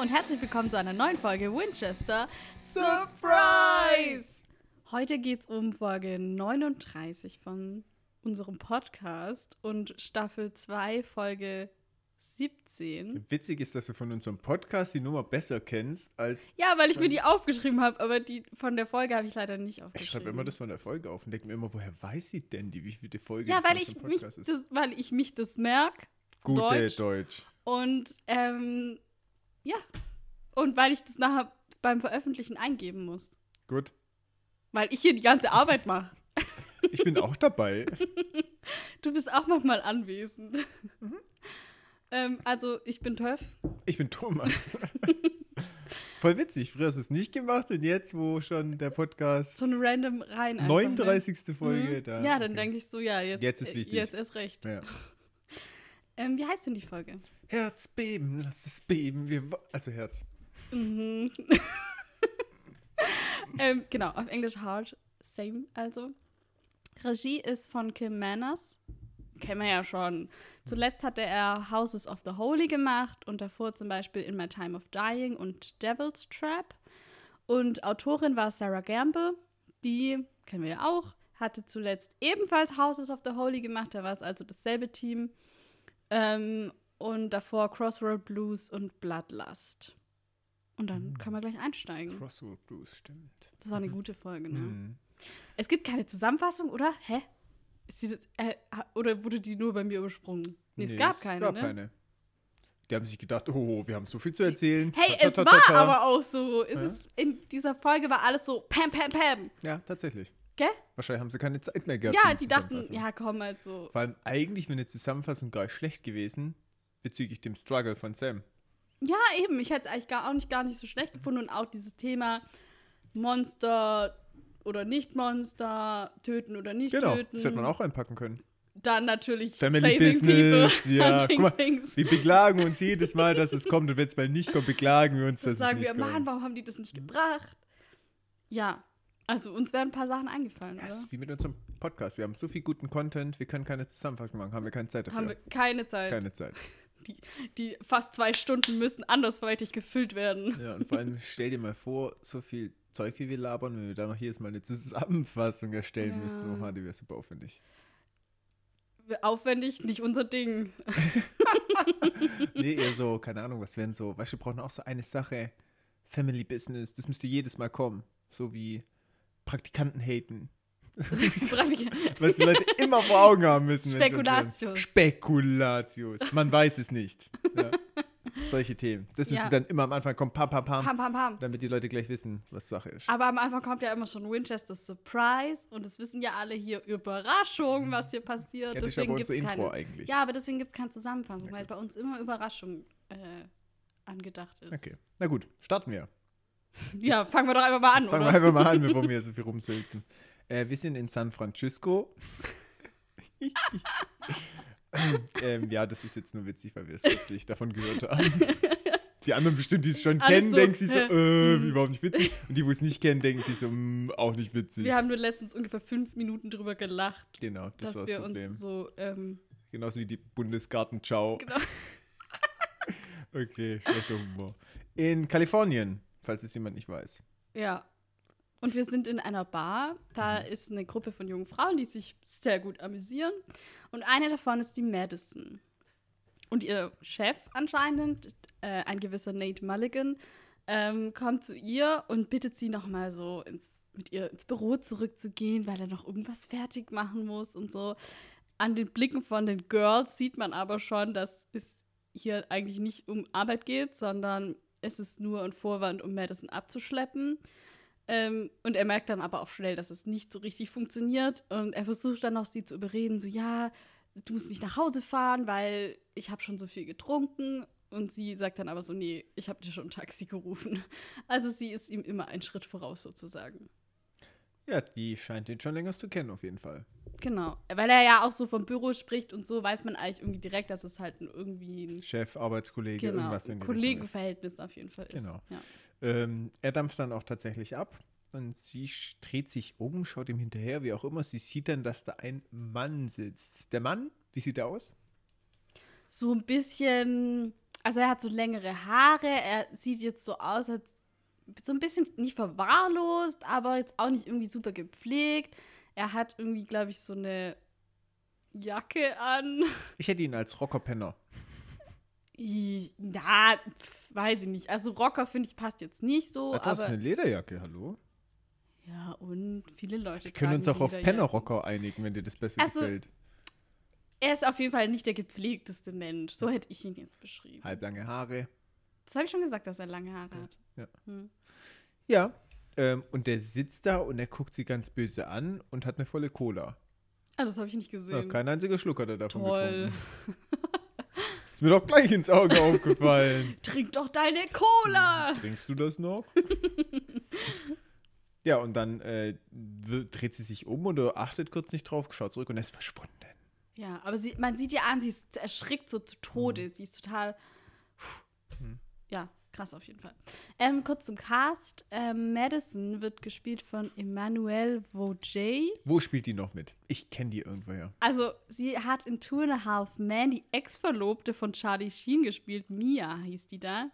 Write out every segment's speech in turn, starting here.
und herzlich willkommen zu einer neuen Folge Winchester Surprise! Heute geht es um Folge 39 von unserem Podcast und Staffel 2, Folge 17. Witzig ist, dass du von unserem Podcast die Nummer besser kennst als. Ja, weil ich mir die aufgeschrieben habe, aber die von der Folge habe ich leider nicht Ich aufgeschrieben. schreibe immer das von der Folge auf und denke mir immer, woher weiß sie denn die, wie viele Folge Ja, das weil ich, mich ist? das, weil ich mich das merke. Gute Deutsch. Deutsch. Und ähm, ja. Und weil ich das nachher beim Veröffentlichen eingeben muss. Gut. Weil ich hier die ganze Arbeit mache. Ich bin auch dabei. Du bist auch manchmal anwesend. Mhm. ähm, also, ich bin Töff. Ich bin Thomas. Voll witzig. Früher hast du es nicht gemacht und jetzt, wo schon der Podcast So eine random rein. einfach, 39. Ne? Folge Mhm. da. Ja, dann okay. denke ich so, ja, jetzt, Jetzt ist äh, wichtig. Jetzt erst recht. Ja. Ähm, wie heißt denn die Folge? Herz beben, lass es beben. Wir also Herz. Mhm. ähm, genau, auf Englisch Hard, same also. Regie ist von Kim Manners. Kennen wir ja schon. Zuletzt hatte er Houses of the Holy gemacht und davor zum Beispiel In My Time of Dying und Devil's Trap. Und Autorin war Sarah Gamble. Die kennen wir ja auch. Hatte zuletzt ebenfalls Houses of the Holy gemacht. Da war es also dasselbe Team. Ähm, und davor Crossroad Blues und Bloodlust. Und dann können wir gleich einsteigen. Crossroad Blues, stimmt. Das war eine gute Folge, ne? Mhm. Es gibt keine Zusammenfassung, oder? Hä? Das, äh, oder wurde die nur bei mir übersprungen? Nee, es gab keine, gab ne? keine. Die haben sich gedacht, oh, wir haben so viel zu erzählen. Hey, Ta, ta, es war aber auch so. Es Ja. ist, in dieser Folge war alles so pam, pam, pam. Ja, tatsächlich. Gell? Wahrscheinlich haben sie keine Zeit mehr gehabt. Ja, die dachten, ja, komm, also. Vor allem eigentlich wäre eine Zusammenfassung gar nicht schlecht gewesen bezüglich dem Struggle von Sam. Ja, eben. Ich hätte es eigentlich gar, auch nicht, gar nicht so schlecht gefunden. Und auch dieses Thema Monster oder Nicht-Monster, töten oder nicht Genau, töten. das hätte man auch reinpacken können. Dann natürlich Family saving Business, people, ja, hunting mal, things. Wir beklagen uns jedes Mal, dass es kommt und wenn es mal nicht kommt, beklagen wir uns, Dann dass sagen es wir, nicht Mann, kommt. warum haben die das nicht gebracht? Ja, also uns wären ein paar Sachen eingefallen, Ja, es oder? wie mit unserem Podcast. Wir haben so viel guten Content, wir können keine Zusammenfassung machen, haben wir keine Zeit dafür. Haben wir keine Zeit. keine Zeit. Die, die fast zwei Stunden müssen andersweitig gefüllt werden. Ja, und vor allem stell dir mal vor, so viel Zeug, wie wir labern, wenn wir da noch jedes Mal eine Zusammenfassung erstellen Ja. müssten. Oha, die wäre super aufwendig. Aufwendig, nicht unser Ding. Nee, eher so, keine Ahnung, was wären so, weißt du, wir brauchen auch so eine Sache, Family Business, das müsste jedes Mal kommen. So wie Praktikanten haten. Was die Leute immer vor Augen haben müssen. uns. Spekulatius. Spekulatius. Man weiß es nicht. Ja. Solche Themen. Das müsste Ja. dann immer am Anfang kommen, pam, pam, pam, Pam, pam, pam. damit die Leute gleich wissen, was Sache ist. Aber am Anfang kommt ja immer schon Winchester Surprise und das wissen ja alle hier Überraschung, was hier passiert. ja, das ist ja deswegen bei es Intro keine. eigentlich. Ja, aber deswegen gibt es keine Zusammenfassung, weil Okay. bei uns immer Überraschung äh, angedacht ist. Okay, na gut, starten wir. Ja, fangen wir doch einfach mal an, Fangen wir einfach mal an, bevor wir hier so viel rumsülzen. Äh, wir sind in San Francisco. ähm, ja, das ist jetzt nur witzig, weil wir es kürzlich davon gehört haben. Die anderen bestimmt, die es schon Alles kennen, so, denken sich so, äh, wie überhaupt nicht witzig. Und die, wo es nicht kennen, denken sich so, mm, auch nicht witzig. Wir haben nur letztens ungefähr fünf Minuten drüber gelacht, genau, das war dass das wir Problem. uns so, ähm, Genauso wie die Bundesgartenschau. genau. Okay, schlechter Humor. In Kalifornien, falls es jemand nicht weiß. Ja. Und wir sind in einer Bar. Da ist eine Gruppe von jungen Frauen, die sich sehr gut amüsieren. Und eine davon ist die Madison. Und ihr Chef anscheinend, äh, ein gewisser Nate Mulligan, ähm, kommt zu ihr und bittet sie nochmal so ins, mit ihr ins Büro zurückzugehen, weil er noch irgendwas fertig machen muss und so. An den Blicken von den Girls sieht man aber schon, dass es hier eigentlich nicht um Arbeit geht, sondern es ist nur ein Vorwand, um Madison abzuschleppen. Ähm, und er merkt dann aber auch schnell, dass es nicht so richtig funktioniert. Und er versucht dann auch sie zu überreden, so ja, du musst mich nach Hause fahren, weil ich habe schon so viel getrunken. Und sie sagt dann aber so, nee, ich habe dir schon ein Taxi gerufen. Also sie ist ihm immer einen Schritt voraus sozusagen. Ja, die scheint den schon länger zu kennen, auf jeden Fall. Genau. Weil er ja auch so vom Büro spricht und so, weiß man eigentlich irgendwie direkt, dass es halt ein- irgendwie ein Chef, Arbeitskollege, genau, irgendwas in. Kollegenverhältnis auf jeden Fall ist. Genau. Ja. Ähm, er dampft dann auch tatsächlich ab und sie dreht sich um, schaut ihm hinterher, wie auch immer. Sie sieht dann, dass da ein Mann sitzt. Der Mann, wie sieht er aus? So ein bisschen Also er hat so längere Haare, er sieht jetzt so aus, als so ein bisschen nicht verwahrlost, aber jetzt auch nicht irgendwie super gepflegt. Er hat irgendwie, glaube ich, so eine Jacke an. Ich hätte ihn als Rockerpenner. Na, pf, weiß ich nicht. Also Rocker finde ich passt jetzt nicht so, Hat das aber eine Lederjacke, hallo? ja und viele Leute Wir können uns auch auf. Pennerrocker einigen, wenn dir das besser Also- gefällt. Er ist auf jeden Fall nicht der gepflegteste Mensch. So hätte ich ihn jetzt beschrieben. Halblange Haare. Das habe ich schon gesagt, dass er lange Haare hat. Ja. Hm. Ja. Ähm, und der sitzt da und er guckt sie ganz böse an und hat eine volle Cola. Ah, das habe ich nicht Ja, gesehen. kein einziger Schluck hat er davon Toll. getrunken. Ist mir doch gleich ins Auge aufgefallen. Trink doch deine Cola! Trinkst du das noch? ja, und dann äh, dreht sie sich um oder achtet kurz nicht drauf, schaut zurück und er ist verschwunden. Ja, aber sie, man sieht ihr an, sie ist erschrickt so zu Tode. Mhm. Sie ist total. Ja, krass auf jeden Fall. Ähm, kurz zum Cast. Ähm, Madison wird gespielt von Emmanuel Vaugier. Wo spielt die noch mit? Ich kenne die irgendwoher. Also, sie hat in Two and a Half Men die Ex-Verlobte von Charlie Sheen gespielt. Mia hieß die da.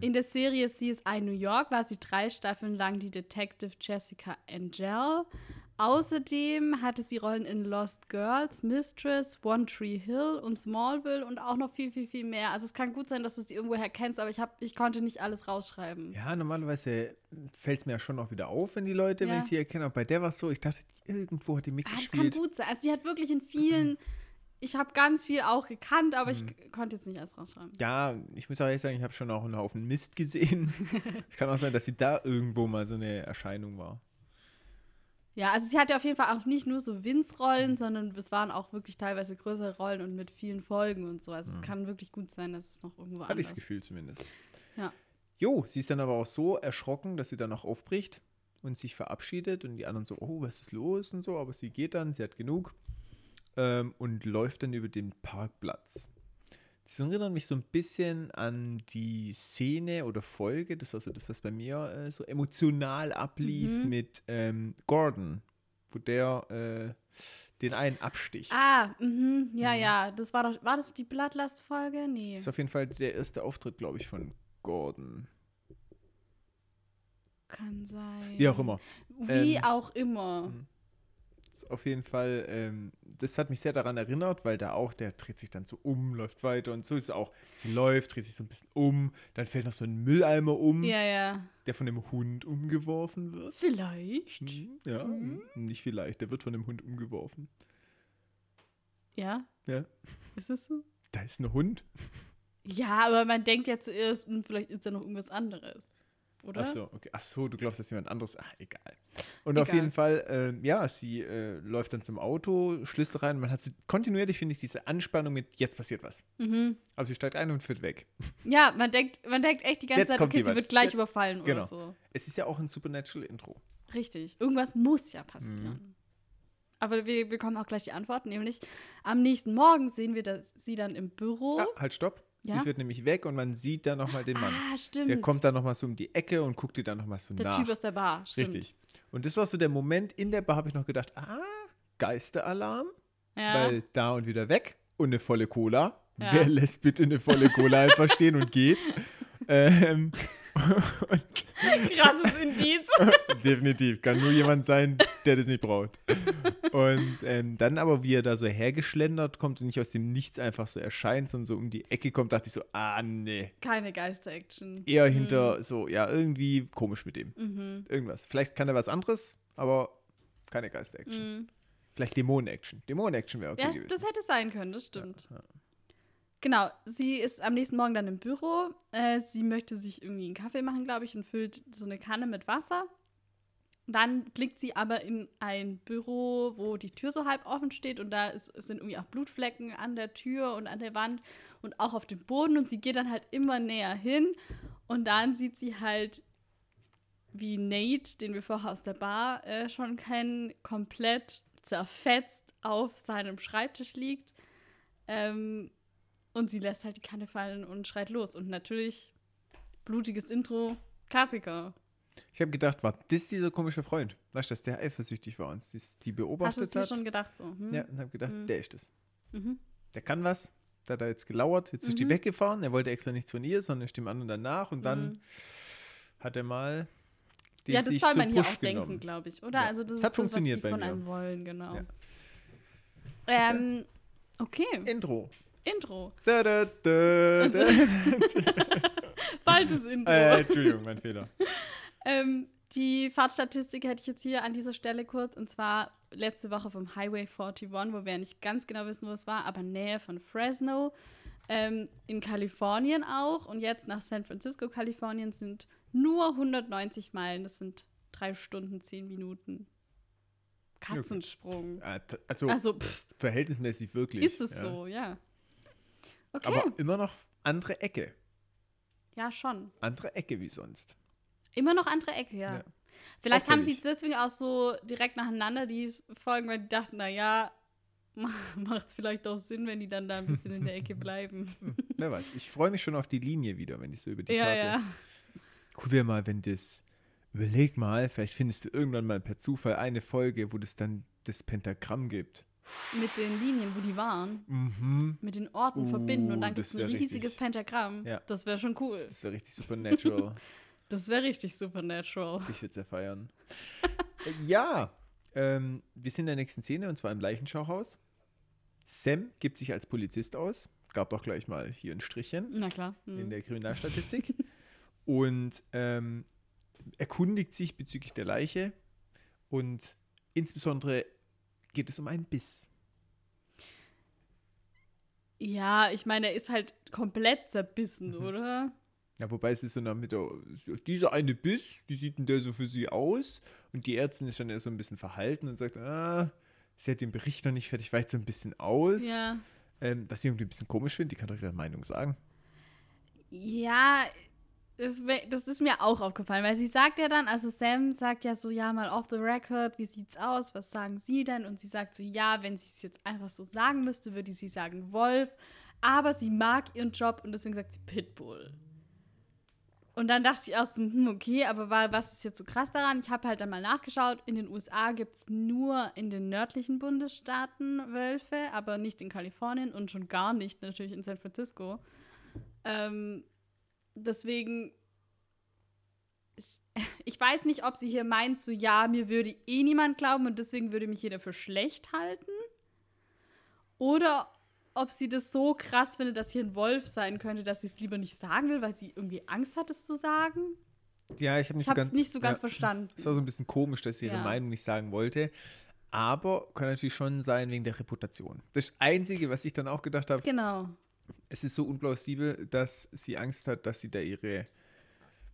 In der Serie ein New York war sie drei Staffeln lang die Detective Jessica Angel. Außerdem hatte sie Rollen in Lost Girls, Mistress, One Tree Hill und Smallville und auch noch viel, viel, viel mehr. Also es kann gut sein, dass du sie irgendwoher kennst, aber ich, hab, ich konnte nicht alles rausschreiben. Ja, normalerweise fällt es mir ja schon noch wieder auf, wenn die Leute, wenn Ja. ich die erkenne. Aber bei der war es so, ich dachte, irgendwo hat die Ah, das kann mitgespielt. gut sein. Also sie hat wirklich in vielen, ich habe ganz viel auch gekannt, aber Mhm. ich konnte jetzt nicht alles rausschreiben. Ja, ich muss auch ehrlich sagen, ich habe schon auch einen Haufen Mist gesehen. Es kann auch sein, dass sie da irgendwo mal so eine Erscheinung war. Ja, also sie hatte auf jeden Fall auch nicht nur so Vince-Rollen, sondern es waren auch wirklich teilweise größere Rollen und mit vielen Folgen und so. Also es kann wirklich gut sein, dass es noch irgendwo Hatte ich das anders. Gefühl zumindest. Ja. Jo, sie ist dann aber auch so erschrocken, dass sie dann auch aufbricht und sich verabschiedet und die anderen so, oh, was ist los und so, aber sie geht dann, sie hat genug ähm, und läuft dann über den Parkplatz. Das erinnert mich so ein bisschen an die Szene oder Folge, das also das, was bei mir äh, so emotional ablief Mhm. mit ähm, Gordon, wo der äh, den einen absticht. Ah, mhm, ja, ja. Das war doch, war das die Blattlast-Folge? Nee. Das ist auf jeden Fall der erste Auftritt, glaube ich, von Gordon. Kann sein. Wie auch immer. Wie Ähm, auch immer. Auf jeden Fall, ähm, das hat mich sehr daran erinnert, weil da auch, der dreht sich dann so um, läuft weiter und so ist es auch. Sie läuft, dreht sich so ein bisschen um, dann fällt noch so ein Mülleimer um, Ja, ja. der von dem Hund umgeworfen wird. Vielleicht. Mhm, Ja, Mhm. nicht vielleicht, der wird von dem Hund umgeworfen. Ja, Ja, ist es so? da ist ein Hund. Ja, aber man denkt ja zuerst, hm, vielleicht ist da noch irgendwas anderes. Oder? Ach so, okay. Ach so, du glaubst, dass jemand anderes. Ah, egal. Und auf Egal. jeden Fall, ähm, ja, sie äh, läuft dann zum Auto, Schlüssel rein. Man hat sie kontinuierlich, finde ich, diese Anspannung mit, jetzt passiert was. Mhm. Aber sie steigt ein und fährt weg. Ja, man denkt, man denkt echt die ganze Jetzt Zeit, okay, sie jemand. wird gleich Jetzt- überfallen genau. oder so. Es ist ja auch ein Supernatural-Intro. Richtig. Irgendwas muss ja passieren. Mhm. Aber wir bekommen auch gleich die Antwort, nämlich am nächsten Morgen sehen wir das, sie dann im Büro. Ah, halt, stopp. Ja? Sie fährt nämlich weg und man sieht dann nochmal den Mann. Ah, stimmt. Der kommt dann nochmal so um die Ecke und guckt dir dann nochmal so Der nach. Typ aus der Bar, stimmt. Richtig. Und das war so der Moment in der Bar, habe ich noch gedacht, ah, Geisteralarm, Ja. weil da und wieder weg und eine volle Cola. Ja. Wer lässt bitte eine volle Cola einfach stehen und geht? Ähm, Krasses Indiz. definitiv, kann nur jemand sein, der das nicht braucht. Und ähm, dann aber, wie er da so hergeschlendert kommt und nicht aus dem Nichts einfach so erscheint, sondern so um die Ecke kommt, dachte ich so, ah, nee. Keine Geister-Action. Eher hinter so, ja, irgendwie komisch mit dem. Mhm. Irgendwas. Vielleicht kann er was anderes, aber keine Geist-Action. Mhm. Vielleicht Dämonen-Action. Dämonen-Action wäre okay Ja, gewesen. das hätte sein können, das stimmt. Ja. Genau, sie ist am nächsten Morgen dann im Büro. Äh, sie möchte sich irgendwie einen Kaffee machen, glaube ich, und füllt so eine Kanne mit Wasser. Dann blickt sie aber in ein Büro, wo die Tür so halb offen steht und da ist, sind irgendwie auch Blutflecken an der Tür und an der Wand und auch auf dem Boden und sie geht dann halt immer näher hin und dann sieht sie halt, wie Nate, den wir vorher aus der Bar äh, schon kennen, komplett zerfetzt auf seinem Schreibtisch liegt. Ähm, und sie lässt halt die Kanne fallen und schreit los. Und natürlich blutiges Intro, Klassiker. Ich habe gedacht, war das dieser komische Freund? Weißt du, dass der eifersüchtig war und die- die Hast du beobachtet dir hat? schon gedacht so? Hm? Ja, und habe gedacht, Mhm. der ist es. Mhm. Der kann was, Da hat er jetzt gelauert. Jetzt ist die Mhm. weggefahren. Er wollte extra nichts von ihr, sondern ist dem anderen danach. Und dann Mhm. hat er mal den Ja, das soll man hier auch denken, genommen. glaube ich, oder? Ja. Also das Es ist hat das, was die funktioniert bei von mir. einem wollen, genau. Ja. Ähm, okay, Intro. Intro. Da, da, da, da. Falsches Intro. äh, Entschuldigung, mein Fehler. Ähm, die Fahrtstatistik hätte ich jetzt hier an dieser Stelle kurz. Und zwar letzte Woche vom Highway 41, wo wir nicht ganz genau wissen, wo es war, aber Nähe von Fresno. Ähm, in Kalifornien auch. Und jetzt nach San Francisco, Kalifornien sind nur 190 Meilen. Das sind drei Stunden, zehn Minuten. Katzensprung. Äh, Also, Also, pff, verhältnismäßig wirklich. ist es ja. so, ja. Okay. Aber immer noch andere Ecke. ja, schon. Andere Ecke wie sonst. Immer noch andere Ecke, ja. Ja. Vielleicht haben sie Auffällig. es deswegen auch so direkt nacheinander die Folgen, weil die dachten, naja, macht es vielleicht auch Sinn, wenn die dann da ein bisschen in der Ecke bleiben. Wer weiß. Ich freue mich schon auf die Linie wieder, wenn ich so über die ja, Karte. ja. Cool wäre mal, wenn das. Überleg mal, vielleicht findest du irgendwann mal per Zufall eine Folge, wo das dann das Pentagramm gibt. Mit den Linien, wo die waren, Mhm. mit den Orten Uh, verbinden und dann gibt es ein riesiges richtig- Pentagramm. Ja. Das wäre schon cool. Das wäre richtig supernatural. Das wäre richtig supernatural. ich würde es ja feiern. Äh, ja, ähm, wir sind in der nächsten Szene und zwar im Leichenschauhaus. Sam gibt sich als Polizist aus. Gab doch gleich mal hier ein Strichchen. Na klar. Hm. in der Kriminalstatistik und ähm, erkundigt sich bezüglich der Leiche und insbesondere geht es um einen Biss. Ja, ich meine, er ist halt komplett zerbissen, Mhm. oder? Ja, wobei es ist so mit der, dieser eine Biss, wie sieht denn der so für sie aus? Und die Ärztin ist dann eher so ein bisschen verhalten und sagt, ah, sie hat den Bericht noch nicht fertig, weicht so ein bisschen aus. Ja. Ähm, was ich irgendwie ein bisschen komisch finde, die kann doch ihre Meinung sagen. Ja, das, das ist mir auch aufgefallen, weil sie sagt ja dann, also Sam sagt ja so, ja, mal off the record, wie sieht's aus, was sagen Sie denn? Und sie sagt so, ja, wenn sie es jetzt einfach so sagen müsste, würde sie sagen Wolf, aber sie mag ihren Job und deswegen sagt sie Pitbull. Und dann dachte ich erst so, hm, okay, aber wa- was ist jetzt so krass daran? Ich habe halt dann mal nachgeschaut, in den USA gibt es nur in den nördlichen Bundesstaaten Wölfe, aber nicht in Kalifornien und schon gar nicht natürlich in San Francisco. Ähm, deswegen, ist, ich weiß nicht, ob sie hier meint, so ja, mir würde eh niemand glauben und deswegen würde mich jeder für schlecht halten. Oder ob sie das so krass findet, dass hier ein Wolf sein könnte, dass sie es lieber nicht sagen will, weil sie irgendwie Angst hat, es zu sagen. Ja, ich habe nicht Ich so ganz. nicht so ganz ja, verstanden. Es war so ein bisschen komisch, dass sie ihre Ja. Meinung nicht sagen wollte. Aber kann natürlich schon sein wegen der Reputation. Das Einzige, was ich dann auch gedacht habe, Genau. Es ist so unplausibel, dass sie Angst hat, dass sie da ihre,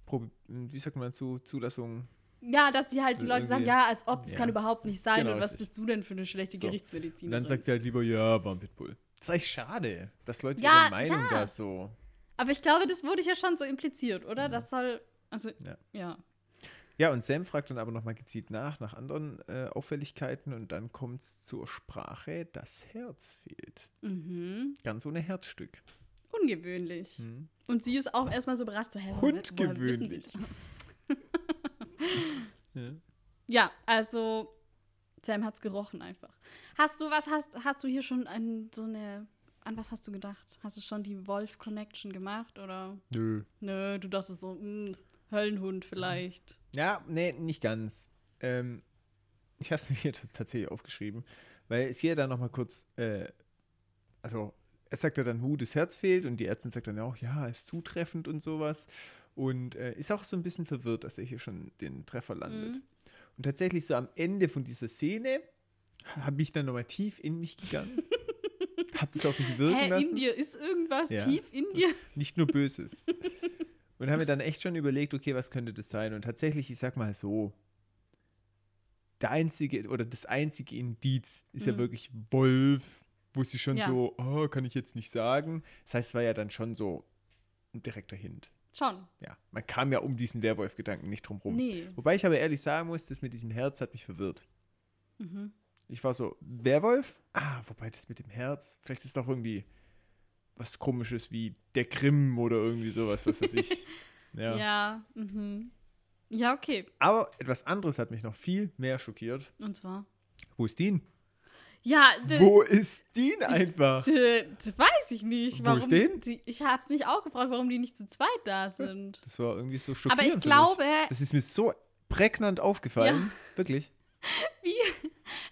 Prob- wie sagt man zu, Zulassung. Ja, dass die halt die Leute sagen, ja, als ob, das Ja. kann überhaupt nicht sein. Genau, und was richtig. bist du denn für eine schlechte So. Gerichtsmedizin? Und dann sagt sie halt lieber, ja, war ein Pitbull. Das ist eigentlich schade, dass Leute Ja, ihre Meinung ja. da so. Aber ich glaube, das wurde ja schon so impliziert, oder? Das soll, also, Ja. ja. Ja, und Sam fragt dann aber nochmal gezielt nach, nach anderen äh, Auffälligkeiten und dann kommt es zur Sprache, das Herz fehlt. Mhm. Ganz ohne Herzstück. Ungewöhnlich. Hm. Und sie ist auch erstmal so überrascht, so, Sie Hundgewöhnlich. Ja. Ja, also Sam hat's gerochen einfach. Hast du, was hast, hast du hier schon an so eine, an was hast du gedacht? Hast du schon die Wolf-Connection gemacht oder? Nö. Nö, du dachtest so, mh, Höllenhund vielleicht. Ja, nee, nicht ganz. Ähm, ich habe es hier tatsächlich aufgeschrieben, weil es hier dann nochmal kurz, äh, also er sagt ja dann, hu, das Herz fehlt und die Ärztin sagt dann auch, ja, ist zutreffend und sowas und äh, ist auch so ein bisschen verwirrt, dass er hier schon den Treffer landet. Mhm. Und tatsächlich so am Ende von dieser Szene habe ich dann nochmal tief in mich gegangen, habe das auf mich wirken Hä, lassen. in dir ist irgendwas Ja, tief in dir? Nicht nur Böses. und haben mir dann echt schon überlegt, okay, was könnte das sein? Und tatsächlich, ich sag mal so, der einzige oder das einzige Indiz ist ja Mhm. wirklich Wolf, wo sie schon Ja. so, oh, kann ich jetzt nicht sagen. Das heißt, es war ja dann schon so ein direkter Hint. Schon. Ja, man kam ja um diesen Werwolf-Gedanken nicht drum rum. Nee. Wobei ich aber ehrlich sagen muss, das mit diesem Herz hat mich verwirrt. Mhm. Ich war so, Werwolf? Ah, wobei das mit dem Herz, vielleicht ist doch irgendwie was komisches wie der Grimm oder irgendwie sowas, was weiß ich. Ja. Ja. mhm. Ja, okay. Aber etwas anderes hat mich noch viel mehr schockiert. Und zwar? Wo ist Dean? Ja, Wo ist Dean einfach? weiß ich nicht. Wo Warum ist denn? Die, ich habe es mich auch gefragt, warum die nicht zu zweit da sind. Das war irgendwie so schockierend. Aber ich glaube. Das ist mir so prägnant aufgefallen. Wirklich. wie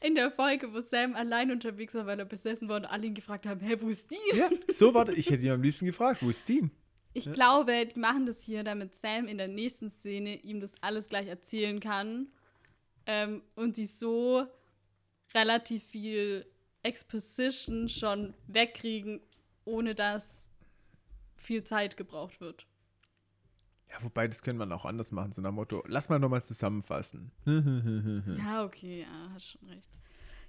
in der Folge, wo Sam allein unterwegs war, weil er besessen war und alle ihn gefragt haben, hä, wo ist die? Ja, so war das. Ich hätte ihn am liebsten gefragt, wo ist Dean? Ich Ja. glaube, die machen das hier, damit Sam in der nächsten Szene ihm das alles gleich erzählen kann ähm, und sie so relativ viel Exposition schon wegkriegen, ohne dass viel Zeit gebraucht wird. Ja, wobei, das können wir auch anders machen, so nach dem Motto, lass mal nochmal zusammenfassen. Ja, okay, ja, hast schon recht.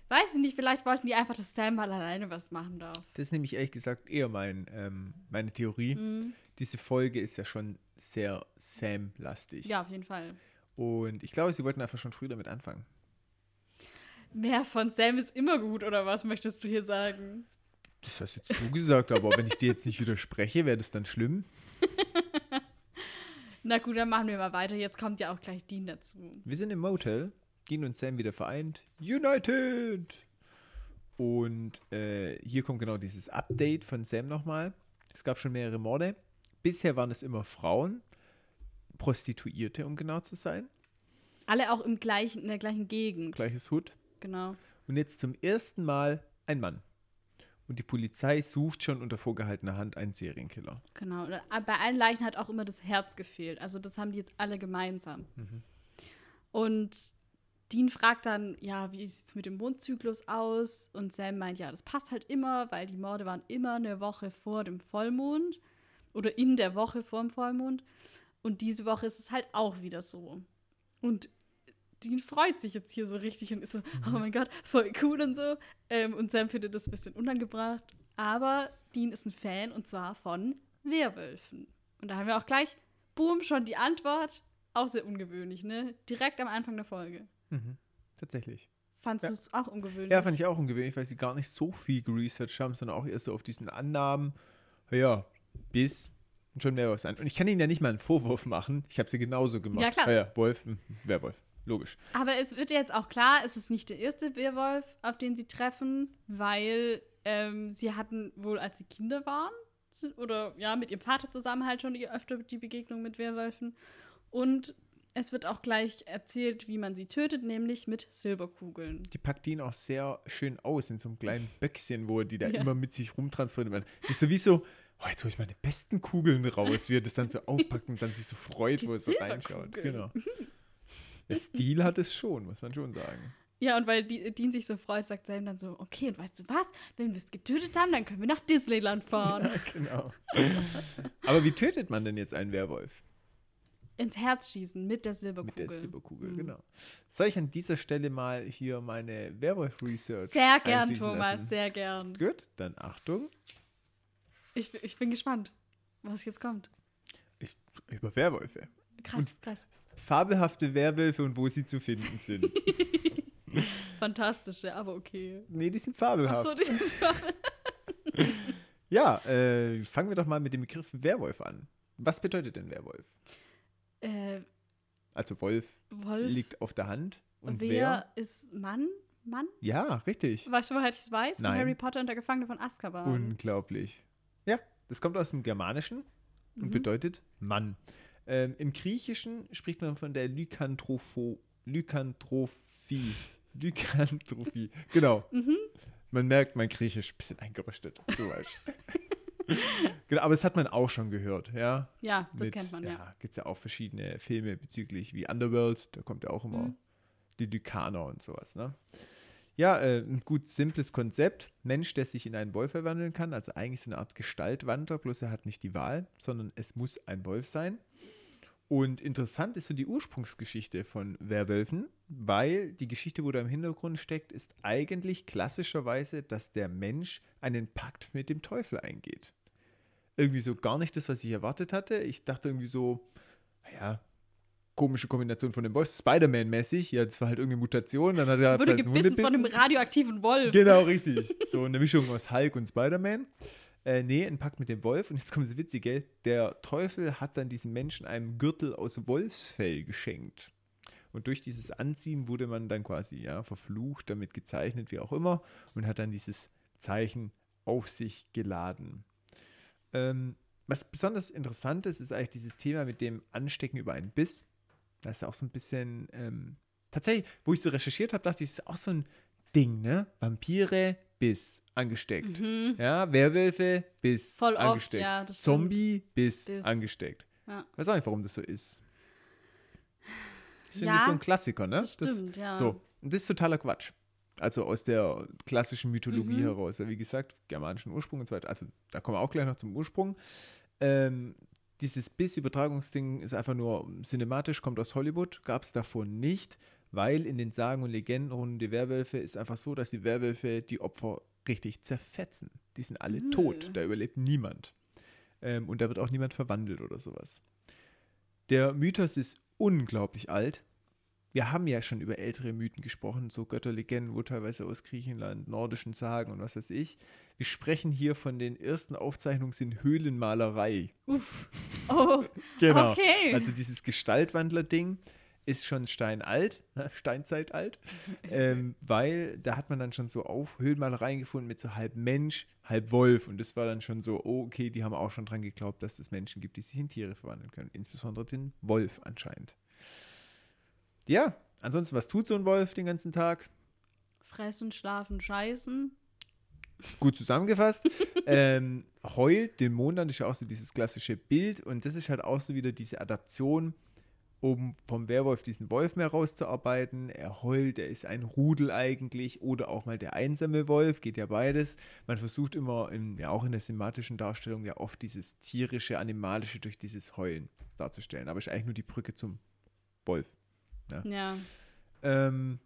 Weiß ich nicht, vielleicht wollten die einfach, dass Sam mal alleine was machen darf. Das ist nämlich ehrlich gesagt eher mein, ähm, meine Theorie. Mhm. Diese Folge ist ja schon sehr Sam-lastig. Ja, auf jeden Fall. Und ich glaube, sie wollten einfach schon früh damit anfangen. Mehr von Sam ist immer gut, oder was möchtest du hier sagen? Das hast jetzt du gesagt, aber wenn ich dir jetzt nicht widerspreche, wäre das dann schlimm. Na gut, dann machen wir mal weiter. Jetzt kommt ja auch gleich Dean dazu. Wir sind im Motel, Dean und Sam wieder vereint. United! Und äh, hier kommt genau dieses Update von Sam nochmal. Es gab schon mehrere Morde. Bisher waren es immer Frauen, Prostituierte, um genau zu sein. Alle auch im gleichen, in der gleichen Gegend. Gleiches Hut. Genau. Und jetzt zum ersten Mal ein Mann. Und die Polizei sucht schon unter vorgehaltener Hand einen Serienkiller. Genau. Aber Bei allen Leichen hat auch immer das Herz gefehlt. Also das haben die jetzt alle gemeinsam. Mhm. Und Dean fragt dann, ja, wie sieht es mit dem Mondzyklus aus? Und Sam meint, ja, das passt halt immer, weil die Morde waren immer eine Woche vor dem Vollmond. Oder in der Woche vor dem Vollmond. Und diese Woche ist es halt auch wieder so. Und Dean freut sich jetzt hier so richtig und ist so, oh mein Gott, voll cool und so. Ähm, und Sam findet das ein bisschen unangebracht. Aber Dean ist ein Fan und zwar von Werwölfen. Und da haben wir auch gleich, boom, schon die Antwort. Auch sehr ungewöhnlich, ne? Direkt am Anfang der Folge. Mhm. Tatsächlich. Fandst Ja. du es auch ungewöhnlich? Ja, fand ich auch ungewöhnlich, weil sie gar nicht so viel geresearched haben, sondern auch erst so auf diesen Annahmen, ja, bis und schon Werwolf sein. Und ich kann ihnen ja nicht mal einen Vorwurf machen. Ich habe sie genauso gemacht. Ja, klar. ja, Wolf, mhm, Werwolf. Logisch. Aber es wird jetzt auch klar, es ist nicht der erste Werwolf, auf den sie treffen, weil ähm, sie hatten wohl, als sie Kinder waren, oder ja, mit ihrem Vater zusammen halt schon öfter die Begegnung mit Werwölfen. Und es wird auch gleich erzählt, wie man sie tötet, nämlich mit Silberkugeln. Die packt ihn auch sehr schön aus in so einem kleinen Böckchen, wo er die da Ja. immer mit sich rumtransportiert. Das ist sowieso, oh, jetzt hole ich meine besten Kugeln raus, wie er das dann so aufpackt und dann sich so freut, Die wo er so reinschaut. Silberkugeln. Genau. Der Stil hat es schon, muss man schon sagen. Ja, und weil Dean sich so freut, sagt Sam dann so, okay, und weißt du was? Wenn wir es getötet haben, dann können wir nach Disneyland fahren. Ja, genau. Aber wie tötet man denn jetzt einen Werwolf? Ins Herz schießen mit der Silberkugel. Mit der Silberkugel, Mhm. genau. Soll ich an dieser Stelle mal hier meine Werwolf-Research Sehr gern, Thomas, lassen? sehr gern. Gut, dann Achtung. Ich, ich bin gespannt, was jetzt kommt. Über Werwölfe. Krass, krass. Fabelhafte Werwölfe und wo sie zu finden sind. Fantastische, aber okay. nee, die sind fabelhaft. Achso, die Ja, äh, fangen wir doch mal mit dem Begriff Werwolf an. Was bedeutet denn Werwolf? äh, Also Wolf Wolf. liegt auf der Hand. Und wer, wer? ist Mann? Mann? Ja, richtig. Weißt du, woher ich es weiß? Von Nein. Harry Potter und der Gefangene von Azkaban. Unglaublich. Ja, das kommt aus dem Germanischen und Mhm. bedeutet Mann. Ähm, Im Griechischen spricht man von der Lykanthropho Lykantrophie. Lykantrophie, genau. Mhm. Man merkt, mein Griechisch ein bisschen eingerüstet. Du weißt. genau, aber das hat man auch schon gehört, ja. Ja, das Mit- kennt man, ja. Ja, gibt es ja auch verschiedene Filme bezüglich wie Underworld, da kommt ja auch immer Mhm. die Lykaner und sowas, ne? Ja, äh, ein gut simples Konzept. Mensch, der sich in einen Wolf verwandeln kann, also eigentlich so eine Art Gestaltwander, bloß er hat nicht die Wahl, sondern es muss ein Wolf sein. Und interessant ist so die Ursprungsgeschichte von Werwölfen, weil die Geschichte, wo da im Hintergrund steckt, ist eigentlich klassischerweise, dass der Mensch einen Pakt mit dem Teufel eingeht. Irgendwie so gar nicht das, was ich erwartet hatte. Ich dachte irgendwie so, naja, komische Kombination von dem Wolf, Spider-Man-mäßig. Ja, das war halt irgendwie Mutation, dann hat er Wurde halt gebissen von einem radioaktiven Wolf. Genau, richtig. So eine Mischung aus Hulk und Spider-Man. Äh, nee, ein Pakt mit dem Wolf. Und jetzt kommt das Witzige. Der Teufel hat dann diesem Menschen einen Gürtel aus Wolfsfell geschenkt. Und durch dieses Anziehen wurde man dann quasi ja verflucht, damit gezeichnet, wie auch immer, und hat dann dieses Zeichen auf sich geladen. Ähm, was besonders interessant ist, ist eigentlich dieses Thema mit dem Anstecken über einen Biss. Das ist auch so ein bisschen, ähm, tatsächlich, wo ich so recherchiert habe, dachte ich, das ist auch so ein Ding, ne? Vampire, Biss, angesteckt. Mhm. Ja, Werwölfe, Biss, Voll oft, angesteckt. ja, das. Zombie, Biss, Biss. angesteckt. Ja. Weiß auch nicht, warum das so ist. Das ist Ja, irgendwie so ein Klassiker, ne? das stimmt, ja. So, und das ist totaler Quatsch. Also aus der klassischen Mythologie Mhm. heraus. Ja, wie gesagt, germanischen Ursprung und so weiter. Also da kommen wir auch gleich noch zum Ursprung. Ähm, dieses Biss-Übertragungsding ist einfach nur cinematisch, kommt aus Hollywood, gab es davor nicht, weil in den Sagen und Legenden rund um die Werwölfe ist einfach so, dass die Werwölfe die Opfer richtig zerfetzen. Die sind alle Mhm. tot, da überlebt niemand. Ähm, und da wird auch niemand verwandelt oder sowas. Der Mythos ist unglaublich alt. Wir haben ja schon über ältere Mythen gesprochen, so Götterlegenden, wo teilweise aus Griechenland, nordischen Sagen und was weiß ich. Wir sprechen hier von den ersten Aufzeichnungen in Höhlenmalerei. Uff. Oh, Genau. okay. Also dieses Gestaltwandler-Ding ist schon steinalt, ne, Steinzeit-alt, ähm, weil da hat man dann schon so auf Höhlenmalereien gefunden mit so halb Mensch, halb Wolf und das war dann schon so, oh, okay, die haben auch schon dran geglaubt, dass es Menschen gibt, die sich in Tiere verwandeln können, insbesondere den Wolf anscheinend. Ja, ansonsten, was tut so ein Wolf den ganzen Tag? Fressen, schlafen, scheißen. Gut zusammengefasst. ähm, heult den Mond an, das ist ja auch so dieses klassische Bild. Und das ist halt auch so wieder diese Adaption, um vom Werwolf diesen Wolf mehr rauszuarbeiten. Er heult, er ist ein Rudel eigentlich oder auch mal der einsame Wolf, geht ja beides. Man versucht immer, in, ja auch in der sematischen Darstellung, ja oft dieses tierische, animalische durch dieses Heulen darzustellen. Aber ist eigentlich nur die Brücke zum Wolf. Ja. Ähm,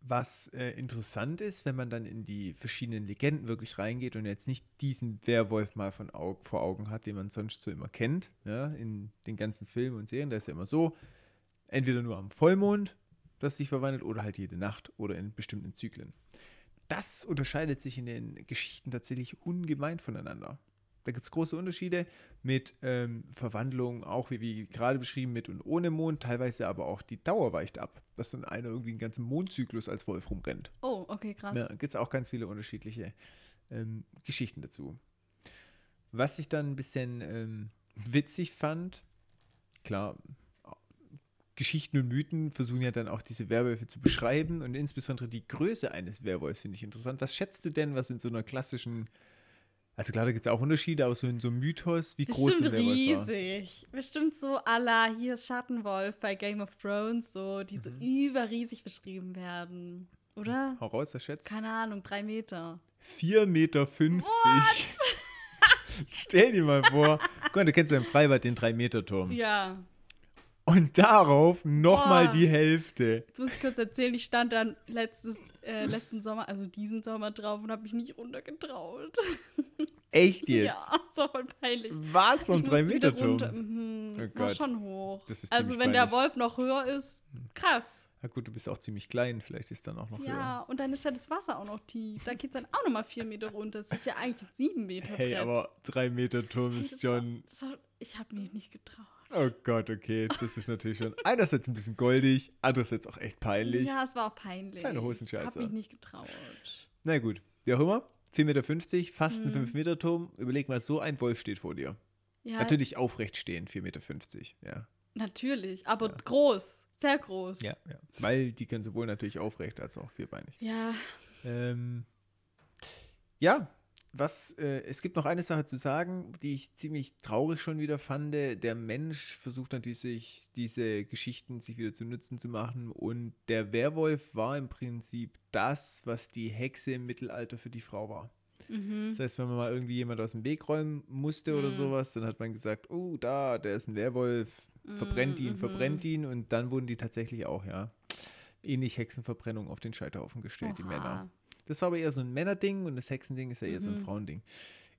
was äh, interessant ist, wenn man dann in die verschiedenen Legenden wirklich reingeht und jetzt nicht diesen Werwolf mal von Au vor Augen hat, den man sonst so immer kennt, ja, in den ganzen Filmen und Serien, da ist ja immer so, entweder nur am Vollmond, das sich verwandelt, oder halt jede Nacht oder in bestimmten Zyklen. Das unterscheidet sich in den Geschichten tatsächlich ungemein voneinander. Da gibt es große Unterschiede mit ähm, Verwandlungen, auch wie, wie gerade beschrieben, mit und ohne Mond, teilweise aber auch die Dauer weicht ab, dass dann einer irgendwie einen ganzen Mondzyklus als Wolf rumrennt. Oh, okay, krass. Ja, gibt es auch ganz viele unterschiedliche ähm, Geschichten dazu. Was ich dann ein bisschen ähm, witzig fand, klar, Geschichten und Mythen versuchen ja dann auch diese Werwölfe zu beschreiben und insbesondere die Größe eines Werwolfs finde ich interessant. Was schätzt du denn, was in so einer klassischen, also klar, da gibt es auch Unterschiede, aber so in so einem Mythos, wie groß Bestimmt ein Werwolf war? riesig. Bestimmt so la hier ist Schattenwolf bei Game of Thrones, so, die so Mhm. überriesig beschrieben werden. Oder? Hau raus, was schätzt? Keine Ahnung, drei Meter. 4,50 Meter. Stell dir mal vor, guck mal, du kennst ja im Freibad den 3-Meter-Turm. Ja. Und darauf nochmal die Hälfte. Jetzt muss ich kurz erzählen, ich stand dann letztes, äh, letzten Sommer, also diesen Sommer drauf und habe mich nicht runtergetraut. Echt jetzt? Ja, das war voll peinlich. Was vom Ich musste wieder 3-Meter-Turm? runter. Mhm, Oh war schon hoch. Also wenn der peinlich. Wolf noch höher ist, krass. Na gut, du bist auch ziemlich klein, vielleicht ist dann auch noch Ja, höher. und dann ist ja das Wasser auch noch tief. Da geht es dann auch nochmal vier Meter runter. Das ist ja eigentlich ein sieben Meter Hey, Brett. aber 3-Meter-Turm Hey, ist war- schon. das war, ich habe mich nicht getraut. Oh Gott, okay. Das ist natürlich schon einerseits ein bisschen goldig, andererseits auch echt peinlich. Ja, es war auch peinlich. Kleine Ich Hosenscheiße. habe mich nicht getraut. Na gut, wie auch immer. 4,50 Meter, fast ein Mhm. 5-Meter-Turm. Überleg mal, so ein Wolf steht vor dir. Ja, Natürlich aufrecht stehen, 4,50 Meter. Ja. natürlich, aber Ja. groß, sehr groß. ja, ja. Weil die können sowohl natürlich aufrecht als auch vierbeinig. Ja, Ähm, ja, was, äh, es gibt noch eine Sache zu sagen, die ich ziemlich traurig schon wieder fand. Der Mensch versucht natürlich, sich diese Geschichten sich wieder zu Nutzen zu machen. Und der Werwolf war im Prinzip das, was die Hexe im Mittelalter für die Frau war. mhm. Das heißt, wenn man mal irgendwie jemand aus dem Weg räumen musste oder Mhm. sowas, dann hat man gesagt, oh, da, der ist ein Werwolf, verbrennt ihn, Mhm, verbrennt ihn. Und dann wurden die tatsächlich auch, ja, ähnlich Hexenverbrennung auf den Scheiterhaufen gestellt, die Oha. Männer. Das war aber eher so ein Männerding und das Hexending ist ja eher so ein Mhm. Frauending.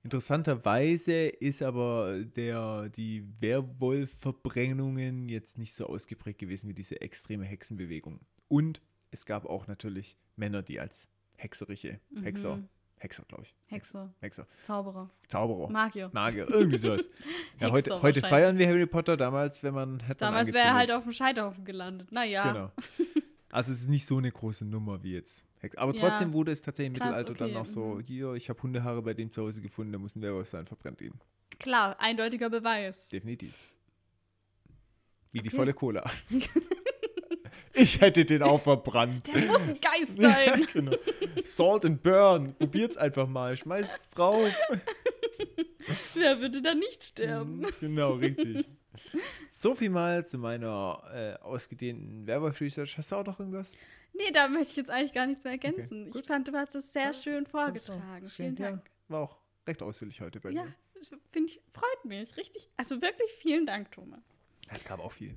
Interessanterweise ist aber der, die Werwolf-Verbrennungen jetzt nicht so ausgeprägt gewesen wie diese extreme Hexenbewegung. Und es gab auch natürlich Männer, die als hexerische Hexer, Mhm. Hexer, glaube ich. Hexer, Hexer. Zauberer, Zauberer. Magier. Magier, irgendwie sowas. ja, heute, Hexer heute feiern wir Harry Potter, damals, wenn man hätte Damals wäre er halt auf dem Scheiterhaufen gelandet. Naja. Genau. Also es ist nicht so eine große Nummer wie jetzt. Aber Ja. trotzdem wurde es tatsächlich im Krass, Mittelalter dann okay, noch so, mhm. hier, ich habe Hundehaare bei dem zu Hause gefunden, da muss ein Werwolf sein, verbrennt ihn. Klar, eindeutiger Beweis. Definitiv. Wie die Okay. volle Cola. ich hätte den auch verbrannt. Der muss ein Geist sein. genau. Salt and Burn. Probiert's einfach mal. Schmeißt's drauf. Wer würde da nicht sterben? Mhm, Genau, richtig. So viel mal zu meiner äh, ausgedehnten Werwolf-Research. Hast du auch noch irgendwas? Nee, da möchte ich jetzt eigentlich gar nichts mehr ergänzen. gut. ich fand, du hast es sehr Ja, schön vorgetragen. Vielen Ja, Dank. war auch recht ausführlich heute bei Ja, mir. finde ich, freut mich. Richtig, also wirklich vielen Dank, Thomas. Es gab auch viel.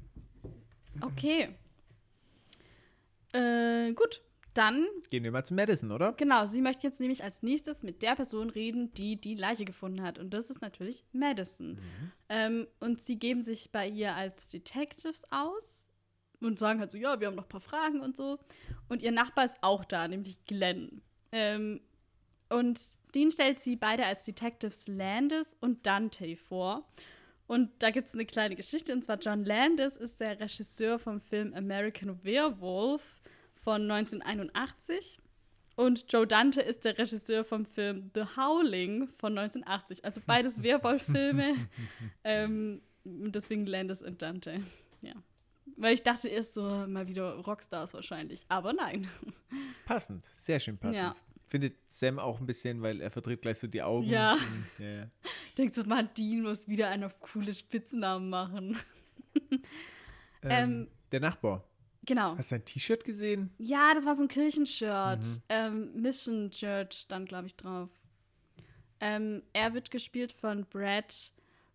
Okay. Äh, gut, dann, Gehen wir mal zu Madison, oder? genau, sie möchte jetzt nämlich als nächstes mit der Person reden, die die Leiche gefunden hat. Und das ist natürlich Madison. Ähm, und sie geben sich bei ihr als Detectives aus und sagen halt so, ja, wir haben noch ein paar Fragen und so. Und ihr Nachbar ist auch da, nämlich Glenn. Ähm, und den stellt sie beide als Detectives Landis und Dante vor. Und da gibt es eine kleine Geschichte, und zwar John Landis ist der Regisseur vom Film American Werewolf von 1981. Und Joe Dante ist der Regisseur vom Film The Howling von 1980. Also beides Werwolf-Filme. ähm, deswegen Landis und Dante. Ja. Weil ich dachte erst so mal wieder Rockstars wahrscheinlich. Aber nein. Passend. Sehr schön passend. Ja. Findet Sam auch ein bisschen, weil er verdreht gleich so die Augen. Ja. Und, ja, ja. Denkt so, man, Dean muss wieder einen auf coole Spitznamen machen. Ähm, Ähm, der Nachbar. Genau. Hast du sein T-Shirt gesehen? Ja, das war so ein Kirchenshirt. Mhm. Ähm, Mission Church stand, glaube ich, drauf. Ähm, er wird gespielt von Brad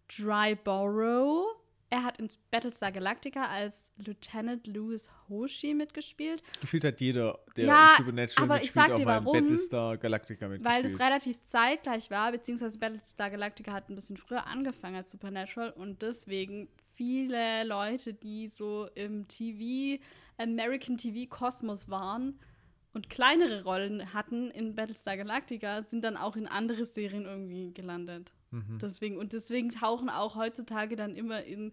Dryborough. Er hat in Battlestar Galactica als Lieutenant Louis Hoshi mitgespielt, Gefühlt hat jeder, der Ja, in Supernatural aber ich mitspielt, sag auch dir mal in warum. Battlestar Galactica mitgespielt. weil das relativ zeitgleich war, beziehungsweise Battlestar Galactica hat ein bisschen früher angefangen als Supernatural und deswegen viele Leute, die so im TV, American TV Kosmos waren und kleinere Rollen hatten in Battlestar Galactica, sind dann auch in andere Serien irgendwie gelandet. Mhm. Deswegen, und deswegen tauchen auch heutzutage dann immer in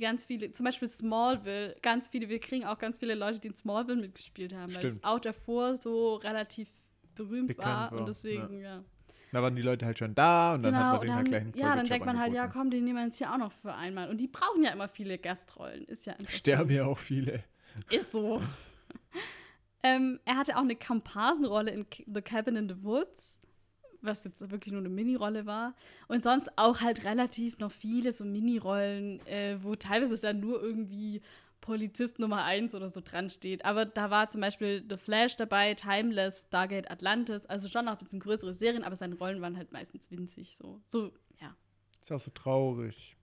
ganz viele, zum Beispiel Smallville, ganz viele, wir kriegen auch ganz viele Leute, die in Smallville mitgespielt haben, weil es Stimmt. auch davor so relativ berühmt war, war, und deswegen, ja. Da waren die Leute halt schon da und dann hat man und denen halt gleich einen ja, dann denkt man halt, ja, angeboten. komm, den nehmen wir jetzt hier auch noch für einmal. Und die brauchen ja immer viele Gastrollen. Ist ja. Sterben ja auch viele. Ist so. ähm, er hatte auch eine Komparsenrolle in The Cabin in the Woods, was jetzt wirklich nur eine Mini-Rolle war. Und sonst auch halt relativ noch viele so Mini-Rollen, äh, wo teilweise dann nur irgendwie Polizist Nummer 1 oder so dran steht. Aber da war zum Beispiel The Flash dabei, Timeless, Stargate Atlantis, also schon noch ein bisschen größere Serien, aber seine Rollen waren halt meistens winzig so. So, ja. Ist auch so traurig.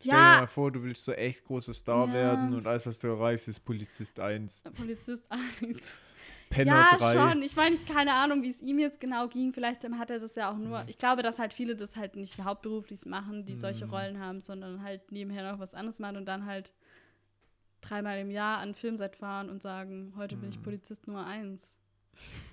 Stell Ja. dir mal vor, du willst so echt großer Star Ja. werden und alles, was du erreichst, ist Polizist 1. Polizist 1. Penner ja, 3. schon. Ich meine, ich keine Ahnung, wie es ihm jetzt genau ging. Vielleicht hat er das ja auch nur. Ich glaube, dass halt viele das halt nicht hauptberuflich machen, die solche Mhm. Rollen haben, sondern halt nebenher noch was anderes machen und dann halt dreimal im Jahr an Filmset fahren und sagen, heute Mhm. bin ich Polizist Nummer 1.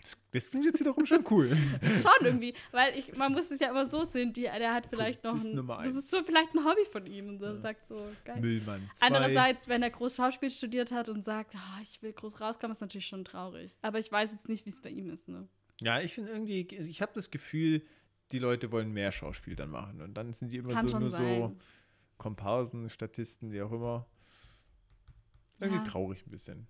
Das, das klingt jetzt wiederum schon cool. Schon irgendwie, weil ich, man muss es ja immer so sehen, die, der hat vielleicht noch Polizist ein, Nummer das ist eins. so vielleicht ein Hobby von ihm und er Ja. sagt so, geil. Müllmann 2. Andererseits, wenn er groß Schauspiel studiert hat und sagt, ah, ich will groß rauskommen, ist natürlich schon traurig. Aber ich weiß jetzt nicht, wie es bei ihm ist, ne? Ja, ich finde irgendwie, ich habe das Gefühl, die Leute wollen mehr Schauspiel dann machen. Und dann sind die immer Kann so nur so sein. Komparsen, Statisten, wie auch immer. Irgendwie Ja. traurig ein bisschen.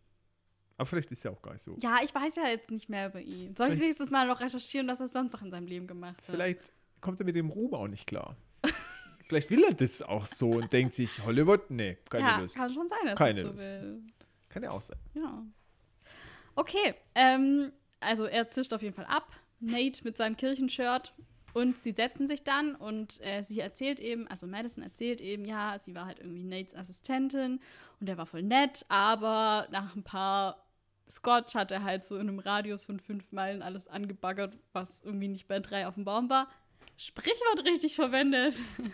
Aber vielleicht ist ja auch gar nicht so. Ja, ich weiß ja jetzt nicht mehr über ihn. Soll ich Vielleicht- wenigstens mal noch recherchieren, was er sonst noch in seinem Leben gemacht hat? Vielleicht kommt er mit dem Ruhm auch nicht klar. vielleicht will er das auch so und denkt sich, Hollywood, nee, keine ja, Lust. kann schon sein, dass Keine er so Lust. will. Kann ja auch sein. Ja. Okay, ähm, also er zischt auf jeden Fall ab. Nate mit seinem Kirchenshirt. Und sie setzen sich dann und äh, sie erzählt eben, also Madison erzählt eben, ja, sie war halt irgendwie Nates Assistentin und der war voll nett, aber nach ein paar Scotch hat er halt so in einem Radius von fünf Meilen alles angebaggert, was irgendwie nicht bei drei auf dem Baum war. Sprichwort richtig verwendet.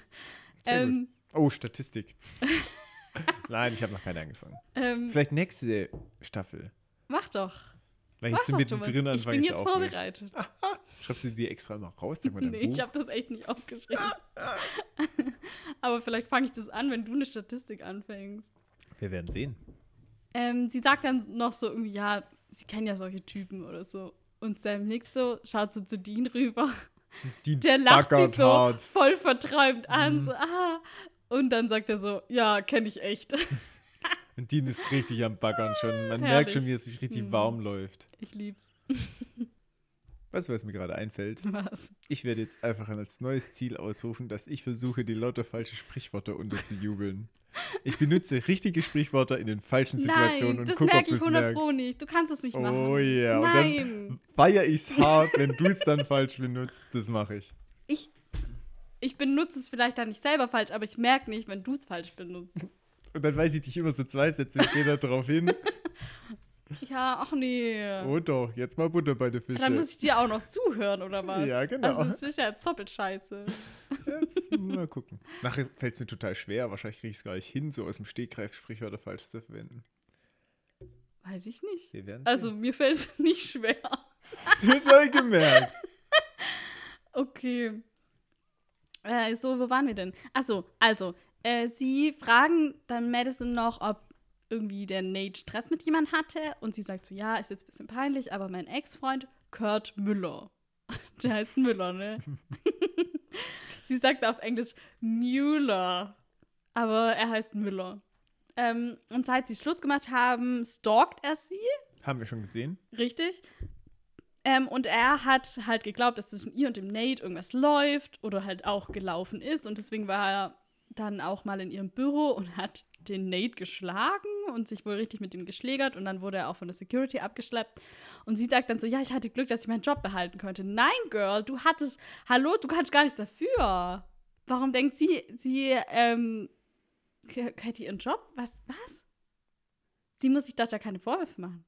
Ähm, Oh, Statistik. Nein, ich habe noch keine angefangen. ähm, Vielleicht nächste Staffel. mach doch. Mach jetzt mittendrin Ich anfange bin ich jetzt vorbereitet. Schreibst du die extra noch raus? Sag mal Nee, Buch. ich habe das echt nicht aufgeschrieben. Aber vielleicht fange ich das an, wenn du eine Statistik anfängst. Wir werden sehen. Ähm, sie sagt dann noch so irgendwie, ja, sie kennen ja solche Typen oder so. Und Sam nickt so, schaut so zu Dean rüber. Die Der lacht sie so hart. voll verträumt an, Mhm. so, ah. Und dann sagt er so, ja, kenne ich echt. Und Dean ist richtig am Baggern schon. Man Herrlich. merkt schon, wie es sich richtig Mhm. warm läuft. Ich lieb's. Weißt du, was mir gerade einfällt? Was? Ich werde jetzt einfach als neues Ziel ausrufen, dass ich versuche, die lauter falsche Sprichwörter unterzujubeln. Ich benutze richtige Sprichwörter in den falschen Situationen Nein, und das gucke, ob merke du ich es 100 merkst. Pro nicht. Du kannst es nicht machen. Oh ja, und dann Nein. feiere ich es hart, wenn du es dann falsch benutzt. Das mache ich. Ich, ich benutze es vielleicht dann nicht selber falsch, aber ich merke nicht, wenn du es falsch benutzt. Und dann weiß ich dich immer so zwei Sätze später drauf hin. Ja, ach nee. Oh doch, jetzt mal Butter bei der Fische. Dann muss ich dir auch noch zuhören, oder was? Ja, genau. Also, das ist ja jetzt doppelt scheiße. Jetzt mal gucken. Nachher fällt es mir total schwer. Wahrscheinlich kriege ich es gar nicht hin, so aus dem Stegreif Sprichwörter falsch zu verwenden. Weiß ich nicht. Also, mir fällt es nicht schwer. das habe ich gemerkt. Okay. Äh, so, wo waren wir denn? Achso, also, äh, sie fragen dann Madison noch, ob irgendwie der Nate Stress mit jemand hatte. Und sie sagt so, ja, ist jetzt ein bisschen peinlich, aber mein Ex-Freund Kurt Müller. Der heißt Müller, ne? sie sagt auf Englisch Müller. Aber er heißt Müller. Ähm, und seit sie Schluss gemacht haben, stalkt er sie. Haben wir schon gesehen? Richtig. Ähm, und er hat halt geglaubt, dass zwischen ihr und dem Nate irgendwas läuft oder halt auch gelaufen ist. Und deswegen war er dann auch mal in ihrem Büro und hat den Nate geschlagen und sich wohl richtig mit ihm geschlägert. Und dann wurde er auch von der Security abgeschleppt. Und sie sagt dann so: Ja, ich hatte Glück, dass ich meinen Job behalten konnte. Nein, Girl, du hattest. Hallo, du kannst gar nichts dafür. Warum denkt sie, sie ähm, hätte ihren Job? Was? Was? Sie muss sich doch da keine Vorwürfe machen.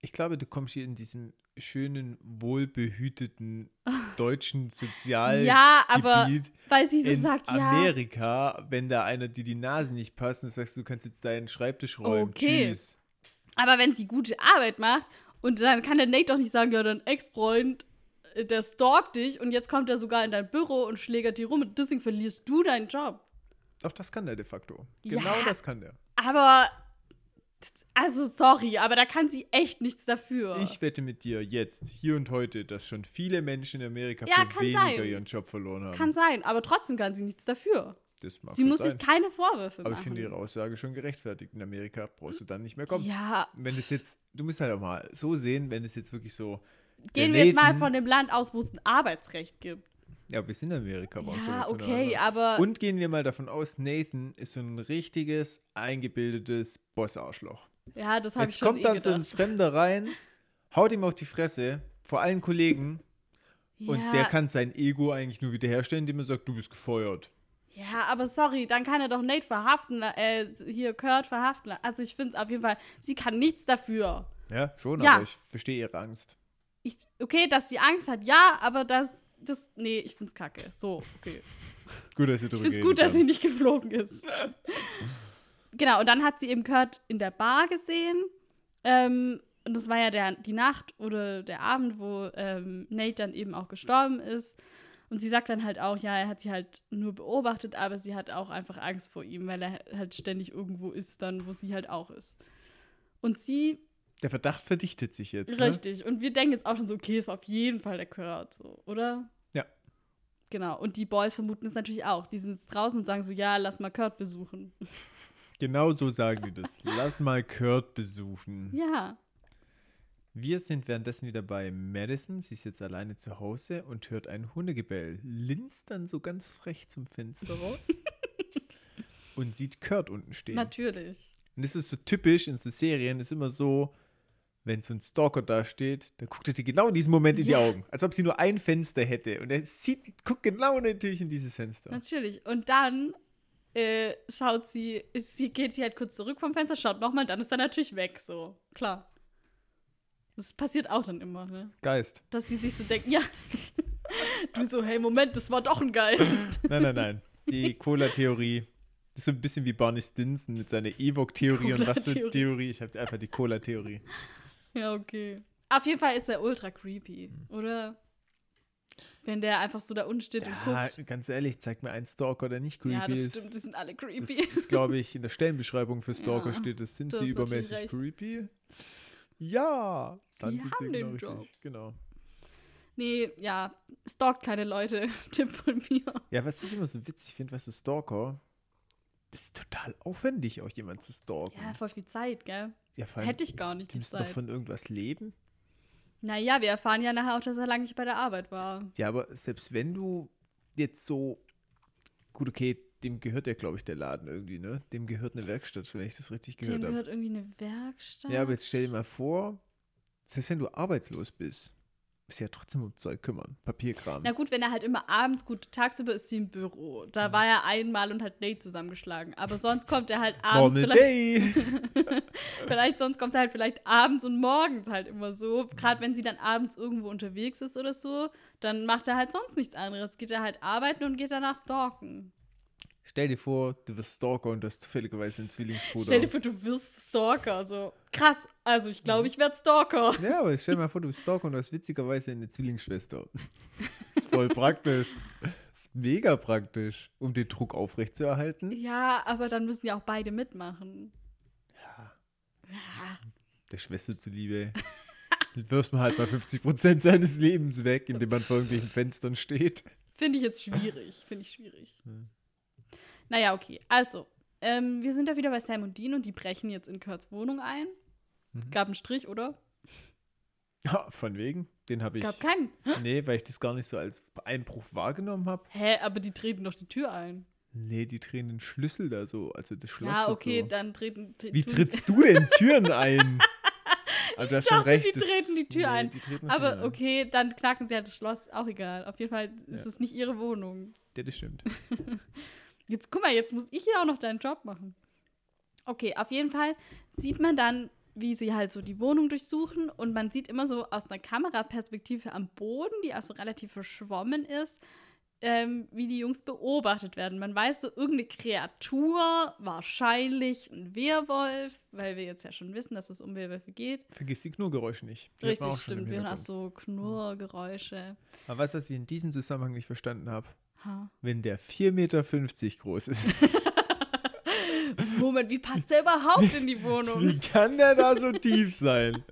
Ich glaube, du kommst hier in diesem schönen, wohlbehüteten deutschen Sozialgebiet Ja, aber weil sie so in sagt, ja. Amerika, wenn da einer dir die Nase nicht passt und sagst, du kannst jetzt deinen Schreibtisch räumen. Okay. Tschüss. Aber wenn sie gute Arbeit macht und dann kann der Nate doch nicht sagen, ja, dein Ex-Freund, äh, der stalkt dich und jetzt kommt er sogar in dein Büro und schlägert dir rum und deswegen verlierst du deinen Job. Doch, das kann der de facto. Ja. Genau das kann der. Aber, also sorry, aber da kann sie echt nichts dafür. Ich wette mit dir jetzt, hier und heute, dass schon viele Menschen in Amerika Ja, für weniger sein. ihren Job verloren haben. kann sein, aber trotzdem kann sie nichts dafür. Sie muss sein. sich keine Vorwürfe Aber ich machen. finde ihre Aussage schon gerechtfertigt. In Amerika brauchst du dann nicht mehr kommen. ja, Wenn es jetzt, du musst halt auch mal so sehen, wenn es jetzt wirklich so. gehen wir jetzt mal von dem Land aus, wo es ein Arbeitsrecht gibt. Ja, wir sind in Amerika. warum Ja, eine okay, aber Und gehen wir mal davon aus, Nathan ist so ein richtiges, eingebildetes Boss-Arschloch. ja, das habe ich Jetzt schon kommt eh dann gedacht. so ein Fremder rein, haut ihm auf die Fresse, vor allen Kollegen, und ja, der kann sein Ego eigentlich nur wiederherstellen, indem er sagt, du bist gefeuert. Ja, aber sorry, dann kann er doch Nate verhaften, äh, hier Kurt verhaften. Also ich finde es auf jeden Fall, sie kann nichts dafür. Ja, schon, Ja. aber ich verstehe ihre Angst. Ich, okay, dass sie Angst hat, ja, aber das, das, nee, ich find's kacke. So, okay. Gut, dass Ich drüber find's geredet gut, dass sie nicht geflogen ist. genau, und dann hat sie eben Kurt in der Bar gesehen. Ähm, und das war ja der, die Nacht oder der Abend, wo ähm, Nate dann eben auch gestorben ist. Und sie sagt dann halt auch, ja, er hat sie halt nur beobachtet, aber sie hat auch einfach Angst vor ihm, weil er halt ständig irgendwo ist, dann, wo sie halt auch ist. Und sie, Der Verdacht verdichtet sich jetzt. Ne? richtig, und wir denken jetzt auch schon so, okay, ist auf jeden Fall der Kurt, so, oder? Ja. Genau, und die Boys vermuten es natürlich auch. Die sind jetzt draußen und sagen so, ja, lass mal Kurt besuchen. Genau so sagen die das. Lass mal Kurt besuchen. Ja. Wir sind währenddessen wieder bei Madison. Sie ist jetzt alleine zu Hause und hört ein Hundegebell. Linst dann so ganz frech zum Fenster raus und sieht Kurt unten stehen. Natürlich. Und das ist so typisch in so Serien, ist immer so, wenn so ein Stalker da steht, dann guckt er dir genau in diesem Moment in die Ja. Augen. Als ob sie nur ein Fenster hätte. Und er sieht, guckt genau natürlich in dieses Fenster. Natürlich. Und dann äh, schaut sie, sie, geht sie halt kurz zurück vom Fenster, schaut nochmal, dann ist er natürlich weg, so. Klar. Das passiert auch dann immer, ne? Geist. Dass die sich so denken, ja. du so, hey, Moment, das war doch ein Geist. Nein, nein, nein. Die Cola-Theorie. Ist so ein bisschen wie Barney Stinson mit seiner Evoque-Theorie und was für. Theorie. Ich habe einfach die Cola-Theorie. Ja, okay. Auf jeden Fall ist er ultra creepy, Hm. oder? Wenn der einfach so da unten steht und Ja, guckt. ganz ehrlich, zeig mir einen Stalker, der nicht creepy Ja, das ist. stimmt, die sind alle Das creepy. ist, glaube ich, in der Stellenbeschreibung für Stalker Ja, steht, das sind sie übermäßig creepy. Ja, dann Sie haben den genau Job. richtig. Genau. Nee, ja, stalkt keine Leute. Tipp von mir. Ja, was ich immer so witzig finde, weißt du, Stalker, das ist total aufwendig, auch jemanden zu stalken. Ja, voll viel Zeit, gell? Ja, vor allem, Hätte ich gar nicht die müssen doch von irgendwas leben. Naja, wir erfahren ja nachher auch, dass er lange nicht bei der Arbeit war. Ja, aber selbst wenn du jetzt so, gut, okay, dem gehört ja, glaube ich, der Laden irgendwie, ne? Dem gehört eine Werkstatt, wenn ich das richtig Dem gehört habe. gehört irgendwie eine Werkstatt. Ja, aber jetzt stell dir mal vor, selbst wenn du arbeitslos bist, musst du ja trotzdem um Zeug kümmern. Papierkram. Na gut, wenn er halt immer abends, gut, tagsüber ist sie im Büro. Da war er einmal und hat Nate zusammengeschlagen. Aber sonst kommt er halt abends vielleicht, vielleicht, sonst kommt er halt vielleicht abends und morgens halt immer so. Gerade wenn sie dann abends irgendwo unterwegs ist oder so, dann macht er halt sonst nichts anderes. Geht er halt arbeiten und geht danach stalken. Stell dir vor, du wirst Stalker und du hast zufälligerweise einen Zwillingsbruder. Stell dir vor, du wirst Stalker. So krass. Also ich glaube, ich werde Stalker. ja, aber stell dir mal vor, du bist Stalker und du hast witzigerweise eine Zwillingsschwester. ist voll praktisch. Ist mega praktisch, um den Druck aufrechtzuerhalten. Ja, aber dann müssen ja auch beide mitmachen. Ja, Ja. der Schwester zuliebe. wirft man halt mal 50% seines Lebens weg, indem man vor irgendwelchen Fenstern steht. Finde ich jetzt schwierig. Finde ich schwierig. Hm. Naja, okay. Also, ähm, wir sind da wieder bei Sam und Dean und die brechen jetzt in Kurts Wohnung ein. Mhm. Gab einen Strich, oder? Ja, von wegen. Den habe ich. Gab keinen. Nee, weil ich das gar nicht so als Einbruch wahrgenommen habe. Hä, aber die treten doch die Tür ein. Nee, die drehen den Schlüssel da so, also das Schloss. ja, okay, so. dann treten. tre- Wie trittst du denn Türen ein? Also, hast schon dachte, recht. die das- treten die Tür ein. Die treten das Aber ein. okay, dann knacken sie halt das Schloss. Auch egal. Auf jeden Fall ist Ja. es nicht ihre Wohnung. Ja, das stimmt. Jetzt guck mal, jetzt muss ich ja auch noch deinen Job machen. Okay, auf jeden Fall sieht man dann, wie sie halt so die Wohnung durchsuchen und man sieht immer so aus einer Kameraperspektive am Boden, die also relativ verschwommen ist, ähm, wie die Jungs beobachtet werden. Man weiß so, irgendeine Kreatur, wahrscheinlich ein Werwolf, weil wir jetzt ja schon wissen, dass es um Werwölfe geht. Vergiss die Knurgeräusche nicht. Die Richtig, stimmt. Wir hören auch so Knurrgeräusche. Aber weißt du, was ich in diesem Zusammenhang nicht verstanden habe? Ha. Wenn der 4,50 Meter groß ist, Moment, wie passt der überhaupt in die Wohnung? wie kann der da so tief sein?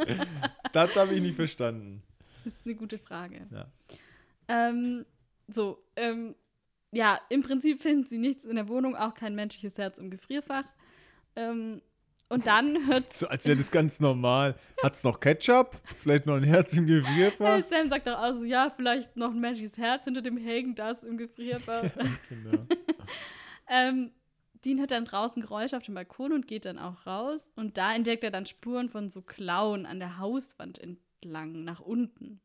Das habe ich nicht verstanden. Das ist eine gute Frage. Ja. Ähm, so, ähm, ja, im Prinzip finden sie nichts in der Wohnung, auch kein menschliches Herz im Gefrierfach. Ähm, und dann hört So, als wäre das ganz normal. Hat's noch Ketchup? Vielleicht noch ein Herz im Gefrierfach? Sam sagt auch also, ja, vielleicht noch ein menschliches Herz hinter dem Hagen, das im Gefrierfach. genau. ähm, Dean hört dann draußen Geräusche auf dem Balkon und geht dann auch raus. Und da entdeckt er dann Spuren von so Klauen an der Hauswand entlang, nach unten.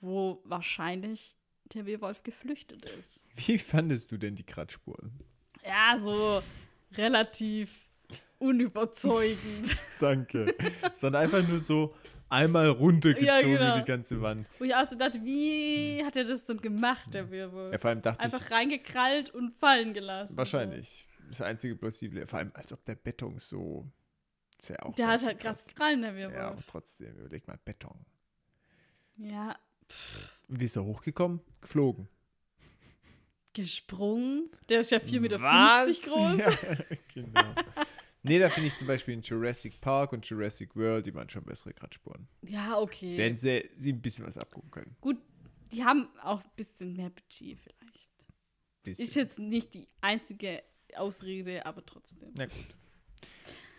Wo wahrscheinlich der Werwolf geflüchtet ist. Wie fandest du denn die Kratzspuren? Ja, so relativ unüberzeugend. Danke. Sondern einfach nur so einmal runtergezogen Ja, genau. die ganze Wand. Wo ich auch so dachte, wie hat er das denn gemacht, der Werwolf? Ja, vor allem dachte Einfach ich, reingekrallt und fallen gelassen. wahrscheinlich. Das einzige plausible. Vor allem, als ob der Beton so. Ist ja auch So. Der hat halt krass Krallen, der Ja, aber trotzdem, überleg mal, Beton. Ja, Und wie ist er hochgekommen? Geflogen. gesprungen. Der ist ja 4,50 Meter groß. Ja, genau. Nee, da finde ich zum Beispiel in Jurassic Park und Jurassic World, die waren schon bessere Kratzspuren. Ja, okay. Wenn sie, sie ein bisschen was abgucken können. Gut, die haben auch ein bisschen mehr Budget vielleicht. Bisschen. Ist jetzt nicht die einzige Ausrede, aber trotzdem. Na gut.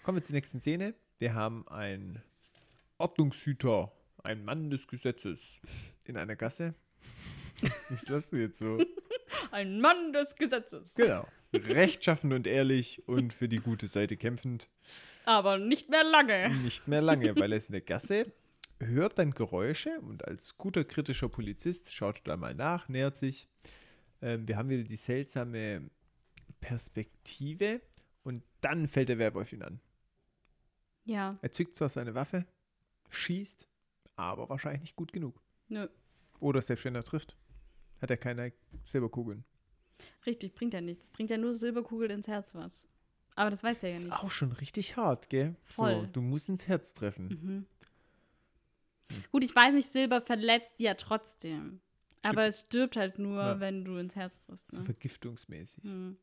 Kommen wir zur nächsten Szene. Wir haben einen Ordnungshüter, einen Mann des Gesetzes in einer Gasse. Was lachst du jetzt so? Ein Mann des Gesetzes. Genau. Rechtschaffen und ehrlich und für die gute Seite kämpfend. Aber nicht mehr lange. Nicht mehr lange, weil er ist in der Gasse, hört dann Geräusche und als guter kritischer Polizist schaut er da mal nach, nähert sich. Ähm, wir haben wieder die seltsame Perspektive und dann fällt der Werwolf ihn an. Ja, Er zückt zwar seine Waffe, schießt, aber wahrscheinlich nicht gut genug. nö. Oder selbst wenn er trifft, hat er keine Silberkugeln. Richtig, bringt ja nichts. Bringt ja nur Silberkugel ins Herz was. Aber das weiß der ja ist nicht. auch schon richtig hart, gell? So, Voll. du musst ins Herz treffen. Mhm. Gut, ich weiß nicht, Silber verletzt ja trotzdem. Aber Stimmt. es stirbt halt nur, Ja. wenn du ins Herz triffst. So Ne? vergiftungsmäßig. Hm.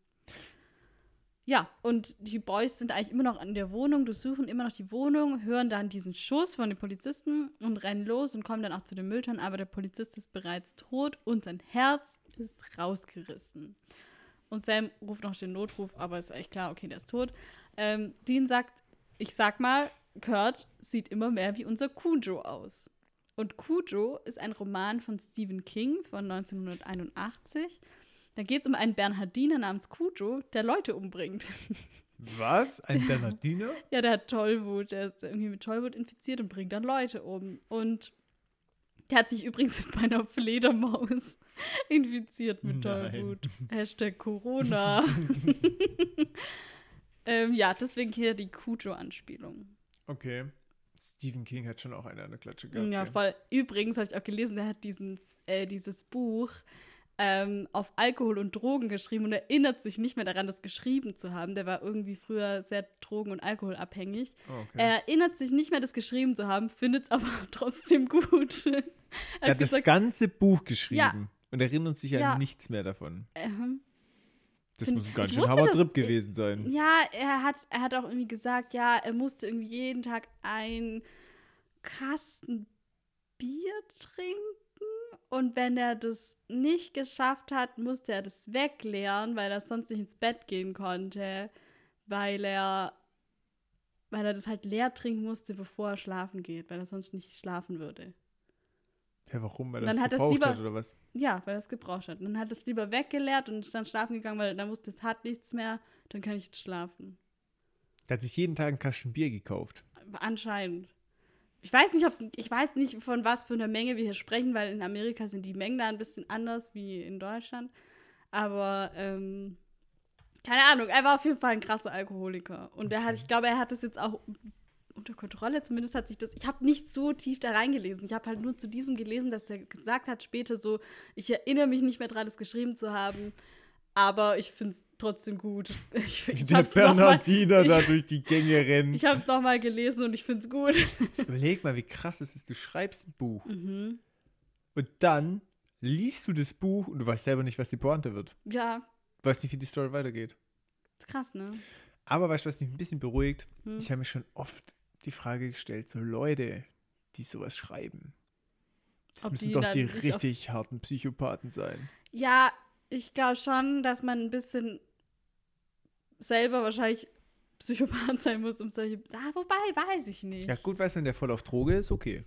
Ja, und die Boys sind eigentlich immer noch an der Wohnung, durchsuchen immer noch die Wohnung, hören dann diesen Schuss von den Polizisten und rennen los und kommen dann auch zu den Mülltonnen, aber der Polizist ist bereits tot und sein Herz ist rausgerissen. Und Sam ruft noch den Notruf, aber ist echt klar, okay, der ist tot. Ähm, Dean sagt, ich sag mal, Kurt sieht immer mehr wie unser Cujo aus. Und Cujo ist ein Roman von Stephen King von 1981. Da geht es um einen Bernhardiner namens Cujo, der Leute umbringt. Was? Ein Bernardiner? ja, der hat Tollwut, der ist irgendwie mit Tollwut infiziert und bringt dann Leute um. Und der hat sich übrigens bei einer Fledermaus infiziert mit. Tollwut. Hashtag Corona. ähm, ja, deswegen hier die Cujo-Anspielung. Okay. Stephen King hat schon auch eine an der Klatsche gehabt. Ja, voll. Übrigens habe ich auch gelesen, der hat diesen, äh, dieses Buch ähm, auf Alkohol und Drogen geschrieben und erinnert sich nicht mehr daran, das geschrieben zu haben. Der war irgendwie früher sehr drogen- und alkoholabhängig. Oh, okay. Er erinnert sich nicht mehr, das geschrieben zu haben, findet es aber trotzdem gut. er er hat das ganze Buch geschrieben und erinnert sich an Ja. nichts mehr davon. ähm, Das muss ein ganz schön das- Trip gewesen sein. Ja, er hat, er hat auch irgendwie gesagt, ja, er musste irgendwie jeden Tag einen Kasten Bier trinken. Und wenn er das nicht geschafft hat, musste er das wegleeren, weil er sonst nicht ins Bett gehen konnte, weil er, weil er das halt leer trinken musste, bevor er schlafen geht, weil er sonst nicht schlafen würde. Ja, warum? Weil Dann er das gebraucht lieber- hat oder was? Ja, weil er es gebraucht hat. Und dann hat er es lieber weggeleert und ist dann schlafen gegangen, weil er wusste, es hat nichts mehr, dann kann ich jetzt schlafen. Er hat sich jeden Tag einen Kasten Bier gekauft. Anscheinend. Ich weiß nicht, ob's, ich weiß nicht, von was für einer Menge wir hier sprechen, weil in Amerika sind die Mengen da ein bisschen anders wie in Deutschland. Aber ähm, keine Ahnung, er war auf jeden Fall ein krasser Alkoholiker. Und er hat, ich glaube, er hat das jetzt auch unter Kontrolle. Zumindest hat sich das. Ich habe nicht so tief da reingelesen. Ich habe halt nur zu diesem gelesen, dass er gesagt hat später so, ich erinnere mich nicht mehr dran, das geschrieben zu haben. Aber ich finde es trotzdem gut. Ich, Wie ich der noch mal- Bernhardiner da ich- durch die Gänge rennt. ich habe es nochmal gelesen und ich finde es gut. Überleg mal, wie krass es ist. Du schreibst ein Buch Mhm. und dann liest du das Buch und du weißt selber nicht, was die Pointe wird. Ja, Du weißt nicht, wie die Story weitergeht. ist krass, ne? Aber weißt du, was mich ein bisschen beruhigt? Hm. Ich habe mir schon oft die Frage gestellt, so Leute, die sowas schreiben. Das Ob müssen doch die richtig harten Psychopathen sein. Ja, ich glaube schon, dass man ein bisschen selber wahrscheinlich Psychopath sein muss, um solche. Ah, wobei, weiß ich nicht. Ja, gut, weißt du, wenn der voll auf Droge ist, okay.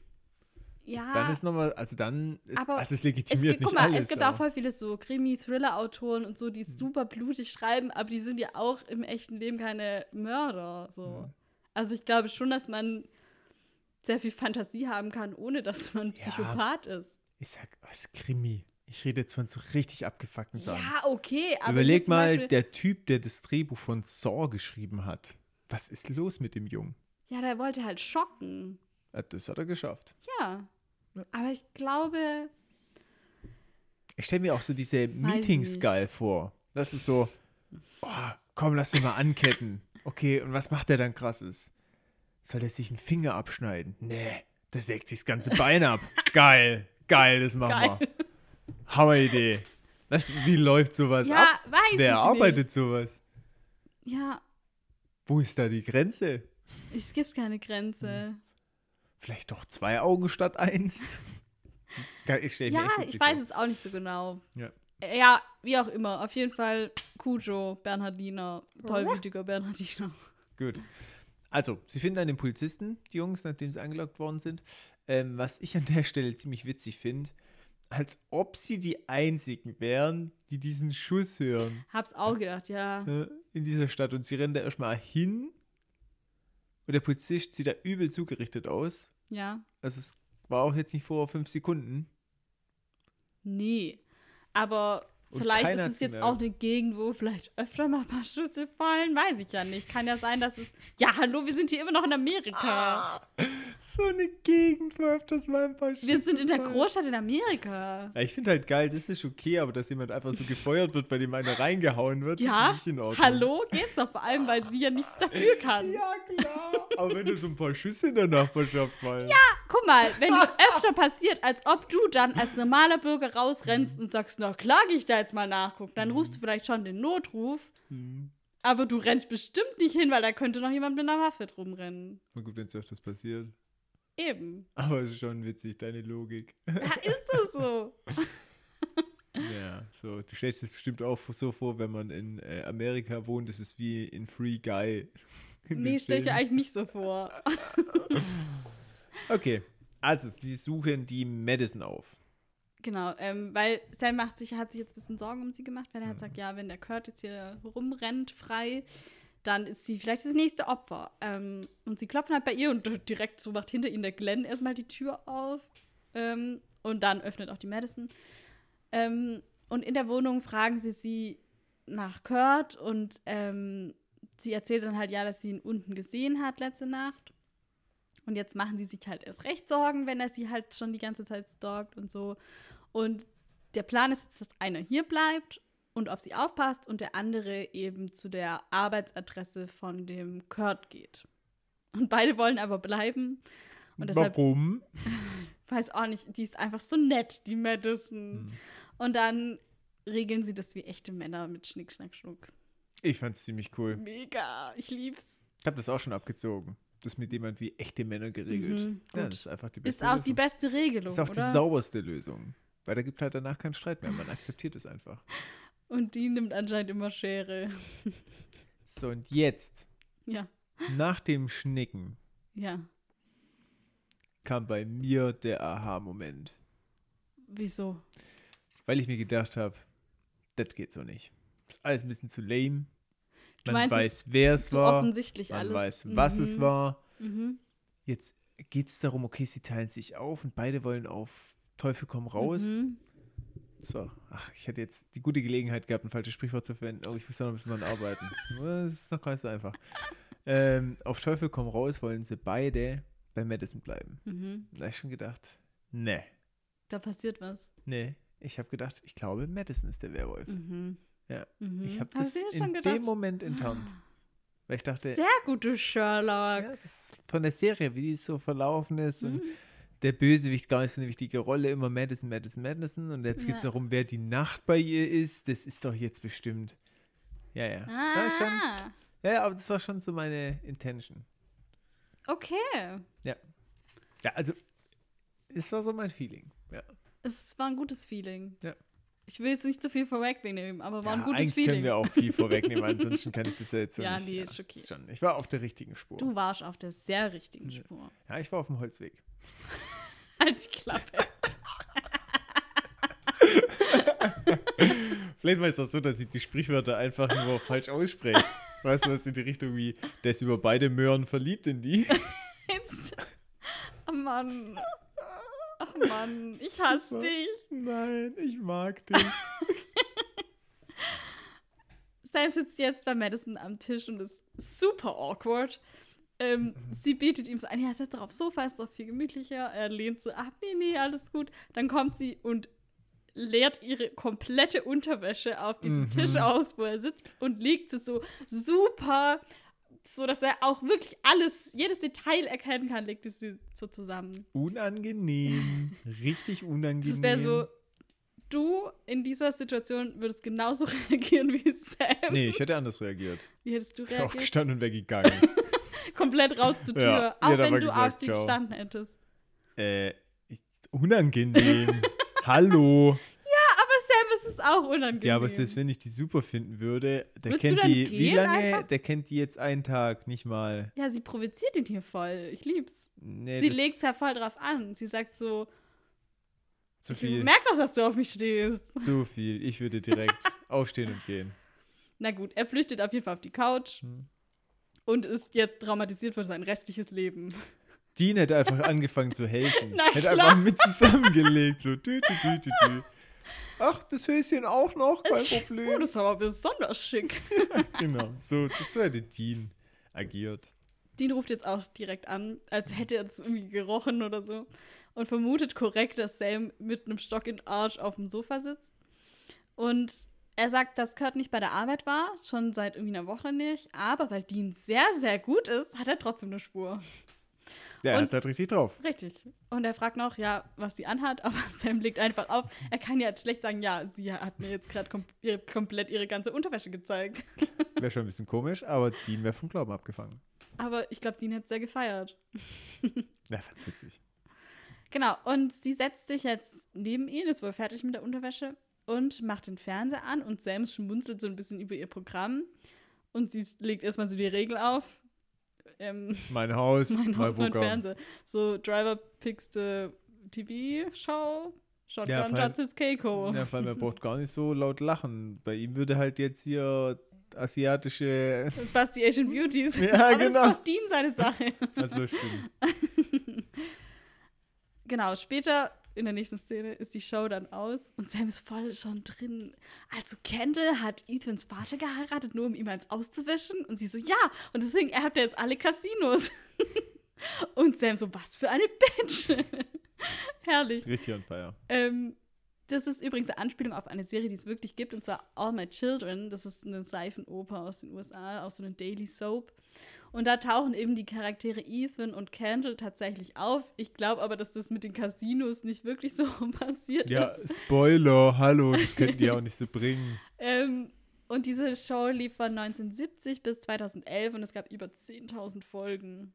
Ja, Dann ist nochmal, also dann ist, Aber also es es legitimiert gibt, guck nicht mal, alles. es gibt aber- auch voll viele so Krimi-Thriller-Autoren und so, die super blutig schreiben, aber die sind ja auch im echten Leben keine Mörder. So. Ja. Also ich glaube schon, dass man sehr viel Fantasie haben kann, ohne dass man Ja. Psychopath ist. Ich sag, was Krimi? Ich rede jetzt von so richtig abgefuckten Sachen. Ja, okay, aber Überleg mal, der Typ, der das Drehbuch von Saw geschrieben hat. Was ist los mit dem Jungen? Ja, der wollte halt schocken. Ja, Das hat er geschafft. Ja. Ja. Aber ich glaube, Ich stelle mir auch so diese Meetings geil vor. Das ist so, oh, komm, lass ihn mal anketten. Okay, und was macht er dann krasses? Soll er sich einen Finger abschneiden? Nee, der sägt sich das ganze Bein ab. geil, geil, das machen Geil. wir. Hammeridee. Was, wie läuft sowas ja, ab? weiß Wer ich arbeitet sowas? nicht. Ja, Wo ist da die Grenze? es gibt keine Grenze. Vielleicht doch zwei Augen statt eins? Ich Ja, ich weiß vor. es auch nicht so genau. Ja. Ja, wie auch immer. Auf jeden Fall Cujo, Bernhardiner, tollwütiger Bernhardiner. Gut. Also, sie finden einen Polizisten, die Jungs, nachdem sie angelockt worden sind. Ähm, was ich an der Stelle ziemlich witzig finde, als ob sie die einzigen wären, die diesen Schuss hören Hab's auch gedacht, ja. in dieser Stadt. Und sie rennen da erstmal hin und der Polizist sieht da übel zugerichtet aus. Ja. Also, es war auch jetzt nicht vor fünf Sekunden. Nee. Aber Und Vielleicht ist es jetzt mehr. auch eine Gegend, wo vielleicht öfter mal ein paar Schüsse fallen. Weiß ich ja nicht. Kann ja sein, dass es. Ja, hallo, wir sind hier immer noch in Amerika. So eine Gegend, wo öfters mal ein paar wir sind in der Schüsse. Großstadt in Amerika. Ja, ich finde halt geil, das ist okay, aber dass jemand einfach so gefeuert wird, bei dem einer reingehauen wird, Ja, ist nicht in Ordnung. hallo, geht's doch vor allem, weil sie ja nichts dafür kann. Ja, klar. aber wenn du so ein paar Schüsse in der Nachbarschaft fallen. Ja. Guck mal, wenn es öfter passiert, als ob du dann als normaler Bürger rausrennst und sagst, na klar, geh ich da jetzt mal nachgucken, dann rufst du vielleicht schon den Notruf, aber du rennst bestimmt nicht hin, weil da könnte noch jemand mit einer Waffe drumrennen. Na gut, wenn es öfters passiert. Eben. Aber es ist schon witzig, deine Logik. Ja, ist das so? ja, so. Du stellst es bestimmt auch so vor, wenn man in äh, Amerika wohnt, das ist wie in Free Guy. in Nee, stell dir eigentlich nicht so vor. Okay, also sie suchen die Madison auf. Genau, ähm, weil Sam macht sich, hat sich jetzt ein bisschen Sorgen um sie gemacht, weil er hat gesagt, ja, wenn der Kurt jetzt hier rumrennt frei, dann ist sie vielleicht das nächste Opfer. Ähm, und sie klopfen halt bei ihr und direkt so macht hinter ihnen der Glenn erstmal die Tür auf. Ähm, und dann öffnet auch die Madison. Ähm, und in der Wohnung fragen sie sie nach Kurt und ähm, sie erzählt dann halt ja, dass sie ihn unten gesehen hat letzte Nacht. Und jetzt machen sie sich halt erst recht Sorgen, wenn er sie halt schon die ganze Zeit stalkt und so. Und der Plan ist jetzt, dass einer hier bleibt und auf sie aufpasst und der andere eben zu der Arbeitsadresse von dem Kurt geht. Und beide wollen aber bleiben. Und deshalb Warum? weiß auch nicht, die ist einfach so nett, die Madison. Hm. Und dann regeln sie das wie echte Männer mit Schnick, Schnack, Schnuck. Ich fand's ziemlich cool. Mega, ich lieb's. Ich habe das auch schon abgezogen. Das mit jemand wie echte Männer geregelt. Mhm, ja, das ist einfach die beste Ist auch Lösung. die beste Regelung, ist auch oder? die sauberste Lösung. Weil da gibt es halt danach keinen Streit mehr. Man akzeptiert es einfach. Und die nimmt anscheinend immer Schere. So, und jetzt, Ja, nach dem Schnicken, ja. kam bei mir der Aha-Moment. Wieso? Weil ich mir gedacht habe, das geht so nicht. Das ist alles ein bisschen zu lame. Man meinst, es weiß, wer es war. offensichtlich Man alles. weiß, was es Mhm. war. Mhm. Jetzt geht es darum, okay, sie teilen sich auf und beide wollen auf Teufel komm raus. Mhm. So, ach, ich hätte jetzt die gute Gelegenheit gehabt, ein falsches Sprichwort zu verwenden, aber ich muss da noch ein bisschen dran arbeiten. Das ist noch gar nicht so einfach. Ähm, auf Teufel komm raus wollen sie beide bei Madison bleiben. Mhm. Da hab ich schon gedacht, ne, Da passiert was. ne. Ich habe gedacht, ich glaube, Madison ist der Werwolf. Mhm. Ja. Mhm. Ich habe das in schon gedacht? dem Moment enttarnt. Weil ich dachte, Sehr gut, du Sherlock. ja, von der Serie, wie die so verlaufen ist und Mhm. Der Bösewicht gar nicht so eine wichtige Rolle, immer Madison, Madison, Madison. Und jetzt geht es Ja. darum, wer die Nacht bei ihr ist. Das ist doch jetzt bestimmt. Ja, ja. Da ist schon, Ah, ja, ja, aber das war schon so meine Intention. okay. Ja, also, es war so mein Feeling. Ja, Es war ein gutes Feeling. Ja. Ich will jetzt nicht so viel vorwegnehmen, aber war ein ja gutes eigentlich Feeling. können wir auch viel vorwegnehmen, ansonsten kann ich das ja jetzt so Ja, nicht. nee, ist okay. Schon, ich war auf der richtigen Spur. Du warst auf der sehr richtigen Ja. Spur. Ja, ich war auf dem Holzweg. Halt die Klappe. Vielleicht war es auch so, dass ich die Sprichwörter einfach nur falsch ausspreche. Weißt du, was in die Richtung wie, der ist über beide Möhren verliebt in die. Jetzt. Oh Mann. Ach Mann, ich hasse Super. dich. Nein, ich mag dich. Sam sitzt jetzt bei Madison am Tisch und ist super awkward. Ähm, sie bietet ihm so ein, ja, setz doch aufs Sofa, ist doch viel gemütlicher. Er lehnt so ab, nee, nee, alles gut. Dann kommt sie und leert ihre komplette Unterwäsche auf diesem Mhm. Tisch aus, wo er sitzt und legt sie so super, so dass er auch wirklich alles, jedes Detail erkennen kann, legt sie so zusammen. Unangenehm. Richtig unangenehm. Das wäre so, du in dieser Situation würdest genauso reagieren wie Sam. Nee, ich hätte anders reagiert. Wie hättest du Ich wäre reagiert? aufgestanden und wäre gegangen. Komplett raus zur Tür. Ja, auch wenn du gesagt, auf sie ciao. gestanden hättest. äh, unangenehm. Hallo. Aber Sam ist es auch unangenehm. Ja, aber selbst wenn ich die super finden würde, der du kennt die, wie lange? einfach? Der kennt die jetzt einen Tag, nicht mal. Ja, sie provoziert ihn hier voll. Ich lieb's. Nee, sie legt's ja voll drauf an. Sie sagt so, Zu ich viel. merk doch, dass du auf mich stehst. Zu viel. Ich würde direkt aufstehen und gehen. Na gut, er flüchtet auf jeden Fall auf die Couch Hm. Und ist jetzt traumatisiert für sein restliches Leben. Dean hätte einfach angefangen zu helfen. Na hätte klar. einfach mit zusammengelegt. So, tü, tü, tü. Ach, das Höschen auch noch, kein Oh, Problem. das ist aber besonders schick. genau, so, das wäre Dean agiert. Dean ruft jetzt auch direkt an, als hätte er es irgendwie gerochen oder so. Und vermutet korrekt, dass Sam mit einem Stock in Arsch auf dem Sofa sitzt. Und er sagt, dass Kurt nicht bei der Arbeit war, schon seit irgendwie einer Woche nicht. Aber weil Dean sehr, sehr gut ist, hat er trotzdem eine Spur. Der Und- hat's halt richtig drauf. Richtig. Und er fragt noch, ja, was sie anhat, aber Sam legt einfach auf. Er kann ja schlecht sagen, ja, sie hat mir jetzt gerade kom ihr, komplett ihre ganze Unterwäsche gezeigt. Wäre schon ein bisschen komisch, aber Dean wäre vom Glauben abgefangen. Aber ich glaube, Dean hat es sehr gefeiert. Ja, fand's witzig. Genau, und sie setzt sich jetzt neben ihn, ist wohl fertig mit der Unterwäsche und macht den Fernseher an und Sam schmunzelt so ein bisschen über ihr Programm und sie legt erstmal so die Regel auf. Ähm, Mein Haus, mein Haus, mein. Fernseher. So, Driver picks the TV-Show, Shotgun Ja, touches Keiko. Ja, vor allem, er braucht gar nicht so laut lachen. Bei ihm würde halt jetzt hier asiatische. Was die Asian Beauties. Ja, Aber genau. ist doch Dean seine Sache. Also stimmt. genau, später in der nächsten Szene ist die Show dann aus und Sam ist voll schon drin. Also Kendall hat Ethans Vater geheiratet, nur um ihm eins auszuwischen. Und sie so, ja. Und deswegen erbt er jetzt alle Casinos. und Sam so, was für eine Bitch. Herrlich. Richtig on fire. Ähm, das ist übrigens eine Anspielung auf eine Serie, die es wirklich gibt, und zwar All My Children. Das ist eine Seifenoper aus den USA, aus so einer Daily Soap. Und da tauchen eben die Charaktere Ethan und Kendall tatsächlich auf. Ich glaube aber, dass das mit den Casinos nicht wirklich so passiert Ja, ist. Spoiler, hallo, das könnten die auch nicht so bringen. Ähm, und diese Show lief von 1970 bis 2011 und es gab über 10.000 Folgen.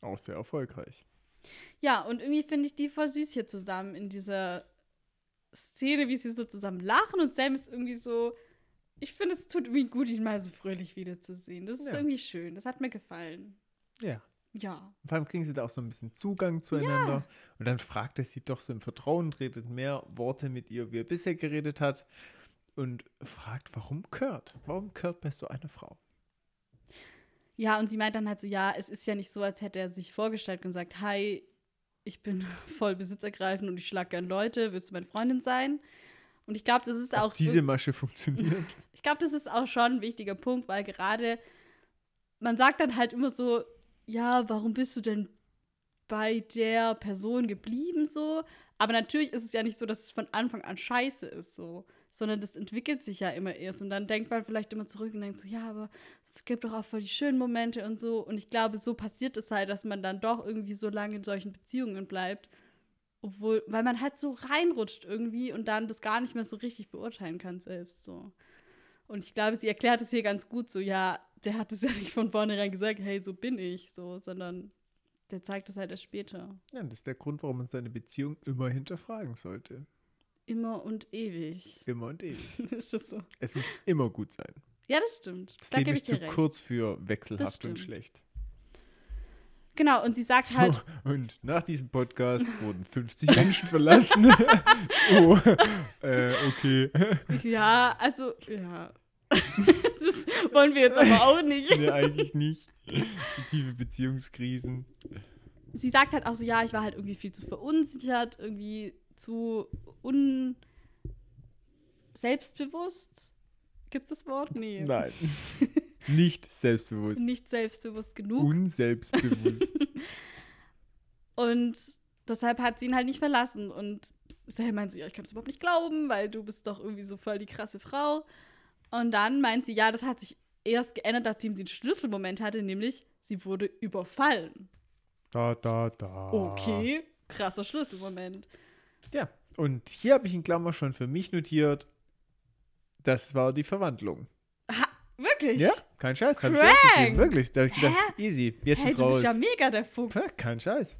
Auch sehr erfolgreich. Ja, und irgendwie finde ich die voll süß hier zusammen in dieser Szene, wie sie so zusammen lachen und Sam ist irgendwie so. Ich finde, es tut irgendwie gut, ihn mal so fröhlich wiederzusehen. Das ist Ja. irgendwie schön. Das hat mir gefallen. Ja. Ja. Vor allem kriegen sie da auch so ein bisschen Zugang zueinander. Und dann fragt er sie doch so im Vertrauen, redet mehr Worte mit ihr, wie er bisher geredet hat. Und fragt, warum Kurt? Warum Kurt bei so einer Frau? Ja, und sie meint dann halt so: Ja, es ist ja nicht so, als hätte er sich vorgestellt und gesagt: Hi, ich bin voll besitzergreifend und ich schlag gern Leute. Willst du meine Freundin sein? Und ich glaube, das ist auch. Diese Masche funktioniert. Ich glaube, das ist auch schon ein wichtiger Punkt, weil gerade man sagt dann halt immer so, ja, warum bist du denn bei der Person geblieben so? Aber natürlich ist es ja nicht so, dass es von Anfang an scheiße ist so, sondern das entwickelt sich ja immer erst und dann denkt man vielleicht immer zurück und denkt so, ja, aber es gibt doch auch voll die schönen Momente und so und ich glaube, so passiert es halt, dass man dann doch irgendwie so lange in solchen Beziehungen bleibt, obwohl, weil man halt so reinrutscht irgendwie und dann das gar nicht mehr so richtig beurteilen kann selbst so. Und ich glaube, sie erklärt es hier ganz gut so, ja, der hat es ja nicht von vornherein gesagt, hey, so bin ich, so, sondern der zeigt es halt erst später. Ja, das ist der Grund, warum man seine Beziehung immer hinterfragen sollte. Immer und ewig. Immer und ewig. ist das so? Es muss immer gut sein. Ja, das stimmt. Das da Leben ist zu recht. kurz für wechselhaft und schlecht. Genau, und sie sagt halt, Und nach diesem Podcast wurden 50 Menschen verlassen. oh, äh, okay. ja, also, ja. das wollen wir jetzt aber auch nicht. nee, eigentlich nicht. So tiefe Beziehungskrisen. sie sagt halt auch so, ja, ich war halt irgendwie viel zu verunsichert, irgendwie zu un selbstbewusst. Gibt es das Wort? Nee. Nein. Nicht selbstbewusst. Nicht selbstbewusst genug. Unselbstbewusst. Und deshalb hat sie ihn halt nicht verlassen. Und Sam meint so, ja, ich kann es überhaupt nicht glauben, weil du bist doch irgendwie so voll die krasse Frau. Und dann meint sie, ja, das hat sich erst geändert, nachdem sie einen Schlüsselmoment hatte, nämlich sie wurde überfallen. Da, da, da. Okay, krasser Schlüsselmoment. Ja, und hier habe ich in Klammer schon für mich notiert, das war die Verwandlung. Ha, wirklich? Ja, kein Scheiß. Hab ich Crank. aufgeschrieben. Wirklich. Da hab ich gedacht, easy. Jetzt hey, ist du raus. bist ja mega der Fuchs. Ja, kein Scheiß.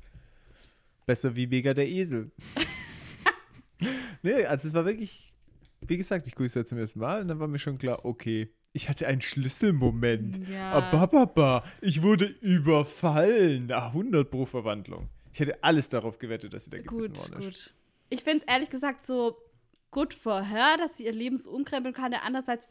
Besser wie mega der Esel. nee, also es war wirklich, wie gesagt, ich grüße zum ersten Mal und dann war mir schon klar, okay, ich hatte einen Schlüsselmoment. Ja. Abababa, ich wurde überfallen. Ah, 100 pro Verwandlung. Ich hätte alles darauf gewettet, dass sie da Gut, worden ist. gut. Ich finde es ehrlich gesagt so gut for her, dass sie ihr Leben so umkrempeln kann. Andererseits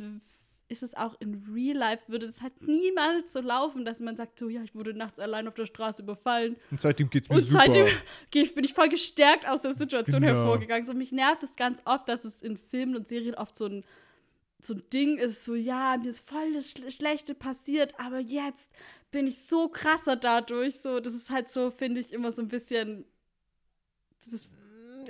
ist es auch in Real Life, würde es halt niemals so laufen, dass man sagt, so, ja, ich wurde nachts allein auf der Straße überfallen. Und seitdem geht's mir Und super. seitdem ich, bin ich voll gestärkt aus der Situation Genau. hervorgegangen. So, mich nervt es ganz oft, dass es in Filmen und Serien oft so ein, so ein Ding ist, so, ja, mir ist voll das Schle Schlechte passiert, aber jetzt bin ich so krasser dadurch. So, das ist halt so, finde ich, immer so ein bisschen. Das ist,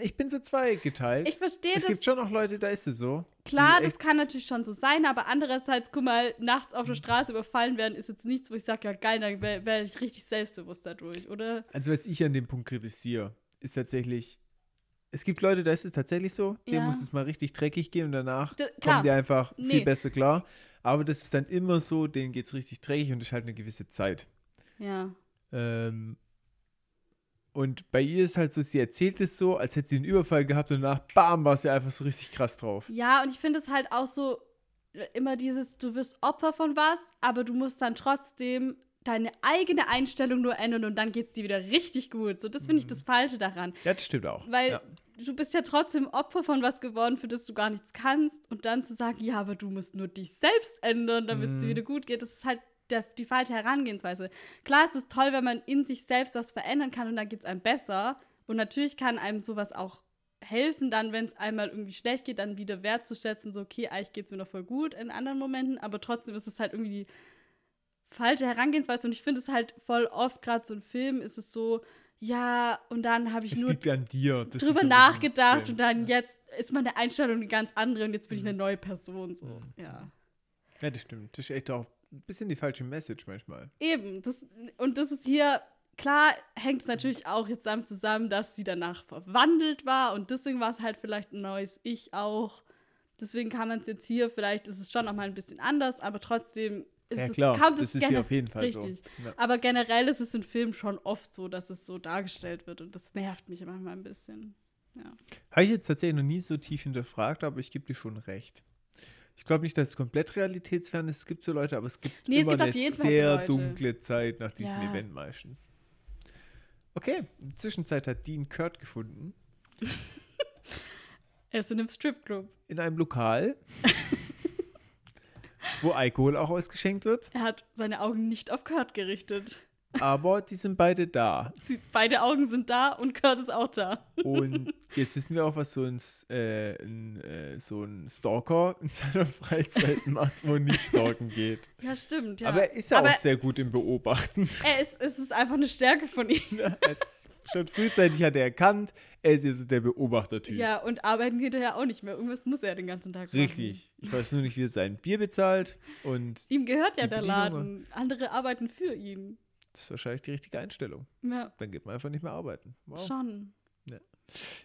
ich bin so zweigeteilt. ich verstehe es das. gibt schon auch Leute, da ist es so. Klar, das kann natürlich schon so sein, aber andererseits, guck mal, nachts auf der Straße überfallen werden, ist jetzt nichts, wo ich sage, ja geil, dann wäre wär ich richtig selbstbewusst dadurch, oder? Also, was ich an dem Punkt kritisiere, ist tatsächlich, es gibt Leute, da ist es tatsächlich so, Ja. denen muss es mal richtig dreckig gehen und danach D- klar. kommen die einfach Nee. viel besser klar. Aber das ist dann immer so, denen geht es richtig dreckig und das ist halt eine gewisse Zeit. Ja. Ähm, und bei ihr ist halt so, sie erzählt es so, als hätte sie einen Überfall gehabt und danach, bam, war sie einfach so richtig krass drauf. Ja, und ich finde es halt auch so, äh, immer dieses, du wirst Opfer von was, aber du musst dann trotzdem deine eigene Einstellung nur ändern und dann geht es dir wieder richtig gut. So, das finde ich Mhm. das Falsche daran. Ja, das stimmt auch. Weil ja. du bist ja trotzdem Opfer von was geworden, für das du gar nichts kannst. Und dann zu sagen, ja, aber du musst nur dich selbst ändern, damit es dir Mhm. wieder gut geht, das ist halt der, die falsche Herangehensweise. Klar ist es toll, wenn man in sich selbst was verändern kann und dann geht es einem besser. Und natürlich kann einem sowas auch helfen, dann, wenn es einmal irgendwie schlecht geht, dann wieder wertzuschätzen, so, okay, eigentlich geht es mir noch voll gut in anderen Momenten, aber trotzdem ist es halt irgendwie die falsche Herangehensweise. Und ich finde es halt voll oft, gerade so ein Film, ist es so, ja, und dann habe ich Es nur liegt an dir. Das ist drüber so nachgedacht Film. und dann jetzt ist meine Einstellung eine ganz andere und jetzt bin ich Mhm. eine neue Person so. Mhm. Ja. Ja, das stimmt. Das ist echt auch ein bisschen die falsche Message manchmal. Eben, das, und das ist hier, klar hängt es natürlich auch jetzt damit zusammen, dass sie danach verwandelt war und deswegen war es halt vielleicht ein neues Ich auch. Deswegen kann man es jetzt hier, vielleicht ist es schon noch mal ein bisschen anders, aber trotzdem ist ja, es, klar. kommt Das es ist ja auf jeden Fall richtig. so. Ja. Aber generell ist es in Filmen schon oft so, dass es so dargestellt wird und das nervt mich manchmal ein bisschen. Habe ich jetzt tatsächlich noch nie so tief hinterfragt, aber ich gebe dir schon recht. Ich glaube nicht, dass es komplett realitätsfern ist. Es gibt so Leute, aber es gibt Nee, es immer gibt auf eine so sehr Leute. dunkle Zeit nach diesem Ja. Event meistens. Okay, in der Zwischenzeit hat Dean Kurt gefunden. Er ist in einem Stripclub. In einem Lokal, wo Alkohol auch ausgeschenkt wird. Er hat seine Augen nicht auf Kurt gerichtet. Aber die sind beide da. Sie, beide Augen sind da und Kurt ist auch da. Und jetzt wissen wir auch, was so ein, äh, ein, äh, so ein Stalker in seiner Freizeit macht, wo nicht stalken geht. Ja, stimmt. Ja. Aber er ist ja auch sehr gut im Beobachten. er ist, es ist einfach eine Stärke von ihm. es schon frühzeitig hat er erkannt, er ist jetzt der Beobachtertyp. Ja, und arbeiten geht er ja auch nicht mehr. Irgendwas muss er den ganzen Tag machen. Richtig. Ich weiß nur nicht, wie er sein Bier bezahlt. Und Ihm gehört ja der. Laden. Andere arbeiten für ihn. Das ist wahrscheinlich die richtige Einstellung. Ja, Dann geht man einfach nicht mehr arbeiten. Wow. schon.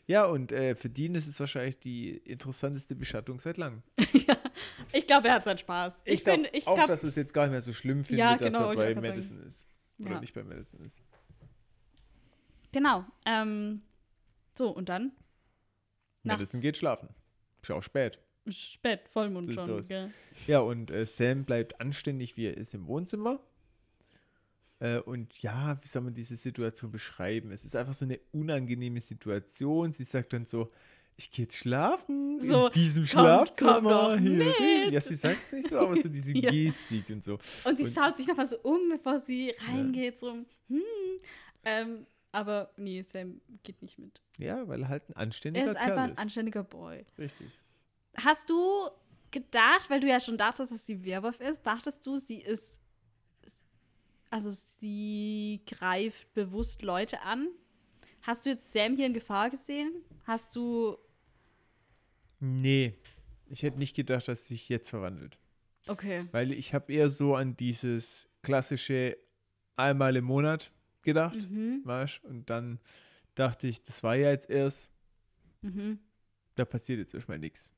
Ja, und äh, für Dean ist es wahrscheinlich die interessanteste Beschattung seit langem. ja, ich glaube, er hat seinen Spaß. Ich, glaub finde, ich auch, glaube, dass es jetzt gar nicht mehr so schlimm findet, Ja, dass genau, er wollte ich bei Madison ist. Oder Ja. nicht bei Madison ist. genau. Ähm, so, und dann? Madison Nachts. geht schlafen. Ist ja auch spät. Spät, Vollmond schon. Ja, und äh, Sam bleibt anständig, wie er ist im Wohnzimmer. Äh, und ja, wie soll man diese Situation beschreiben? Es ist einfach so eine unangenehme Situation. Sie sagt dann so, ich gehe jetzt schlafen So, in diesem kommt- Schlafzimmer. doch hier. Ja, sie sagt es nicht so, aber so diese Ja. Gestik und so. Und sie Und- schaut sich noch mal so um, bevor sie reingeht, so, hm. Ähm, aber nee, Sam geht nicht mit. Ja, weil er halt ein Er anständiger ist Kerl einfach ein ist. anständiger Boy. Richtig. Hast du gedacht, weil du ja schon dachtest, dass sie Werwolf ist, dachtest du, sie ist. Also sie greift bewusst Leute an? Hast du jetzt Sam hier in Gefahr gesehen? Hast du. Nee, ich hätte nicht gedacht, dass sie sich jetzt verwandelt. Okay. Weil ich habe eher so an dieses klassische einmal im Monat gedacht. Mhm. weißt? Und dann dachte ich, das war ja jetzt erst, Mhm. da passiert jetzt erstmal nichts.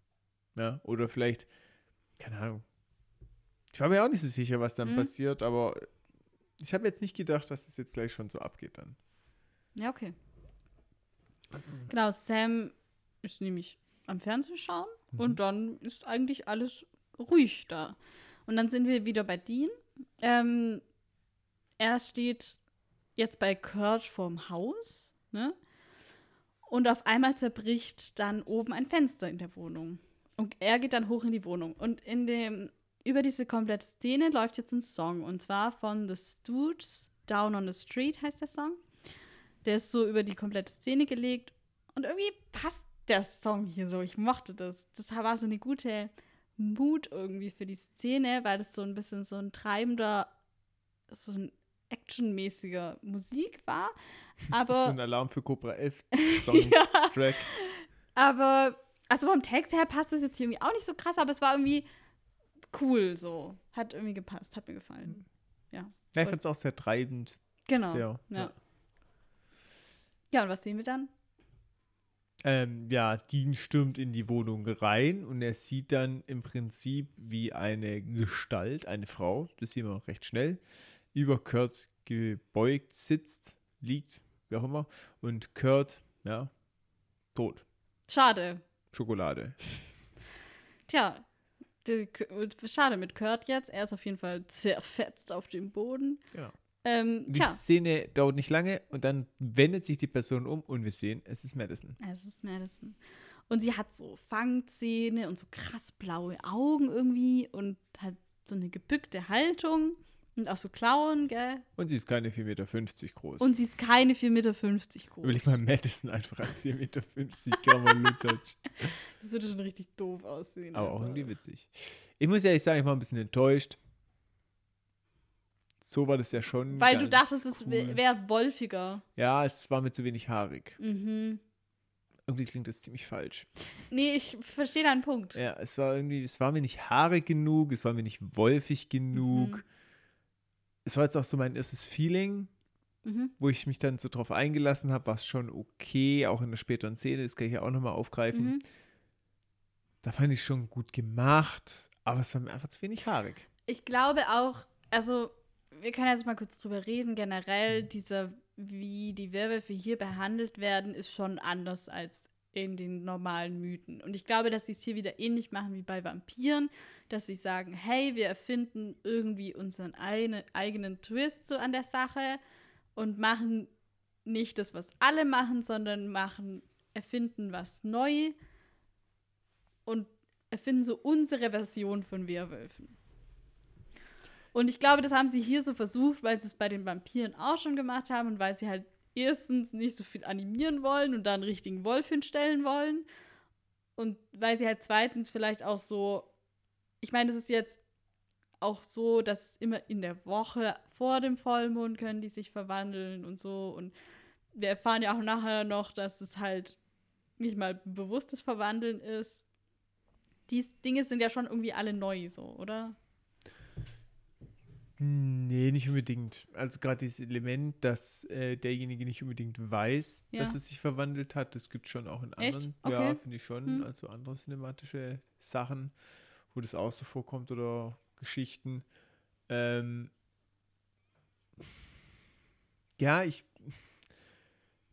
Ja, oder vielleicht, keine Ahnung. Ich war mir auch nicht so sicher, was dann Mhm. passiert, aber ich habe jetzt nicht gedacht, dass es jetzt gleich schon so abgeht dann. Ja, okay. Genau, Sam ist nämlich am Fernsehen schauen Mhm. und dann ist eigentlich alles ruhig da. Und dann sind wir wieder bei Dean. Ähm, er steht jetzt bei Kurt vorm Haus, ne? Und auf einmal zerbricht dann oben ein Fenster in der Wohnung. Und er geht dann hoch in die Wohnung. Und in dem, über diese komplette Szene läuft jetzt ein Song und zwar von The Stooges, Down on the Street heißt der Song. Der ist so über die komplette Szene gelegt und irgendwie passt der Song hier so. Ich mochte das. Das war so eine gute Mut irgendwie für die Szene, weil das so ein bisschen so ein treibender, so ein actionmäßiger Musik war. Aber so ein Alarm für Cobra 11 Song Ja. Track. Aber, also vom Text her passt das jetzt irgendwie auch nicht so krass, aber es war irgendwie cool so. Hat irgendwie gepasst, hat mir gefallen. Ja. Ja, ich fand es auch sehr treibend. Genau. Sehr, ja. ja. ja, und was sehen wir dann? Ähm, ja, Dean stürmt in die Wohnung rein und er sieht dann im Prinzip, wie eine Gestalt, eine Frau, das sehen wir auch recht schnell, über Kurt gebeugt sitzt, liegt, wie auch immer, und Kurt, ja, tot. Schade. Schokolade. Tja, schade mit Kurt jetzt. Er ist auf jeden Fall zerfetzt auf dem Boden. Genau. Ähm, Die tja, Szene dauert nicht lange und dann wendet sich die Person um und wir sehen, es ist Madison. es ist Madison. Und sie hat so Fangzähne und so krass blaue Augen irgendwie und hat so eine gebückte Haltung und auch so Klauen, gell? Und sie ist keine 4,50 Meter groß. Und sie ist keine 4,50 Meter groß. Überleg mal Madison einfach als 4,50 Meter Gramm Lutatsch. Das würde schon richtig doof aussehen. Aber auch irgendwie witzig. Ich muss ehrlich sagen, ich war ein bisschen enttäuscht. So war das ja schon. Weil du dachtest, es cool. wäre wär wolfiger. Ja, es war mir zu wenig haarig. Mhm. Irgendwie klingt das ziemlich falsch. Nee, ich verstehe deinen Punkt. Ja, es war irgendwie, es war mir nicht haarig genug, es war mir nicht wolfig genug. Mhm. Es war jetzt auch so mein erstes Feeling, Mhm. wo ich mich dann so drauf eingelassen habe, war es schon okay, auch in der späteren Szene, das kann ich ja auch nochmal aufgreifen. Mhm. Da fand ich schon gut gemacht, aber es war mir einfach zu wenig haarig. Ich glaube auch, also wir können jetzt mal kurz drüber reden. Generell, Mhm. dieser, wie die Werwölfe hier behandelt werden, ist schon anders als in den normalen Mythen. Und ich glaube, dass sie es hier wieder ähnlich machen wie bei Vampiren, dass sie sagen, hey, wir erfinden irgendwie unseren eine, eigenen Twist so an der Sache und machen nicht das, was alle machen, sondern machen, erfinden was neu und erfinden so unsere Version von Werwölfen. Und ich glaube, das haben sie hier so versucht, weil sie es bei den Vampiren auch schon gemacht haben und weil sie halt erstens nicht so viel animieren wollen und da einen richtigen Wolf hinstellen wollen. Und weil sie halt zweitens vielleicht auch so, ich meine, es ist jetzt auch so, dass immer in der Woche vor dem Vollmond können die sich verwandeln und so. Und wir erfahren ja auch nachher noch, dass es halt nicht mal bewusstes Verwandeln ist. Die Dinge sind ja schon irgendwie alle neu so, oder? Nee, nicht unbedingt. Also gerade dieses Element, dass äh, derjenige nicht unbedingt weiß, Ja. dass es sich verwandelt hat, das gibt es schon auch in anderen. Okay. Ja, finde ich schon. Hm. Also andere cinematische Sachen, wo das auch so vorkommt oder Geschichten. Ähm, ja, ich.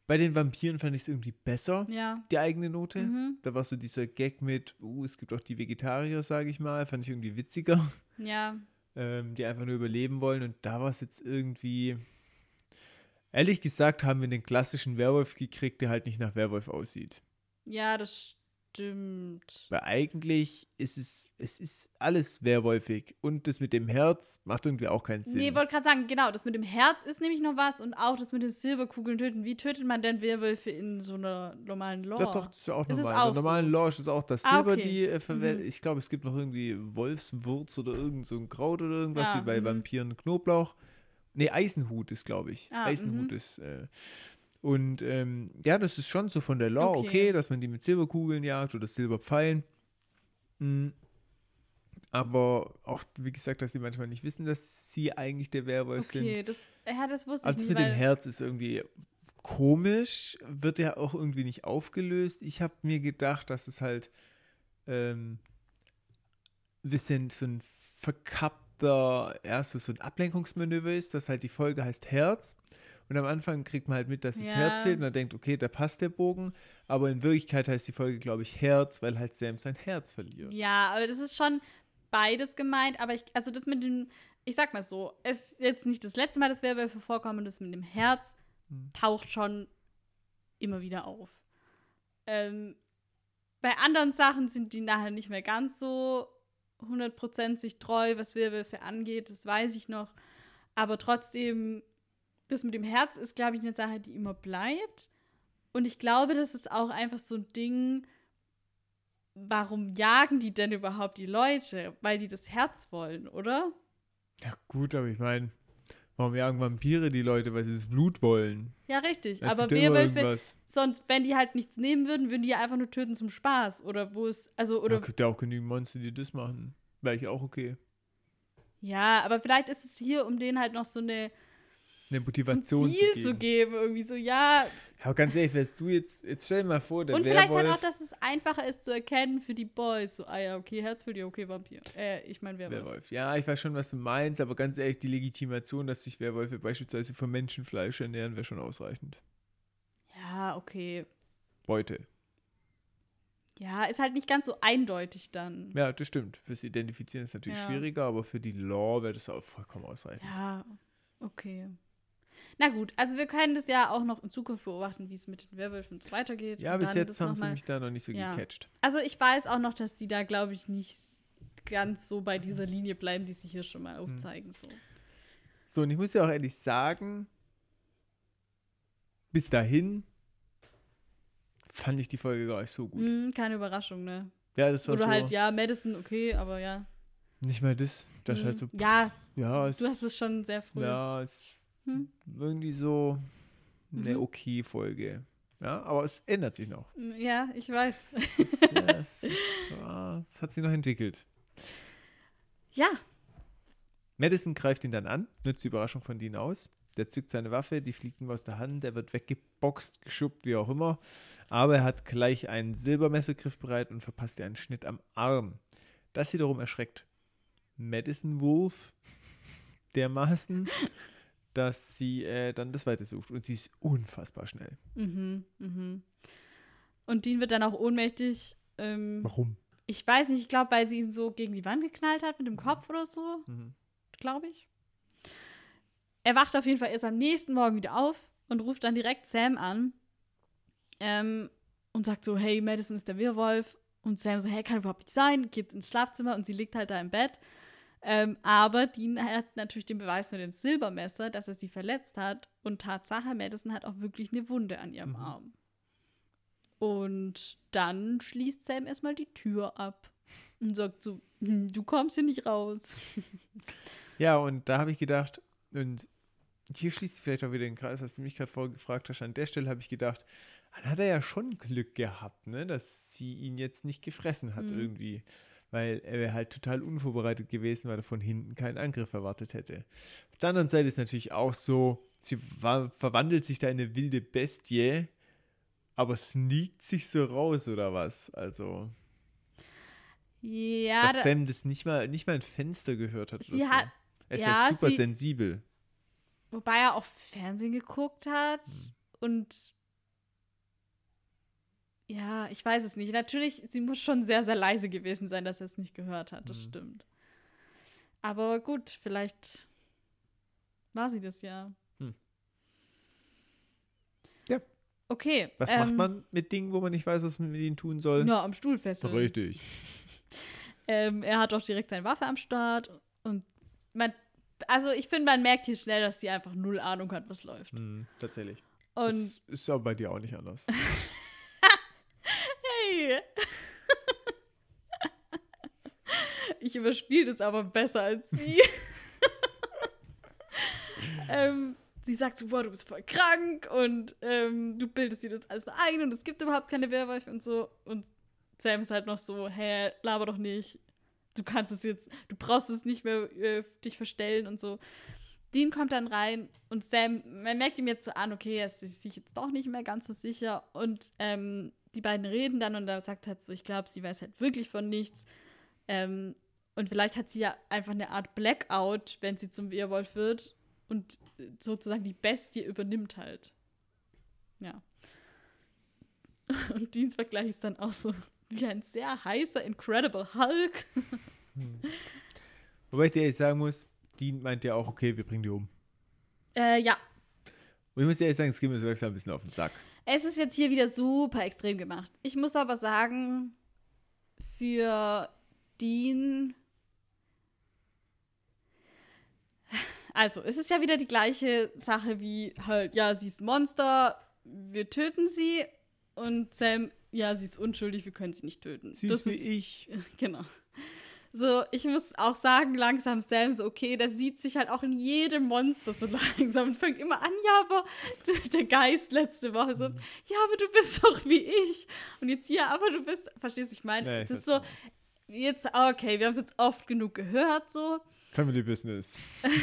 Bei den Vampiren fand ich es irgendwie besser, Ja. die eigene Note. Mhm. Da war so dieser Gag mit, uh, es gibt auch die Vegetarier, sage ich mal, fand ich irgendwie witziger Ja. Ähm, die einfach nur überleben wollen. Und da war es jetzt irgendwie. Ehrlich gesagt haben wir den klassischen Werwolf gekriegt, der halt nicht nach Werwolf aussieht. Ja, das stimmt. Weil eigentlich ist es, es ist alles werwolfig. Und das mit dem Herz macht irgendwie auch keinen Sinn. Nee, wollte gerade sagen, genau, das mit dem Herz ist nämlich noch was und auch das mit dem Silberkugeln töten. Wie tötet man denn Werwölfe in so einer normalen Lore? Doch, doch, das ist ja auch Ist normal. auch In der normalen so? Lore ist auch das Ah, Silber, okay. die äh, verwendet. Mhm. Ich glaube, es gibt noch irgendwie Wolfswurz oder irgend so ein Kraut oder irgendwas, Ah, wie bei mhm. Vampiren Knoblauch. Nee, Eisenhut ist, glaube ich. Ah, Eisenhut mhm. ist. Äh, und ähm, ja, das ist schon so von der Lore okay. Okay. dass man die mit Silberkugeln jagt oder Silberpfeilen. Mm. Aber auch, wie gesagt, dass sie manchmal nicht wissen, dass sie eigentlich der Werwolf sind. Okay, das, ja, das wusste Also ich nicht. mit dem Herz ist irgendwie komisch, wird ja auch irgendwie nicht aufgelöst. Ich habe mir gedacht, dass es halt ähm, ein bisschen so ein verkappter, erst so ein Ablenkungsmanöver ist, dass halt die Folge heißt Herz. Und am Anfang kriegt man halt mit, dass das Ja. Herz fehlt und dann denkt, okay, da passt der Bogen. Aber in Wirklichkeit heißt die Folge, glaube ich, Herz, weil halt Sam sein Herz verliert. Ja, aber das ist schon beides gemeint. Aber ich, also das mit dem, ich sag mal so, es ist jetzt nicht das letzte Mal, dass Werwölfe vorkommen und das mit dem Herz Hm. taucht schon immer wieder auf. Ähm, bei anderen Sachen sind die nachher nicht mehr ganz so 100% sich treu, was Werwölfe angeht, das weiß ich noch. Aber trotzdem, das mit dem Herz ist, glaube ich, eine Sache, die immer bleibt. Und ich glaube, das ist auch einfach so ein Ding, warum jagen die denn überhaupt die Leute? Weil die das Herz wollen, oder? Ja, gut, aber ich meine, warum jagen Vampire die Leute, weil sie das Blut wollen? Ja, richtig. Es aber ja Werwölfe, irgendwas. sonst, wenn die halt nichts nehmen würden, würden die ja einfach nur töten zum Spaß. Oder wo es, also, Ja, oder, gibt ja auch genügend Monster, die das machen. Wäre ich auch okay. ja, aber vielleicht ist es hier, um denen halt noch so eine, Eine Motivation Ziel zu zu geben. geben. Irgendwie so, ja. Ja, aber ganz ehrlich, wärst du jetzt, jetzt stell dir mal vor, der Und vielleicht Werwolf, halt auch, dass es einfacher ist zu erkennen für die Boys. So, ah ja, okay, Herz für die, okay, Vampir. Äh, ich meine Werwolf. Werwolf. Ja, ich weiß schon, was du meinst, aber ganz ehrlich, die Legitimation, dass sich Werwölfe beispielsweise von Menschenfleisch ernähren, wäre schon ausreichend. Ja, okay. Beute. Ja, ist halt nicht ganz so eindeutig dann. Ja, das stimmt. Fürs Identifizieren ist natürlich Ja. schwieriger, aber für die Lore wäre das auch vollkommen ausreichend. Ja, okay. Na gut, also wir können das ja auch noch in Zukunft beobachten, wie es mit den Werwölfen weitergeht. Ja, bis jetzt haben sie mich da noch nicht so Ja. gecatcht. Also ich weiß auch noch, dass die da, glaube ich, nicht ganz so bei dieser Linie bleiben, die sie hier schon mal aufzeigen. So. So, und ich muss ja auch ehrlich sagen, bis dahin fand ich die Folge gar nicht so gut. Hm, keine Überraschung, ne? Ja, das war Oder so, halt, ja, Madison, okay, aber ja. nicht mal das. Das ist Hm. halt so, Ja, ja, es, du hast es schon sehr früh. ja, es Hm. irgendwie so eine Mhm. okay Folge. Ja, aber es ändert sich noch. Ja, ich weiß. Es, ja, es, es hat sich noch entwickelt. Ja, Madison greift ihn dann an, nutzt die Überraschung von Dean aus. Der zückt seine Waffe, die fliegt ihm aus der Hand, der wird weggeboxt, geschubbt, wie auch immer. Aber er hat gleich einen Silbermessergriff bereit und verpasst ihr einen Schnitt am Arm. Das wiederum erschreckt Madison Wolf dermaßen, dass sie äh, dann das Weite sucht. Und sie ist unfassbar schnell. Mhm, mhm. Und Dean wird dann auch ohnmächtig. Ähm, Warum? ich weiß nicht, ich glaube, weil sie ihn so gegen die Wand geknallt hat mit dem Kopf oder so, Mhm. glaube ich. Er wacht auf jeden Fall erst am nächsten Morgen wieder auf und ruft dann direkt Sam an ähm, und sagt so, hey, Madison ist der Werwolf. Und Sam so, hey, kann überhaupt nicht sein, geht ins Schlafzimmer und sie liegt halt da im Bett. Ähm, aber Dean hat natürlich den Beweis mit dem Silbermesser, dass er sie verletzt hat. Und Tatsache, Madison hat auch wirklich eine Wunde an ihrem Mhm. Arm. Und dann schließt Sam erstmal die Tür ab und sagt so, "Hm, du kommst hier nicht raus. Ja, und da habe ich gedacht, und hier schließt sich vielleicht auch wieder den Kreis, was du mich gerade vorgefragt hast. An der Stelle habe ich gedacht, dann hat er ja schon Glück gehabt, ne, dass sie ihn jetzt nicht gefressen hat Mhm. irgendwie. Weil er wäre halt total unvorbereitet gewesen, weil er von hinten keinen Angriff erwartet hätte. Auf der anderen Seite ist natürlich auch so, sie war, verwandelt sich da in eine wilde Bestie, aber sneakt sich so raus oder was? Also, Ja, dass da, Sam das nicht mal, nicht mal ein Fenster gehört hat sie so. hat, Er ist ja, ja, super sie- sensibel. wobei er auch Fernsehen geguckt hat Hm. und ja, ich weiß es nicht. Natürlich, sie muss schon sehr, sehr leise gewesen sein, dass er es nicht gehört hat. Das Mhm. stimmt. Aber gut, vielleicht war sie das ja. Hm. Ja. Okay. Was ähm, macht man mit Dingen, wo man nicht weiß, was man mit ihnen tun soll? Ja, am Stuhl fesseln. Richtig. Ähm, er hat auch direkt seine Waffe am Start und man, also ich finde, man merkt hier schnell, dass sie einfach null Ahnung hat, was läuft. Hm, tatsächlich. Und das ist aber bei dir auch nicht anders. ich überspiele das aber besser als sie. ähm, sie sagt so, boah, du bist voll krank und ähm, du bildest dir das alles ein und es gibt überhaupt keine Werwölfe und so. Und Sam ist halt noch so, hä, laber doch nicht. Du kannst es jetzt, du brauchst es nicht mehr äh, dich verstellen und so. Dean kommt dann rein und Sam, man merkt ihm jetzt so an, okay, er ist sich jetzt doch nicht mehr ganz so sicher. Und ähm, die beiden reden dann und er sagt halt so, ich glaube, sie weiß halt wirklich von nichts. Ähm, und vielleicht hat sie ja einfach eine Art Blackout, wenn sie zum Werwolf wird und sozusagen die Bestie übernimmt halt. Ja. Und Deans Vergleich ist dann auch so wie ein sehr heißer Incredible Hulk. Wobei ich dir ehrlich sagen muss, Dean meint ja auch, okay, wir bringen die um. Äh, ja, Und ich muss dir ehrlich sagen, es geht mir so langsam ein bisschen auf den Sack. Es ist jetzt hier wieder super extrem gemacht. Ich muss aber sagen, für Dean. Also, es ist ja wieder die gleiche Sache wie halt, ja, sie ist ein Monster, wir töten sie und Sam, ja, sie ist unschuldig, wir können sie nicht töten. Sie ist das wie ist, ich. Genau. So, ich muss auch sagen, langsam Sam so, okay, der sieht sich halt auch in jedem Monster so langsam und fängt immer an, ja, aber der Geist letzte Woche so, ja, aber du bist doch wie ich. Und jetzt, ja, aber du bist, verstehst du, ich meine, ich das ist so, jetzt, okay, wir haben es jetzt oft genug gehört, so. Family Business.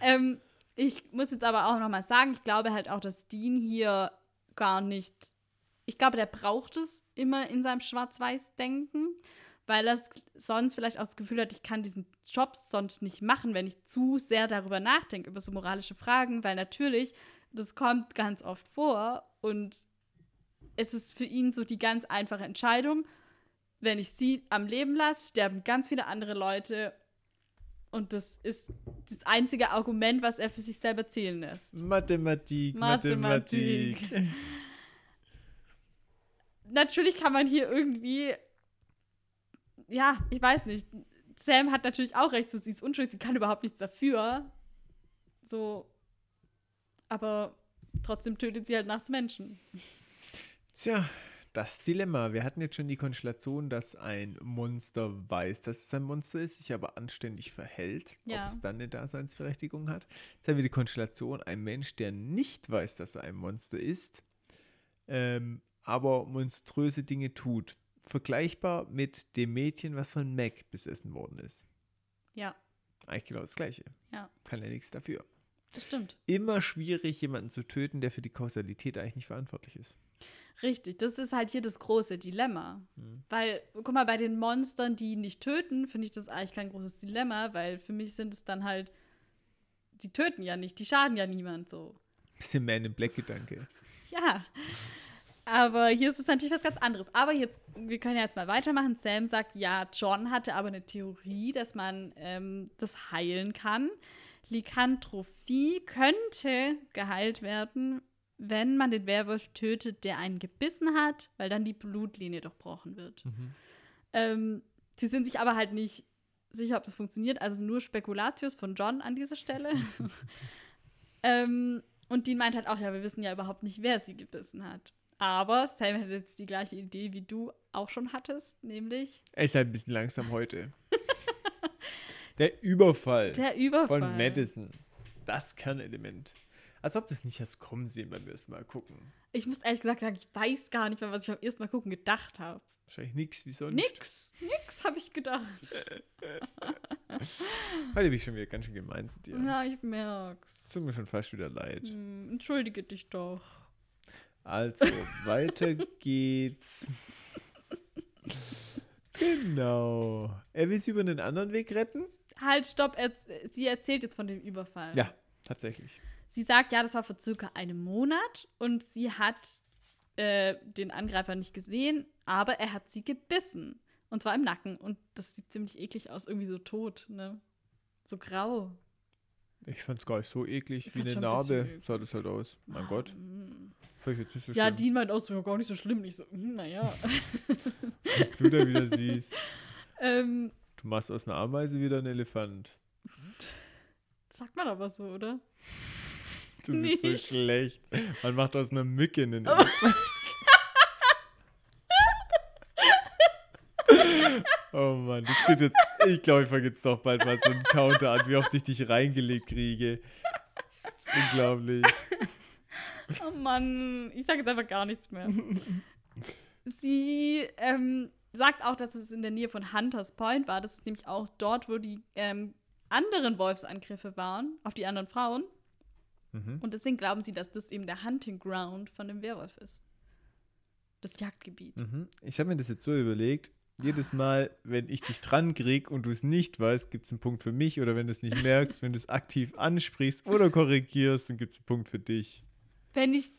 Ähm, ich muss jetzt aber auch noch mal sagen, ich glaube halt auch, dass Dean hier gar nicht, ich glaube, der braucht es immer in seinem Schwarz-Weiß-Denken, weil er sonst vielleicht auch das Gefühl hat, ich kann diesen Job sonst nicht machen, wenn ich zu sehr darüber nachdenke, über so moralische Fragen, weil natürlich, das kommt ganz oft vor und es ist für ihn so die ganz einfache Entscheidung, wenn ich sie am Leben lasse, sterben ganz viele andere Leute und das ist das einzige Argument, was er für sich selber zählen lässt. Mathematik, Mathematik. Mathematik. Natürlich kann man hier irgendwie, ja, ich weiß nicht. Sam hat natürlich auch recht, so, sie ist unschuldig, sie kann überhaupt nichts dafür. So, aber trotzdem tötet sie halt nachts Menschen. Tja, das Dilemma. Wir hatten jetzt schon die Konstellation, dass ein Monster weiß, dass es ein Monster ist, sich aber anständig verhält, Ja. ob es dann eine Daseinsberechtigung hat. Jetzt haben wir die Konstellation, ein Mensch, der nicht weiß, dass er ein Monster ist, ähm, aber monströse Dinge tut. Vergleichbar mit dem Mädchen, was von Mac besessen worden ist. Ja, Eigentlich genau das Gleiche. Ja. Kann ja nichts dafür. das stimmt. Immer schwierig, jemanden zu töten, der für die Kausalität eigentlich nicht verantwortlich ist. Richtig, das ist halt hier das große Dilemma. Mhm. Weil, guck mal, bei den Monstern, die nicht töten, finde ich das eigentlich kein großes Dilemma, weil für mich sind es dann halt, die töten ja nicht, die schaden ja niemand so. Bisschen Man in Black-Gedanke. Ja. Aber hier ist es natürlich was ganz anderes. Aber jetzt, wir können ja jetzt mal weitermachen. Sam sagt, ja, John hatte aber eine Theorie, dass man ähm, das heilen kann. Lykantrophie könnte geheilt werden, wenn man den Werwolf tötet, der einen gebissen hat, weil dann die Blutlinie durchbrochen wird. Ähm, sie sind sich aber halt nicht sicher, ob das funktioniert. Also nur Spekulatius von John an dieser Stelle. ähm, und Dean meint halt auch, ja, wir wissen ja überhaupt nicht, wer sie gebissen hat. Aber Sam hat jetzt die gleiche Idee, wie du auch schon hattest, nämlich Er ist halt ein bisschen langsam heute. Der Überfall der Überfall. von Madison. Das Kernelement. Als ob das nicht erst kommen sehen, wenn wir es mal gucken. Ich muss ehrlich gesagt sagen, ich weiß gar nicht mehr, was ich beim ersten Mal gucken gedacht habe. Wahrscheinlich nichts wie sonst. Nix, nix habe ich gedacht. Heute bin ich schon wieder ganz schön gemein zu dir. Ja, ich merk's. Tut mir schon fast wieder leid. Hm, entschuldige dich doch. Also, weiter geht's. Genau. Er will sie über einen anderen Weg retten? Halt, stopp, erz sie erzählt jetzt von dem Überfall. Ja, tatsächlich. Sie sagt, ja, das war vor circa einem Monat und sie hat äh, den Angreifer nicht gesehen, aber er hat sie gebissen. Und zwar im Nacken. Und das sieht ziemlich eklig aus, irgendwie so tot, ne? So grau. Ich fand's gar nicht so eklig Ich wie eine ein Narbe. eklig. Sah das halt aus. Mein Gott. Ich jetzt nicht so Ja, schlimm. Dean meint auch so, ja, gar nicht so schlimm. Ich so, hm, naja. Was du da wieder siehst. ähm, Du machst aus einer Ameise wieder einen Elefant. sagt man aber so, oder? Du bist so Nicht. schlecht. Man macht aus einer Mücke einen Oh. Elefant. Oh Mann, das geht jetzt. Ich glaube, ich fange jetzt doch bald mal so einen Counter an, wie oft ich dich reingelegt kriege. Das ist unglaublich. Oh Mann, ich sage jetzt einfach gar nichts mehr. Sie ähm, sagt auch, dass es in der Nähe von Hunters Point war. Das ist nämlich auch dort, wo die ähm, anderen Wolfsangriffe waren, auf die anderen Frauen. Mhm. Und deswegen glauben sie, dass das eben der Hunting Ground von dem Werwolf ist. Das Jagdgebiet. Mhm. Ich habe mir das jetzt so überlegt. Jedes Mal, wenn ich dich dran krieg und du es nicht weißt, gibt es einen Punkt für mich. Oder wenn du es nicht merkst, wenn du es aktiv ansprichst oder korrigierst, dann gibt es einen Punkt für dich. Wenn ich es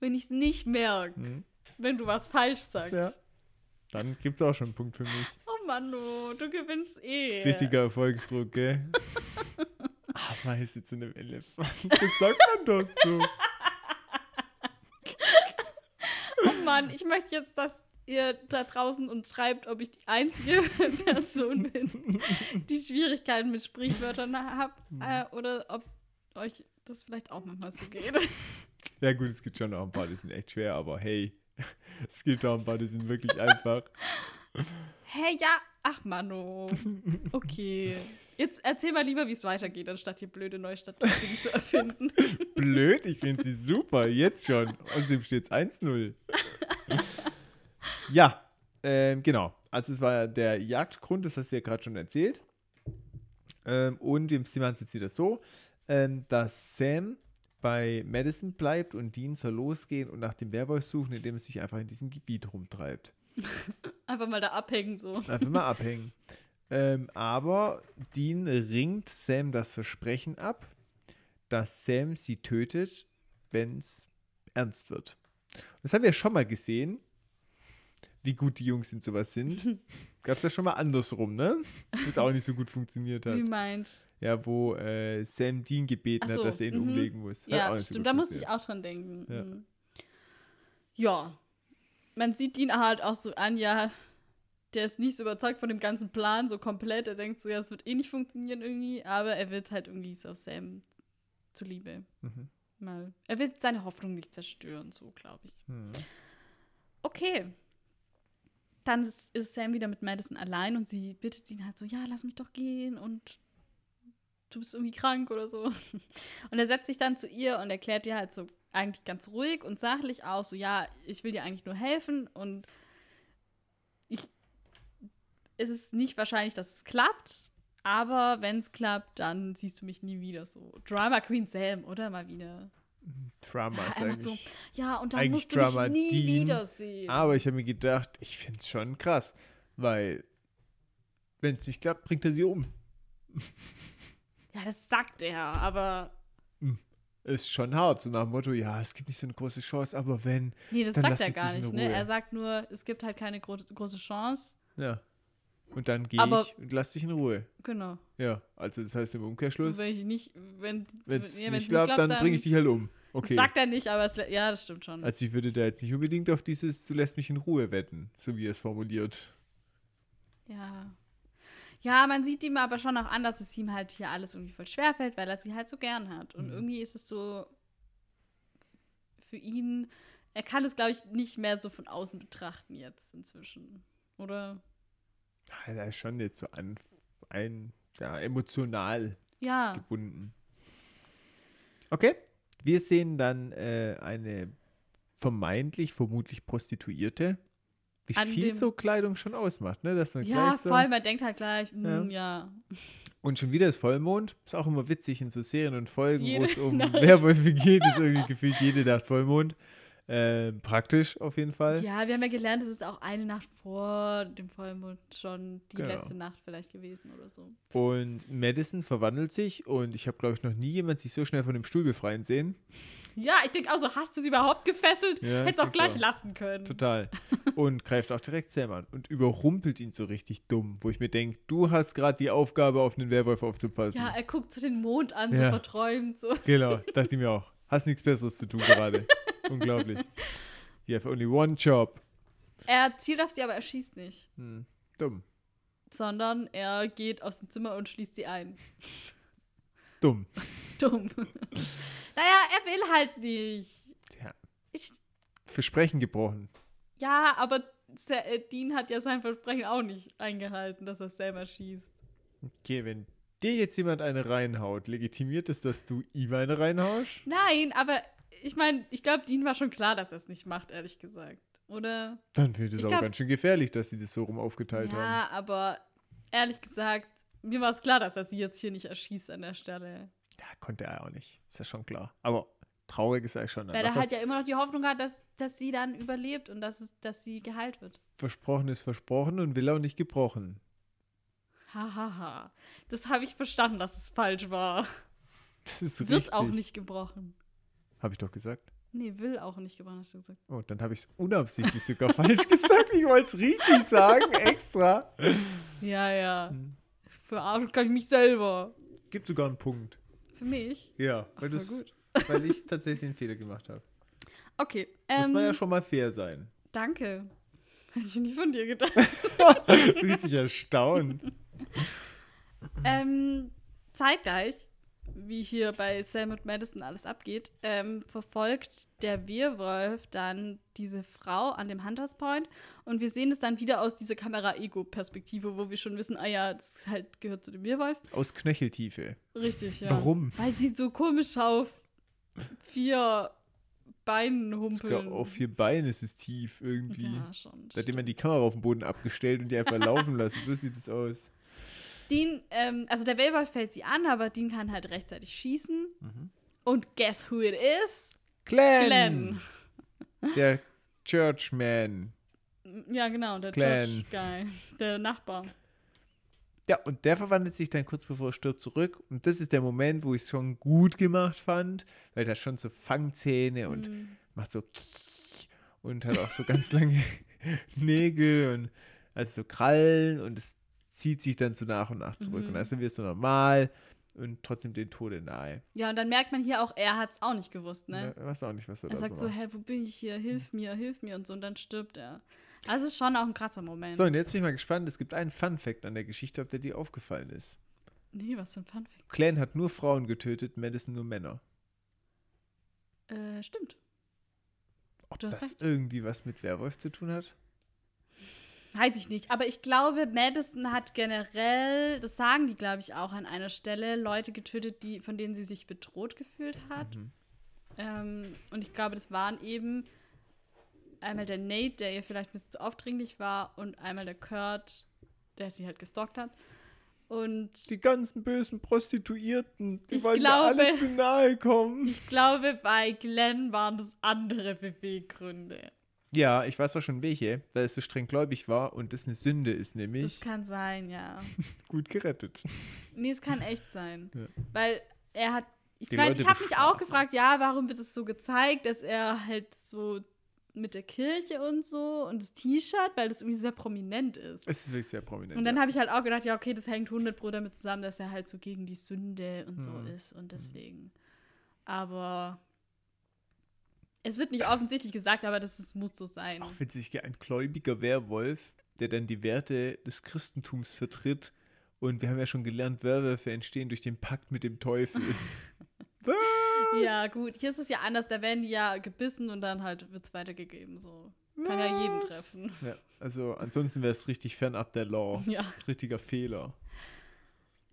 wenn ich's nicht merke, Mhm. wenn du was falsch sagst. Ja. Dann gibt es auch schon einen Punkt für mich. Oh Mann, du, du gewinnst eh. Richtiger Erfolgsdruck, gell? Ameise zu einem Elefant. Das sagt man doch so. Oh Mann, ich möchte jetzt, dass ihr da draußen und schreibt, ob ich die einzige Person bin, die Schwierigkeiten mit Sprichwörtern hat äh, oder ob euch das vielleicht auch manchmal so geht. Ja, gut, es gibt schon noch ein paar, die sind echt schwer, aber hey, es gibt auch ein paar, die sind wirklich einfach. Hey, ja, ach Mano. Okay. Jetzt erzähl mal lieber, wie es weitergeht, anstatt hier blöde neue Statistiken zu erfinden. Blöd, ich finde sie super, jetzt schon. Außerdem steht es 1-0. ja, ähm, genau. Also es war der Jagdgrund, das hast du ja gerade schon erzählt. Ähm, und sie machen es jetzt wieder so, ähm, dass Sam bei Madison bleibt und Dean soll losgehen und nach dem Werwolf suchen, indem er sich einfach in diesem Gebiet rumtreibt. Einfach mal da abhängen so. Einfach mal abhängen. Ähm, aber Dean ringt Sam das Versprechen ab, dass Sam sie tötet, wenn es ernst wird. Das haben wir schon mal gesehen, wie gut die Jungs in sowas sind. Gab es ja schon mal andersrum, ne? Was auch nicht so gut funktioniert hat. Wie meint? Ja, wo äh, Sam Dean gebeten so, hat, dass er ihn mhm. umlegen muss. Ja, so stimmt, gut da musste ich auch dran denken. Ja. Mhm. Ja. Man sieht ihn halt auch so an, ja, der ist nicht so überzeugt von dem ganzen Plan, so komplett. Er denkt so, ja, es wird eh nicht funktionieren irgendwie, aber er wird halt irgendwie so Sam zuliebe Mhm. mal. Er will seine Hoffnung nicht zerstören, so glaube ich. Mhm. Okay. Dann ist, Sam wieder mit Madison allein und sie bittet ihn halt so, ja, lass mich doch gehen und du bist irgendwie krank oder so. Und er setzt sich dann zu ihr und erklärt ihr halt so eigentlich ganz ruhig und sachlich auch so, ja, ich will dir eigentlich nur helfen und ich, es ist nicht wahrscheinlich, dass es klappt, aber wenn es klappt, dann siehst du mich nie wieder so. Drama Queen Sam, oder? Mal wieder. Drama ist eigentlich. so, ja, und dann musst du Drama mich nie wiedersehen. Aber ich habe mir gedacht, ich finde es schon krass, weil wenn es nicht klappt, bringt er sie um. Ja, das sagt er, aber. Ist schon hart, so nach dem Motto, ja, es gibt nicht so eine große Chance, aber wenn, Nee, das Dann sagt lass er gar nicht, ne? Er sagt nur, es gibt halt keine gro große Chance. ja. Und dann gehe ich und lass dich in Ruhe. Genau. Ja, also das heißt im Und Umkehrschluss, wenn ich nicht, wenn wenn es ja, nicht klappt, dann bringe ich dich halt um. Okay. Das sagt er nicht, aber es, ja, das stimmt schon. Also ich würde da jetzt nicht unbedingt auf dieses Du lässt mich in Ruhe wetten, so wie er es formuliert. ja. Ja, man sieht ihm aber schon auch an, dass es ihm halt hier alles irgendwie voll schwer fällt, weil er sie halt so gern hat. Und Mhm. irgendwie ist es so für ihn, er kann es, glaube ich, nicht mehr so von außen betrachten jetzt inzwischen. Oder? Er ist schon jetzt so an, ein, ja, emotional Ja. gebunden. Okay. Wir sehen dann äh, eine vermeintlich, vermutlich Prostituierte, wie An viel so Kleidung schon ausmacht, ne? Dass man Ja, gleich so voll, man denkt halt gleich, mm, ja. Und schon wieder ist Vollmond. Ist auch immer witzig in so Serien und Folgen, wo es um. Werwölfe geht, ist irgendwie gefühlt jede Nacht Vollmond. Ähm, praktisch auf jeden Fall. Ja, wir haben ja gelernt, es ist auch eine Nacht vor dem Vollmond schon die Genau. letzte Nacht vielleicht gewesen oder so. Und Madison verwandelt sich und ich habe, glaube ich, noch nie jemand sich so schnell von dem Stuhl befreien sehen. Ja, ich denke auch so, hast du sie überhaupt gefesselt? Ja, Hättest auch ich gleich auch. lassen können. Total. Und greift auch direkt Sam an und überrumpelt ihn so richtig dumm, wo ich mir denke, du hast gerade die Aufgabe, auf einen Werwolf aufzupassen. Ja, er guckt so den Mond an, so Ja. verträumt. So. Genau, dachte ich mir auch. Hast nichts Besseres zu tun gerade. Unglaublich. You have only one job. Er zielt auf sie, aber er schießt nicht. Hm, dumm. Sondern er geht aus dem Zimmer und schließt sie ein. Dumm. Dumm. naja, er will halt nicht. Tja, Ich, Versprechen gebrochen. ja, aber äh, Dean hat ja sein Versprechen auch nicht eingehalten, dass er selber schießt. Okay, wenn dir jetzt jemand eine reinhaut, legitimiert es, dass du ihm eine reinhaust? Nein, aber ich meine, ich glaube, Dean war schon klar, dass er es nicht macht, ehrlich gesagt. Oder? Dann wird es auch glaub's- ganz schön gefährlich, dass sie das so rum aufgeteilt haben. Ja, aber ehrlich gesagt, mir war es klar, dass er sie jetzt hier nicht erschießt an der Stelle. Ja, konnte er auch nicht. Ist ja schon klar. Aber traurig ist er schon. Weil er halt ja immer noch die Hoffnung hat, dass, dass sie dann überlebt und dass, es, dass sie geheilt wird. versprochen ist versprochen und will auch nicht gebrochen. Hahaha. Ha, ha. Das habe ich verstanden, dass es falsch war. Das ist Wird richtig. auch nicht gebrochen. Habe ich doch gesagt. Nee, will auch nicht gebrochen, hast du gesagt. Oh, dann habe ich es unabsichtlich sogar falsch gesagt. Ich wollte es richtig sagen, extra. Ja, ja. Hm. Verarschen kann ich mich selber. Gibt sogar einen Punkt. Für mich? Ja, Ach, weil, weil ich tatsächlich den Fehler gemacht habe. Okay. Muss Ähm, man ja schon mal fair sein. Danke. Hätte ich nicht von dir gedacht. Richtig erstaunt. ähm, zeitgleich, wie hier bei Sam und Madison alles abgeht, ähm, verfolgt der Werwolf dann diese Frau an dem Hunters Point und wir sehen es dann wieder aus dieser Kamera-Ego-Perspektive, wo wir schon wissen, ah ja, das halt gehört zu dem Werwolf. Aus Knöcheltiefe. Richtig, ja. Warum? Weil die so komisch auf vier Beinen humpeln. auf vier Beinen ist es tief irgendwie. Ja, schon. Hat jemand die Kamera auf den Boden abgestellt und die einfach laufen lassen. So sieht es aus. Dean, ähm, also der Werwolf fällt sie an, aber Dean kann halt rechtzeitig schießen. Und guess who it is? Glenn! Glenn. Der Churchman. Ja, genau, der Glenn. Church Guy, der Nachbar. Ja, und der verwandelt sich dann kurz bevor er stirbt zurück. Und das ist der Moment, wo ich es schon gut gemacht fand, weil er schon so Fangzähne und Mhm. macht so und hat auch so ganz lange Nägel und also so Krallen und es zieht sich dann so nach und nach zurück. Mhm. Und dann sind wir so normal und trotzdem den Tode nahe. Ja, und dann merkt man hier auch, er hat es auch nicht gewusst, ne? Ja, weiß auch nicht, was er, Er da sagt so so, hä, wo bin ich hier? Hilf mir, hilf mir und so. Und dann stirbt er. Also es ist schon auch ein krasser Moment. So, und jetzt bin ich mal gespannt. Es gibt einen Fun-Fact an der Geschichte, ob der dir aufgefallen ist. Nee, was für ein Funfact. Clan hat nur Frauen getötet, Madison nur Männer. Äh, stimmt. Ob das recht. irgendwie was mit Werwolf zu tun hat? Weiß ich nicht. Aber ich glaube, Madison hat generell, das sagen die, glaube ich, auch an einer Stelle, Leute getötet, die, von denen sie sich bedroht gefühlt hat. Mhm. Ähm, und ich glaube, das waren eben einmal der Nate, der ihr vielleicht ein bisschen zu aufdringlich war, und einmal der Kurt, der sie halt gestalkt hat. Und Die ganzen bösen Prostituierten, die Ich wollen glaube- alle zu nahe kommen. ich glaube, bei Glenn waren das andere Beweggründe. Ja, ich weiß auch schon welche, weil es so streng gläubig war und das eine Sünde ist, Das nämlich kann sein, ja. gut gerettet. Nee, es kann echt sein. Ja. Weil er hat. Ich meine, ich habe mich auch gefragt, ja, warum wird es so gezeigt, dass er halt so mit der Kirche und so und das T-Shirt, weil das irgendwie sehr prominent ist. Es ist wirklich sehr prominent. Und dann ja. habe ich halt auch gedacht, ja, okay, das hängt 100 Pro damit zusammen, dass er halt so gegen die Sünde und so Mhm. ist und deswegen. Aber es wird nicht offensichtlich gesagt, aber das ist, muss so sein. Auch witzig, ein gläubiger Werwolf, der dann die Werte des Christentums vertritt. Und wir haben ja schon gelernt, Werwölfe entstehen durch den Pakt mit dem Teufel. Was? Ja, gut, hier ist es ja anders, da werden die ja gebissen und dann halt wird es weitergegeben. So. Kann ja jeden treffen. Ja, also ansonsten wäre es richtig fernab der Law. Ja. Richtiger Fehler.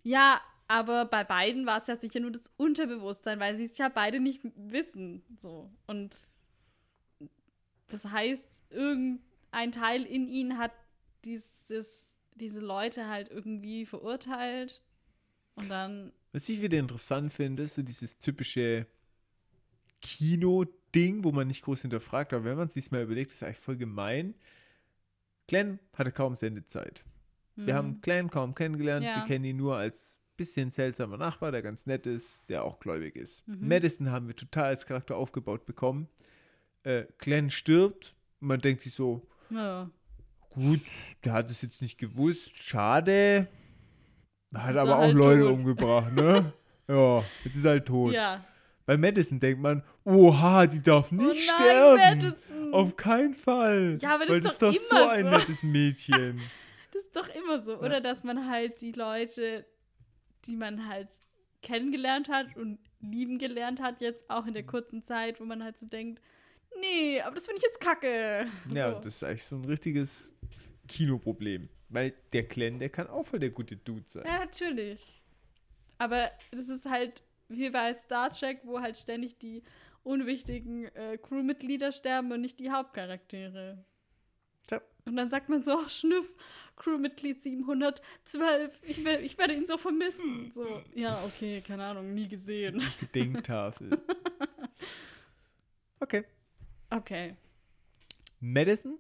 Ja, aber bei beiden war es ja sicher nur das Unterbewusstsein, weil sie es ja beide nicht wissen. So. Und das heißt, irgendein Teil in ihnen hat dieses, diese Leute halt irgendwie verurteilt. Und dann, Was ich wieder interessant finde, ist so dieses typische Kino-Ding, wo man nicht groß hinterfragt, aber wenn man es sich mal überlegt, ist eigentlich voll gemein. Glenn hatte kaum Sendezeit. Wir hm, haben Glenn kaum kennengelernt, Ja. wir kennen ihn nur als bisschen seltsamer Nachbar, der ganz nett ist, der auch gläubig ist. Mhm. Madison haben wir total als Charakter aufgebaut bekommen. Äh, Glenn stirbt man denkt sich so, ja. gut, der hat es jetzt nicht gewusst, schade. Hat aber er auch halt Leute tot. umgebracht, ne? ja, jetzt ist er halt tot. ja. Bei Madison denkt man, oha, die darf nicht oh nein, sterben. Madison. Auf keinen Fall. Ja, aber das Weil ist das ist doch doch so ein so. nettes Mädchen. Das ist doch immer so. Oder dass man halt die Leute, die man halt kennengelernt hat und lieben gelernt hat, jetzt auch in der kurzen Zeit, wo man halt so denkt, nee, aber das finde ich jetzt kacke. Ja, so. das ist eigentlich so ein richtiges Kinoproblem. Weil der Glenn, der kann auch voll der gute Dude sein. Ja, natürlich. Aber das ist halt wie bei Star Trek, wo halt ständig die unwichtigen äh, Crewmitglieder sterben und nicht die Hauptcharaktere. Tja. Und dann sagt man so, ach, Schnüff, Crewmitglied 712, ich, wer- ich werde ihn so vermissen. So, ja, okay, keine Ahnung, nie gesehen. Gedenktafel. Okay. Okay. Madison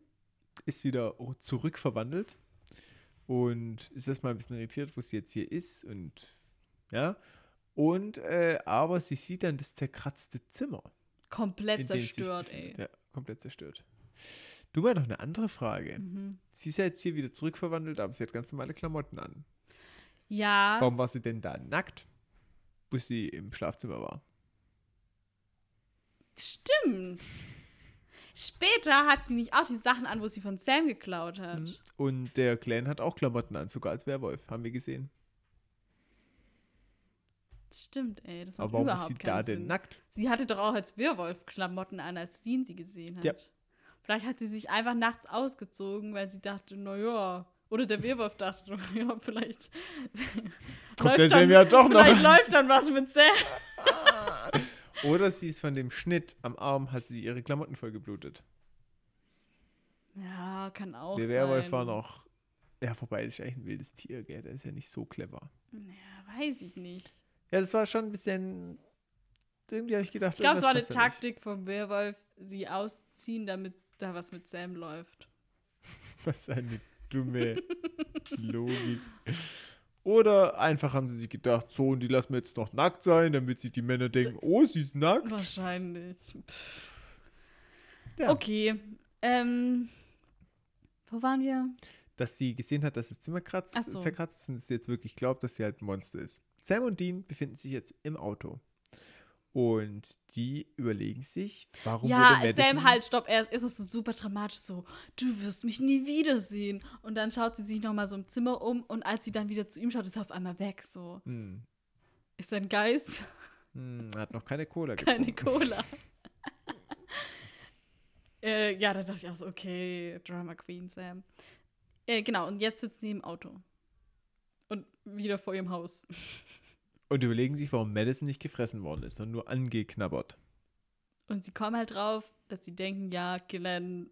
ist wieder zurückverwandelt und ist erstmal ein bisschen irritiert, wo sie jetzt hier ist und ja. Und äh, aber sie sieht dann das zerkratzte Zimmer. Komplett zerstört, ey. Ja, komplett zerstört. Du mal noch eine andere Frage. Mhm. Sie ist ja jetzt hier wieder zurückverwandelt, aber sie hat ganz normale Klamotten an. Ja, Warum war sie denn da nackt, wo sie im Schlafzimmer war? stimmt. Später hat sie nicht auch die Sachen an, wo sie von Sam geklaut hat. Mhm. Und der Glenn hat auch Klamotten an, sogar als Werwolf, haben wir gesehen. Stimmt, ey. Das macht Aber warum ist sie da Sinn. denn nackt? Sie hatte doch auch als Werwolf Klamotten an, als Dean sie gesehen hat. Ja. Vielleicht hat sie sich einfach nachts ausgezogen, weil sie dachte, naja. Oder der Werwolf dachte, ja, vielleicht. Kommt läuft der dann- ja doch noch. Vielleicht läuft dann was mit Sam. Oder sie ist von dem Schnitt am Arm, hat sie ihre Klamotten voll geblutet. Ja, kann auch der sein. Werwolf war noch. Ja, vorbei, ist eigentlich ein wildes Tier, gell? Der ist ja nicht so clever. Ja, weiß ich nicht. Ja, das war schon ein bisschen. Irgendwie habe ich gedacht, Ich glaube, es war eine nicht. Taktik vom Werwolf, sie ausziehen, damit da was mit Sam läuft. Was eine dumme Logik. Oder einfach haben sie sich gedacht, so, und die lassen wir jetzt noch nackt sein, damit sich die Männer denken, oh, sie ist nackt. Wahrscheinlich. Ja. Okay. Ähm, wo waren wir? Dass sie gesehen hat, dass das Zimmer kratzt, so. zerkratzt ist und sie jetzt wirklich glaubt, dass sie halt ein Monster ist. Sam und Dean befinden sich jetzt im Auto. Und die überlegen sich, warum ja, wurde Madison... Sam, halt, stopp. Er ist, ist es so super dramatisch, so, du wirst mich nie wiedersehen. Und dann schaut sie sich nochmal so im Zimmer um und als sie dann wieder zu ihm schaut, ist er auf einmal weg, so. Hm, Ist er ein Geist? hm, hat noch keine Cola Keine getrunken. Cola. äh, ja, da dachte ich auch so, okay, Drama Queen Sam. Äh, genau, und jetzt sitzt sie im Auto. Und wieder vor ihrem Haus. Und überlegen sich, warum Madison nicht gefressen worden ist, sondern nur angeknabbert. Und sie kommen halt drauf, dass sie denken, ja, Glenn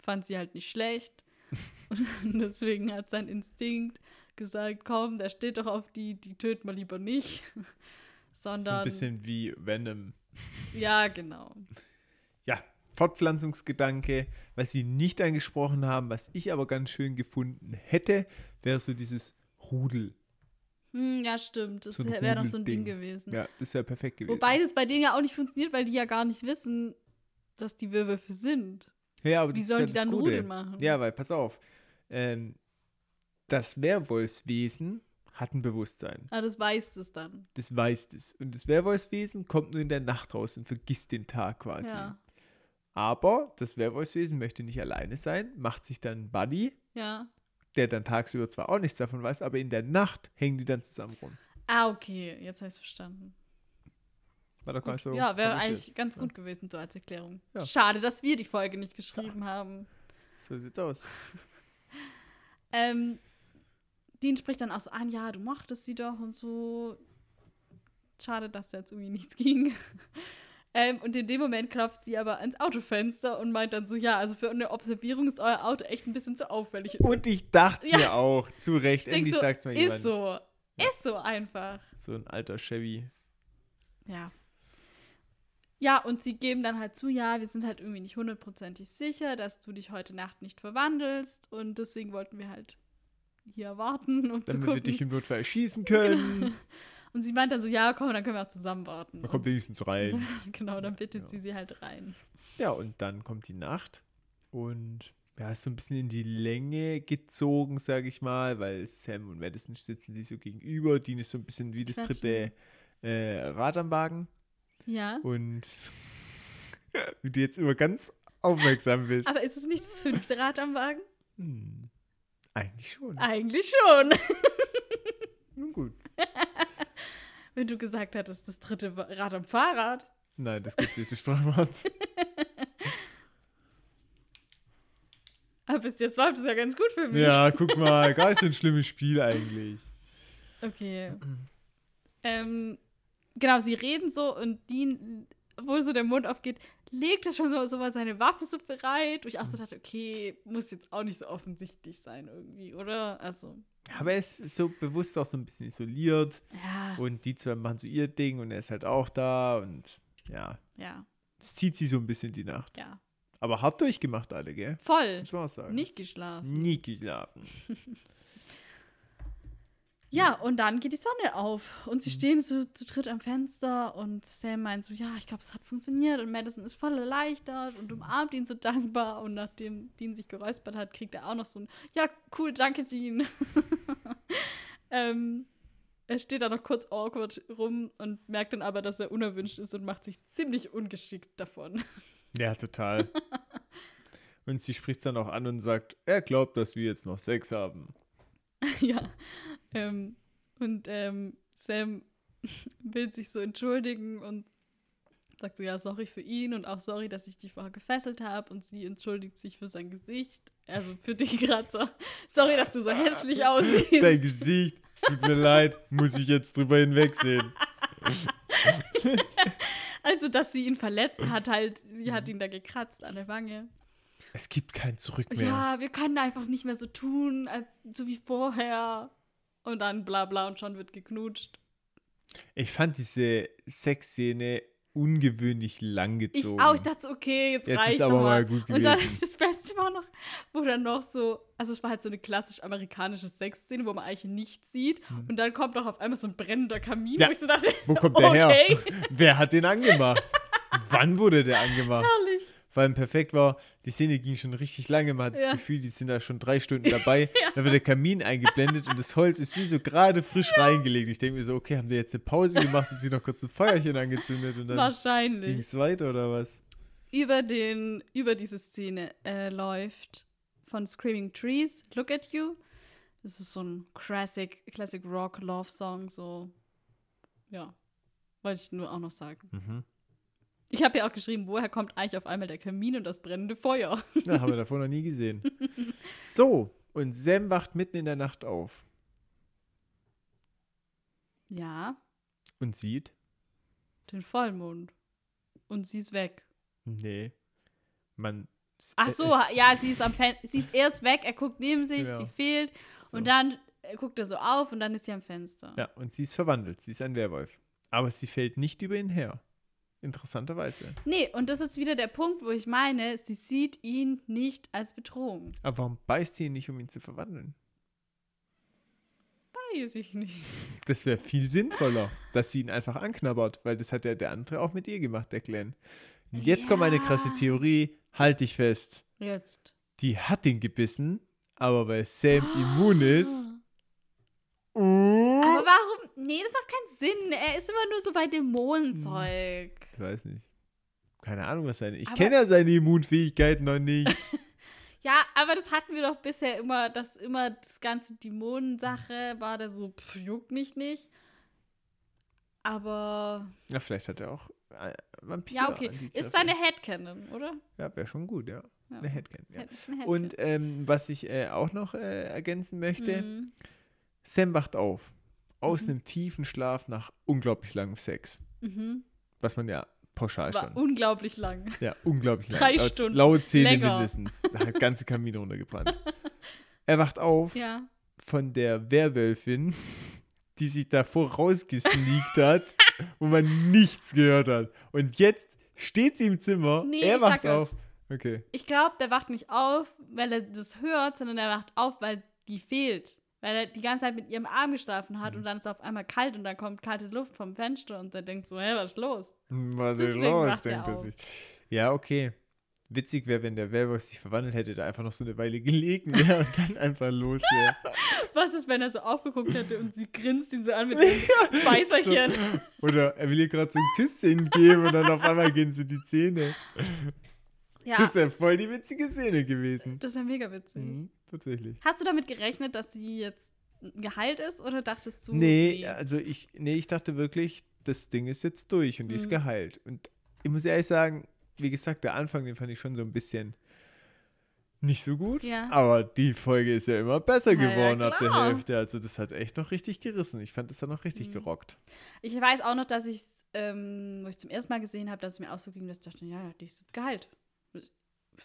fand sie halt nicht schlecht. Und deswegen hat sein Instinkt gesagt, komm, der steht doch auf die, die töten wir lieber nicht. Ist so ein Sondern, bisschen wie Venom. ja, genau. Ja, Fortpflanzungsgedanke, was sie nicht angesprochen haben, was ich aber ganz schön gefunden hätte, wäre so dieses Rudel. Hm, ja, stimmt. Das So wäre noch so ein Ding Rudelding. gewesen. Ja, das wäre perfekt gewesen. Wobei das bei denen ja auch nicht funktioniert, weil die ja gar nicht wissen, dass die Werwölfe sind. ja, aber Wie das ist sollen ja die das dann Gute. Rudel machen? Ja, weil, pass auf, ähm, das Werwolfswesen hat ein Bewusstsein. Ah, das weiß es dann. Das weiß es. Und das Werwolfswesen kommt nur in der Nacht raus und vergisst den Tag quasi. Ja. Aber das Werwolfswesen möchte nicht alleine sein, macht sich dann einen Buddy, Ja. Der dann tagsüber zwar auch nichts davon weiß, aber in der Nacht hängen die dann zusammen rum. Ah, okay, jetzt habe ich verstanden. War doch gar nicht so. ja, wäre eigentlich ganz Ja. gut gewesen, so als Erklärung. Ja. Schade, dass wir die Folge nicht geschrieben haben. So sieht's aus. Ähm, Dean spricht dann auch so an, ja, du mochtest sie doch und so. Schade, dass da jetzt irgendwie nichts ging. Ähm, und in dem Moment klopft sie aber ans Autofenster und meint dann so, ja, also für eine Observierung ist euer Auto echt ein bisschen zu auffällig. Und ich dachte Ja. mir auch, zu Recht, endlich so, sagt's mal ist jemand. so. Ist so einfach. So ein alter Chevy. Ja. Ja, und sie geben dann halt zu, ja, wir sind halt irgendwie nicht hundertprozentig sicher, dass du dich heute Nacht nicht verwandelst und deswegen wollten wir halt hier warten, um zu Damit gucken. wir dich im Notfall erschießen können. Und sie meint dann so, ja, komm, dann können wir auch zusammen warten. Man kommt wenigstens rein. genau, dann bittet Ja. sie sie halt rein. Ja, und dann kommt die Nacht und ja, ist so ein bisschen in die Länge gezogen, sage ich mal, weil Sam und Madison sitzen sich so gegenüber. Dean ist so ein bisschen wie das dritte äh, Rad am Wagen Ja. und wie du jetzt immer ganz aufmerksam bist. Aber ist es nicht das fünfte Rad am Wagen? hm, eigentlich schon. Eigentlich schon. Nun gut. Wenn du gesagt hattest, das dritte Rad am Fahrrad. Nein, das gibt jetzt die Sprachwort. Aber bis jetzt läuft es ja ganz gut für mich. ja, guck mal, gar nicht so ein schlimmes Spiel eigentlich. Okay. ähm, genau, sie reden so und Dean, wo so der Mund aufgeht, legt er schon so, so mal seine Waffe so bereit. Wo ich auch so dachte, okay, muss jetzt auch nicht so offensichtlich sein irgendwie, oder? Also, Aber er ist so bewusst auch so ein bisschen isoliert ja, und die zwei machen so ihr Ding und er ist halt auch da und ja, ja, es zieht sie so ein bisschen die Nacht. ja. Aber hart durchgemacht alle, gell? Voll. Muss man auch sagen. Nicht geschlafen. Nie geschlafen. Ja, und dann geht die Sonne auf und sie Mhm. stehen so zu dritt am Fenster und Sam meint so, ja, ich glaube, es hat funktioniert und Madison ist voll erleichtert und umarmt ihn so dankbar und nachdem Dean sich geräuspert hat, kriegt er auch noch so ein, ja, cool, danke, Dean. ähm, er steht da noch kurz awkward rum und merkt dann aber, dass er unerwünscht ist und macht sich ziemlich ungeschickt davon. Ja, total. Und sie spricht dann auch an und sagt, er glaubt, dass wir jetzt noch Sex haben. ja. Ähm, und ähm, Sam will sich so entschuldigen und sagt so, ja, sorry für ihn und auch sorry, dass ich dich vorher gefesselt habe. Und sie entschuldigt sich für sein Gesicht. Also für dich gerade so. Sorry, dass du so hässlich aussiehst. Dein Gesicht, tut mir leid, muss ich jetzt drüber hinwegsehen. also, dass sie ihn verletzt hat, halt, sie hat ihn da gekratzt an der Wange. Es gibt kein Zurück mehr. Ja, wir können einfach nicht mehr so tun, als, so wie vorher. Und dann bla bla und schon wird geknutscht. Ich fand diese Sexszene ungewöhnlich lang gezogen. Ich auch, ich dachte okay, jetzt, Jetzt reicht ist aber mal gut Und dann, das Beste war noch, wo dann noch so, also es war halt so eine klassisch amerikanische Sexszene, wo man eigentlich nichts sieht. Und dann kommt doch auf einmal so ein brennender Kamin. Ja. wo ich so dachte, Wo kommt der okay, her? Wer hat den angemacht? Wann wurde der angemacht? herrlich. Weil perfekt war, die Szene ging schon richtig lange. Man hat das Ja. Gefühl, die sind da schon drei Stunden dabei. Da wird der Kamin eingeblendet und das Holz ist wie so gerade frisch reingelegt. Ich denke mir so, okay, haben wir jetzt eine Pause gemacht und sich noch kurz ein Feuerchen angezündet und dann ging es weiter oder was? Über, den, über diese Szene äh, läuft von Screaming Trees, Look at You. Das ist so ein Classic, Classic Rock Love Song, so. Ja. Wollte ich nur auch noch sagen. Mhm. Ich habe ja auch geschrieben, woher kommt eigentlich auf einmal der Kamin und das brennende Feuer? Ja, haben wir davor noch nie gesehen. So, und Sam wacht mitten in der Nacht auf Ja, und sieht, den Vollmond. Und sie ist weg. nee, man. Ach so, es- ja, sie ist am Fen sie ist erst weg, er guckt neben sich, Genau. sie fehlt So. und dann äh, guckt er so auf und dann ist sie am Fenster. Ja, und sie ist verwandelt. Sie ist ein Werwolf. Aber sie fällt nicht über ihn her. Interessanterweise. Nee, und das ist wieder der Punkt, wo ich meine, sie sieht ihn nicht als Bedrohung. Aber warum beißt sie ihn nicht, um ihn zu verwandeln? Weiß ich nicht. Das wäre viel sinnvoller, dass sie ihn einfach anknabbert, weil das hat ja der andere auch mit ihr gemacht, der Glenn. Und jetzt kommt eine krasse Ja. Theorie, halt dich fest. Jetzt. Die hat ihn gebissen, aber weil Sam immun ist. Aber warum? Nee, das macht keinen Sinn. Er ist immer nur so bei Dämonenzeug. Ich weiß nicht. Keine Ahnung, was seine. Ich kenne ja seine Immunfähigkeiten noch nicht. Ja, aber das hatten wir doch bisher immer, dass immer das ganze Dämonensache war da so, pff, juckt mich nicht. Aber ja, vielleicht hat er auch äh, Vampir. ja, okay. Ist seine Headcanon, oder? Ja, wäre schon gut, ja. Ja. Eine Headcan, ja. Head- Und ähm, was ich äh, auch noch äh, ergänzen möchte, Mhm. Sam wacht auf. Aus Mhm. einem tiefen Schlaf nach unglaublich langem Sex. Mhm. Was man ja pauschal War schon. unglaublich lang. Ja, unglaublich lang. Drei Stunden Laut Zähne länger. mindestens. Da hat ganze Kamin runtergebrannt. er wacht auf Ja. von der Werwölfin, die sich davor rausgesneakt hat, wo man nichts gehört hat. Und jetzt steht sie im Zimmer, Nee, er wacht das. auf. Okay. Ich glaube, der wacht nicht auf, weil er das hört, sondern er wacht auf, weil die fehlt. Weil er die ganze Zeit mit ihrem Arm geschlafen Mhm. hat und dann ist auf einmal kalt und dann kommt kalte Luft vom Fenster und er denkt so, hä, was ist los? Was ist Deswegen los, er denkt er sich. Ja, okay. Witzig wäre, wenn der Werwolf sich verwandelt hätte, da einfach noch so eine Weile gelegen wäre und dann einfach los wäre. Was ist, wenn er so aufgeguckt hätte und sie grinst ihn so an mit dem Beißerchen? Oder er will ihr gerade so ein Küsschen geben und dann auf einmal gehen so die Zähne. Ja, Das wäre voll die witzige Szene gewesen. das wäre mega witzig. Mhm, tatsächlich. Hast du damit gerechnet, dass sie jetzt geheilt ist oder dachtest du? Nee, also ich, nee, ich dachte wirklich, das Ding ist jetzt durch und die ist Mhm. geheilt. Und ich muss ehrlich sagen, wie gesagt, der Anfang, den fand ich schon so ein bisschen nicht so gut. Ja. Aber die Folge ist ja immer besser Ja, ja, geworden ab der. Hälfte. Also das hat echt noch richtig gerissen. Ich fand, das hat noch richtig Mhm. gerockt. Ich weiß auch noch, dass ich ähm, wo ich zum ersten Mal gesehen habe, dass es mir auch so ging, dass ich dachte, ja, die ist jetzt geheilt.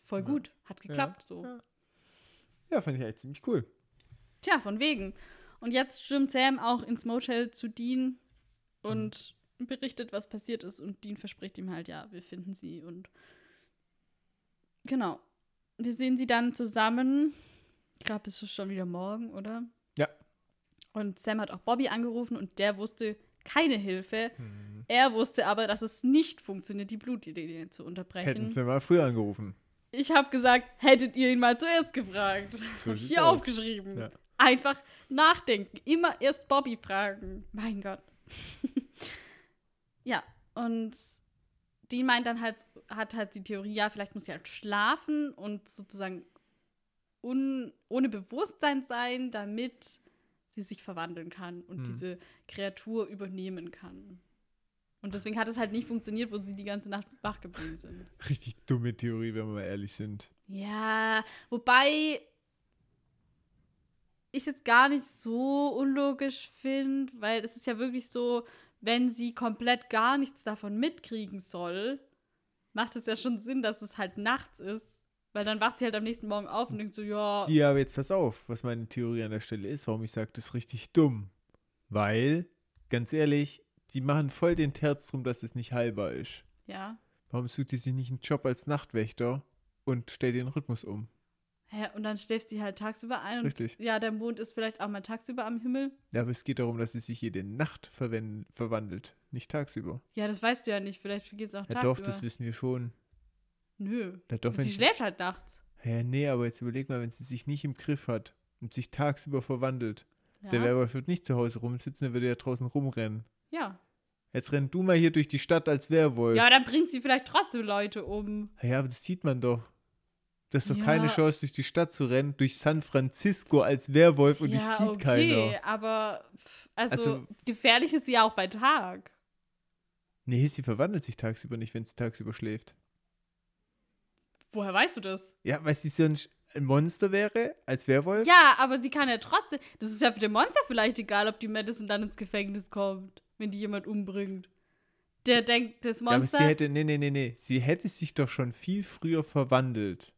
Voll Ja. gut, hat geklappt so. Ja. Fand ich echt ziemlich cool. Tja, von wegen. Und jetzt stürmt Sam auch ins Motel zu Dean und berichtet, was passiert ist. Und Dean verspricht ihm halt, ja, wir finden sie. Und genau. Wir sehen sie dann zusammen. Ich glaube, es ist schon wieder morgen, oder? Ja. Und Sam hat auch Bobby angerufen und der wusste keine Hilfe. Hm. Er wusste aber, dass es nicht funktioniert, die Blutlinie zu unterbrechen. Hätten sie mal früher angerufen. Ich habe gesagt, hättet ihr ihn mal zuerst gefragt. So hier aus. aufgeschrieben. Ja. Einfach nachdenken. Immer erst Bobby fragen. Mein Gott. ja, und die meint dann halt, hat halt die Theorie, ja, vielleicht muss sie halt schlafen und sozusagen un, ohne Bewusstsein sein, damit sie sich verwandeln kann und Hm. diese Kreatur übernehmen kann. Und deswegen hat es halt nicht funktioniert, wo sie die ganze Nacht wach geblieben sind. Richtig dumme Theorie, wenn wir mal ehrlich sind. Ja, wobei ich jetzt gar nicht so unlogisch finde, weil es ist ja wirklich so, wenn sie komplett gar nichts davon mitkriegen soll, macht es ja schon Sinn, dass es halt nachts ist. Weil dann wacht sie halt am nächsten Morgen auf und denkt so, ja, Ja, aber jetzt pass auf, was meine Theorie an der Stelle ist, warum ich sage, das ist richtig dumm. Weil, ganz ehrlich, die machen voll den Terz drum, dass es nicht heilbar ist. ja. Warum sucht sie sich nicht einen Job als Nachtwächter und stellt den Rhythmus um? Hä, und dann schläft sie halt tagsüber ein. Und Richtig. Ja, der Mond ist vielleicht auch mal tagsüber am Himmel. Ja, aber es geht darum, dass sie sich jede Nacht verwandelt, nicht tagsüber. Ja, das weißt du ja nicht. Vielleicht geht es auch Ja tagsüber. doch, das wissen wir schon. Nö. Ja, doch, sie- schläft halt nachts. Ja, nee, aber jetzt überleg mal, wenn sie sich nicht im Griff hat und sich tagsüber verwandelt. Ja. Der Werwolf wird nicht zu Hause rumsitzen, der würde ja draußen rumrennen. Ja. Jetzt renn du mal hier durch die Stadt als Werwolf. Ja, dann bringt sie vielleicht trotzdem Leute um. Ja, aber das sieht man doch. Das ist doch Ja. keine Chance, durch die Stadt zu rennen, durch San Francisco als Werwolf und ja, dich sieht okay, keiner. aber pff, also, Also- gefährlich ist sie ja auch bei Tag. Nee, sie verwandelt sich tagsüber nicht, wenn sie tagsüber schläft. Woher weißt du das? Ja, weil sie so ein Sch- ein Monster wäre, als Werwolf. Ja, aber sie kann ja trotzdem. Das ist ja für den Monster vielleicht egal, ob die Madison dann ins Gefängnis kommt, wenn die jemand umbringt. Der denkt, das Ja, aber Monster. sie hätte, nee, nee, nee, nee. Sie hätte sich doch schon viel früher verwandelt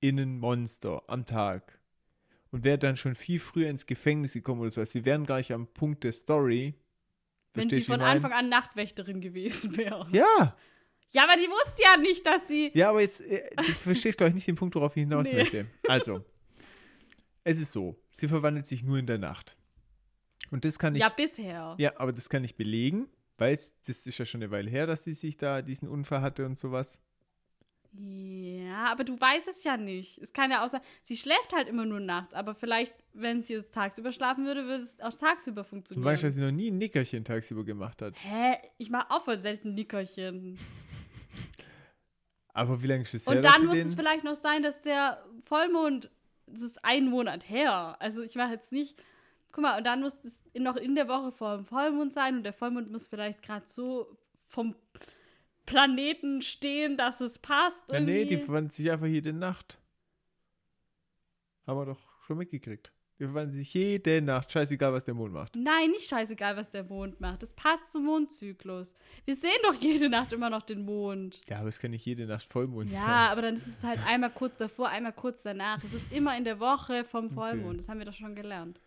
in ein Monster am Tag. Und wäre dann schon viel früher ins Gefängnis gekommen oder so. Also wir wären gar nicht am Punkt der Story. wenn sie von? Anfang an Nachtwächterin gewesen wäre. Ja, Ja, aber die wusste ja nicht, dass sie. ja, aber jetzt, äh, du verstehst, glaube ich, nicht den Punkt, worauf ich hinaus Nee. möchte. Also, es ist so, sie verwandelt sich nur in der Nacht. Und das kann ich, Ja, bisher. ja, aber das kann ich belegen, weil es, das ist ja schon eine Weile her, dass sie sich da diesen Unfall hatte und sowas. Ja, aber du weißt es ja nicht. Es kann ja auch sein, sie schläft halt immer nur nachts, aber vielleicht, wenn sie jetzt tagsüber schlafen würde, würde es auch tagsüber Du funktionieren. weißt, dass sie noch nie ein Nickerchen tagsüber gemacht hat. Hä? Ich mache auch voll selten Nickerchen. Aber wie lange ist es her, Und dann muss es vielleicht noch sein, dass der Vollmond, das ist ein Monat her. Also ich mache jetzt nicht, guck mal, und dann muss es noch in der Woche vor dem Vollmond sein und der Vollmond muss vielleicht gerade so vom Planeten stehen, dass es passt. Ja, nee, die irgendwie. verwandelt sich einfach jede Nacht. Haben wir doch schon mitgekriegt. Die verwandeln sich jede Nacht. Scheißegal, was der Mond macht. Nein, nicht scheißegal, was der Mond macht. Das passt zum Mondzyklus. Wir sehen doch jede Nacht immer noch den Mond. Ja, aber es kann nicht jede Nacht Vollmond sein. Ja, aber dann ist es halt einmal kurz davor, einmal kurz danach. Es ist immer in der Woche vom Vollmond. Das haben wir doch schon gelernt.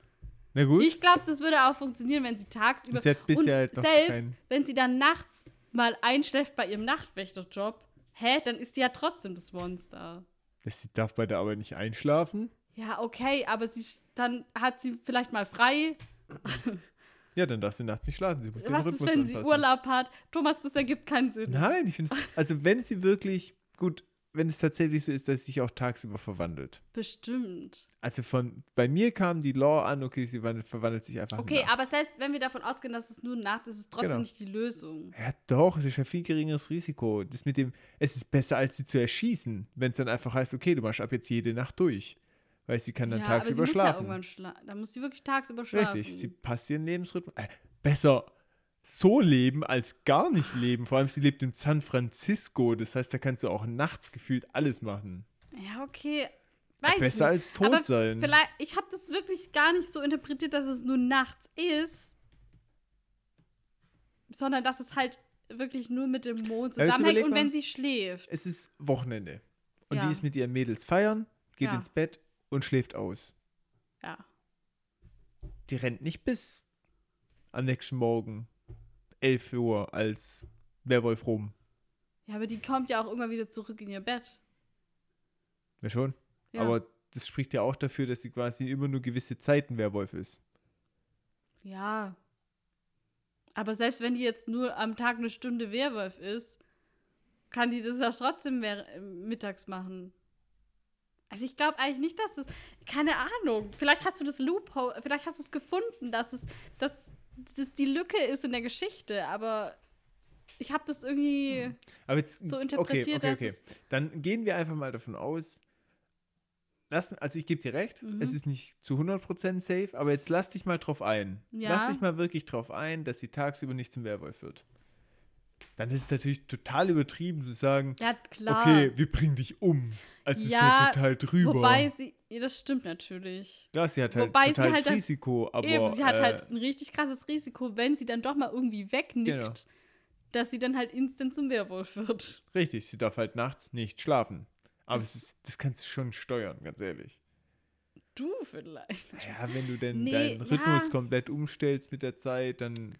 Na gut. Ich glaube, das würde auch funktionieren, wenn sie tagsüber. Und sie hat bisher und halt noch selbst kein- wenn sie dann nachts mal einschläft bei ihrem Nachtwächterjob, hä, dann ist die ja trotzdem das Monster. Sie darf bei der Arbeit nicht einschlafen. Ja, okay, aber sie, dann hat sie vielleicht mal frei. Ja, dann darf sie nachts nicht schlafen. Sie muss Was ist, wenn sie anpassen. Urlaub hat? Thomas, das ergibt keinen Sinn. Nein, ich finde es. Also, wenn sie wirklich. Gut, wenn es tatsächlich so ist, dass sie sich auch tagsüber verwandelt. Bestimmt. Also, von. Bei mir kam die Law an, okay, sie wandelt, verwandelt sich einfach. Okay, nachts. aber selbst wenn wir davon ausgehen, dass es nur nachts ist, ist es trotzdem Genau. nicht die Lösung. Ja, doch, es ist ja viel geringeres Risiko. Das mit dem, es ist besser, als sie zu erschießen, wenn es dann einfach heißt, okay, du machst ab jetzt jede Nacht durch. Weil sie kann dann ja, aber sie tagsüber muss ja schlafen. irgendwann schlafen. Da muss sie wirklich tagsüber schlafen. Richtig, sie passt ihren Lebensrhythmus. Äh, besser so leben als gar nicht leben. Vor allem, sie lebt in San Francisco. Das heißt, da kannst du auch nachts gefühlt alles machen. Ja, okay. Weiß besser nicht. als tot Aber sein. Vielleicht, ich habe das wirklich gar nicht so interpretiert, dass es nur nachts ist, sondern dass es halt wirklich nur mit dem Mond zusammenhängt und mal. wenn sie schläft. Es ist Wochenende. Und Ja. die ist mit ihren Mädels feiern, geht Ja. ins Bett und schläft aus. Ja. Die rennt nicht bis am nächsten Morgen 11 Uhr als Werwolf rum. Ja, aber die kommt ja auch irgendwann wieder zurück in ihr Bett. Ja, schon. Ja. Aber das spricht ja auch dafür, dass sie quasi immer nur gewisse Zeiten Werwolf ist. Ja. Aber selbst wenn die jetzt nur am Tag eine Stunde Werwolf ist, kann die das ja trotzdem mittags machen. Also ich glaube eigentlich nicht, dass das. Keine Ahnung. Vielleicht hast du das Loophole, vielleicht hast du es gefunden, dass es, dass das die Lücke ist in der Geschichte, aber ich habe das irgendwie Aber jetzt, so okay, interpretiert, okay, okay. es Dann gehen wir einfach mal davon aus, lass, also ich gebe dir recht, Mhm. es ist nicht zu 100% safe, aber jetzt lass dich mal drauf ein. Ja. Lass dich mal wirklich drauf ein, dass sie tagsüber nicht zum Werwolf wird. Dann ist es natürlich total übertrieben zu sagen, ja klar. okay, wir bringen dich um. Also es ist ja Ja, total drüber. Wobei sie, ja, das stimmt natürlich. ja, sie hat halt wobei sie total halt das Risiko, aber Eben, sie hat äh, halt ein richtig krasses Risiko, wenn sie dann doch mal irgendwie wegnickt, Genau. dass sie dann halt instant zum Werwolf wird. richtig, sie darf halt nachts nicht schlafen. Aber es ist, das kannst du schon steuern, ganz ehrlich. Du vielleicht. Ja, wenn du denn Nee, deinen Rhythmus ja. komplett umstellst mit der Zeit, dann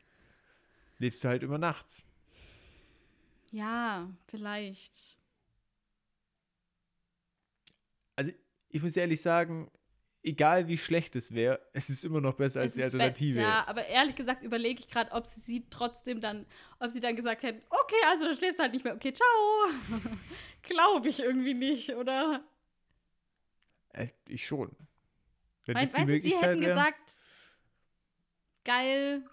lebst du halt immer nachts. Ja, vielleicht. Also, ich muss ehrlich sagen, egal wie schlecht es wäre, es ist immer noch besser als Es die ist be- Alternative. Ja, aber ehrlich gesagt überlege ich gerade, ob sie sie trotzdem dann, ob sie dann gesagt hätten, okay, also dann schläfst du halt nicht mehr, okay, ciao. Glaube ich irgendwie nicht, oder? Äh, ich schon. Wenn die weißt du, sie hätten wär. gesagt, geil,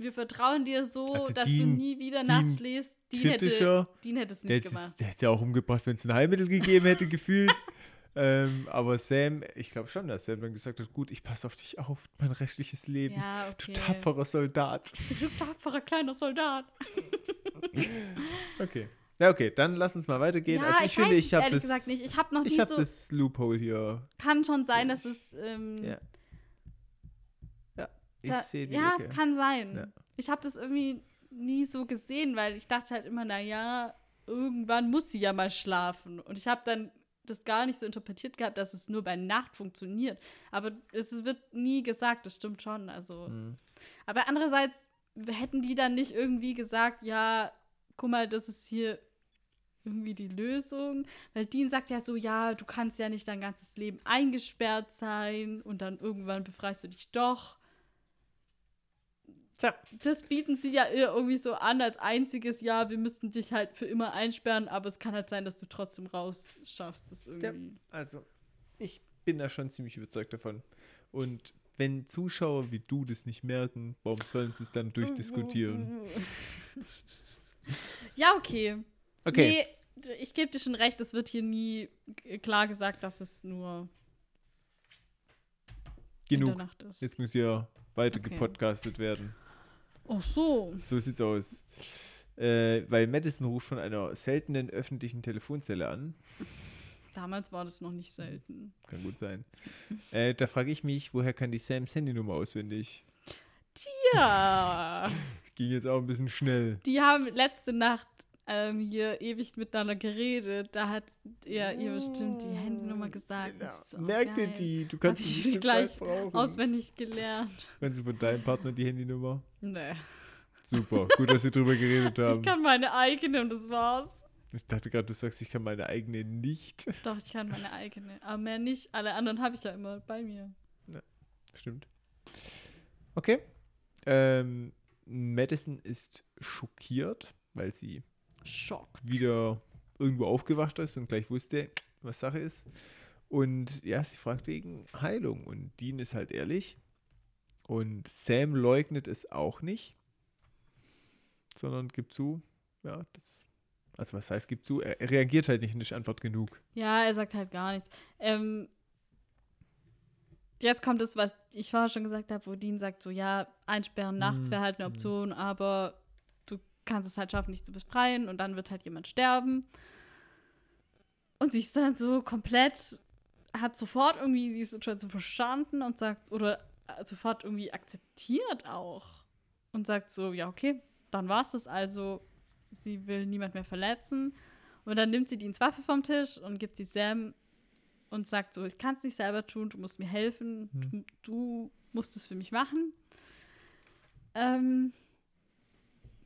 wir vertrauen dir so, Also dass Dean- du nie wieder nachts schläfst. Dean hätte, Dean hätte es Der nicht hätte gemacht. der hätte es ja auch umgebracht, wenn es ein Heilmittel gegeben hätte, gefühlt. Ähm, aber Sam, ich glaube schon, dass Sam dann gesagt hat, gut, ich passe auf dich auf, mein restliches Leben. Ja, Du okay. tapferer Soldat. Du tapferer kleiner Soldat. Okay. Ja, okay, dann lass uns mal weitergehen. ja, also ich, ich, finde, ich habe das, gesagt nicht. Ich habe noch nie ich habe so. das Loophole hier. kann schon sein, dass es. Ähm, Ja. Ja, ich sehe die ja, Lücke. kann sein. Ja. Ich habe das irgendwie nie so gesehen, weil ich dachte halt immer, naja, irgendwann muss sie ja mal schlafen. Und ich habe dann das gar nicht so interpretiert gehabt, dass es nur bei Nacht funktioniert. Aber es wird nie gesagt, das stimmt schon. Also. Hm. Aber andererseits hätten die dann nicht irgendwie gesagt, ja, guck mal, das ist hier irgendwie die Lösung. Weil Dean sagt ja so, ja, du kannst ja nicht dein ganzes Leben eingesperrt sein und dann irgendwann befreist du dich doch. Tja. Das bieten sie ja irgendwie so an als einziges, ja, wir müssten dich halt für immer einsperren, aber es kann halt sein, dass du trotzdem rausschaffst. Das irgendwie. Also, ich bin da schon ziemlich überzeugt davon. Und wenn Zuschauer wie du das nicht merken, warum sollen sie es dann durchdiskutieren? Ja, okay. Okay, Nee, ich gebe dir schon recht, es wird hier nie klar gesagt, dass es nur genug. ist. Jetzt muss ja weiter Okay. gepodcastet werden. Ach so. So sieht's aus. Äh, weil Madison ruft von einer seltenen öffentlichen Telefonzelle an. Damals war das noch nicht selten. Kann gut sein. Äh, da frage ich mich, woher kann die Sams Handynummer auswendig? Ja. Ging jetzt auch ein bisschen schnell. Die haben letzte Nacht ähm, hier ewig miteinander geredet. Da hat er ihr bestimmt die Handynummer gesagt. Genau. So Merk dir die, du kannst sie gleich brauchen. Auswendig gelernt. Kannst du von deinem Partner die Handynummer? Nee. Super, gut, dass wir drüber geredet Ich haben. kann meine eigene und das war's. Ich dachte gerade, du sagst, ich kann meine eigene nicht. Doch, ich kann meine eigene. Aber mehr nicht. Alle anderen habe ich ja immer bei mir. Stimmt. Okay. Ähm, Madison ist schockiert, weil sie Schock. wieder irgendwo aufgewacht ist und gleich wusste, was Sache ist. Und ja, sie fragt wegen Heilung. Und Dean ist halt ehrlich. Und Sam leugnet es auch nicht, sondern gibt zu, ja, das. Also, was heißt, gibt zu? Er, er reagiert halt nicht, nicht Antwort genug. Ja, er sagt halt gar nichts. Ähm, jetzt kommt es, was ich vorher schon gesagt habe, wo Dean sagt, so ja, einsperren nachts Mhm. wäre halt eine Option, aber du kannst es halt schaffen, dich zu befreien und dann wird halt jemand sterben. Und sie ist dann so komplett, hat sofort irgendwie die Situation verstanden und sagt, oder sofort irgendwie akzeptiert auch. Und sagt so, ja, okay, dann war es das also. Sie will niemand mehr verletzen. Und dann nimmt sie Deans Waffe vom Tisch und gibt sie Sam und sagt so, ich kann es nicht selber tun, du musst mir helfen, Hm. du, du musst es für mich machen. Ähm,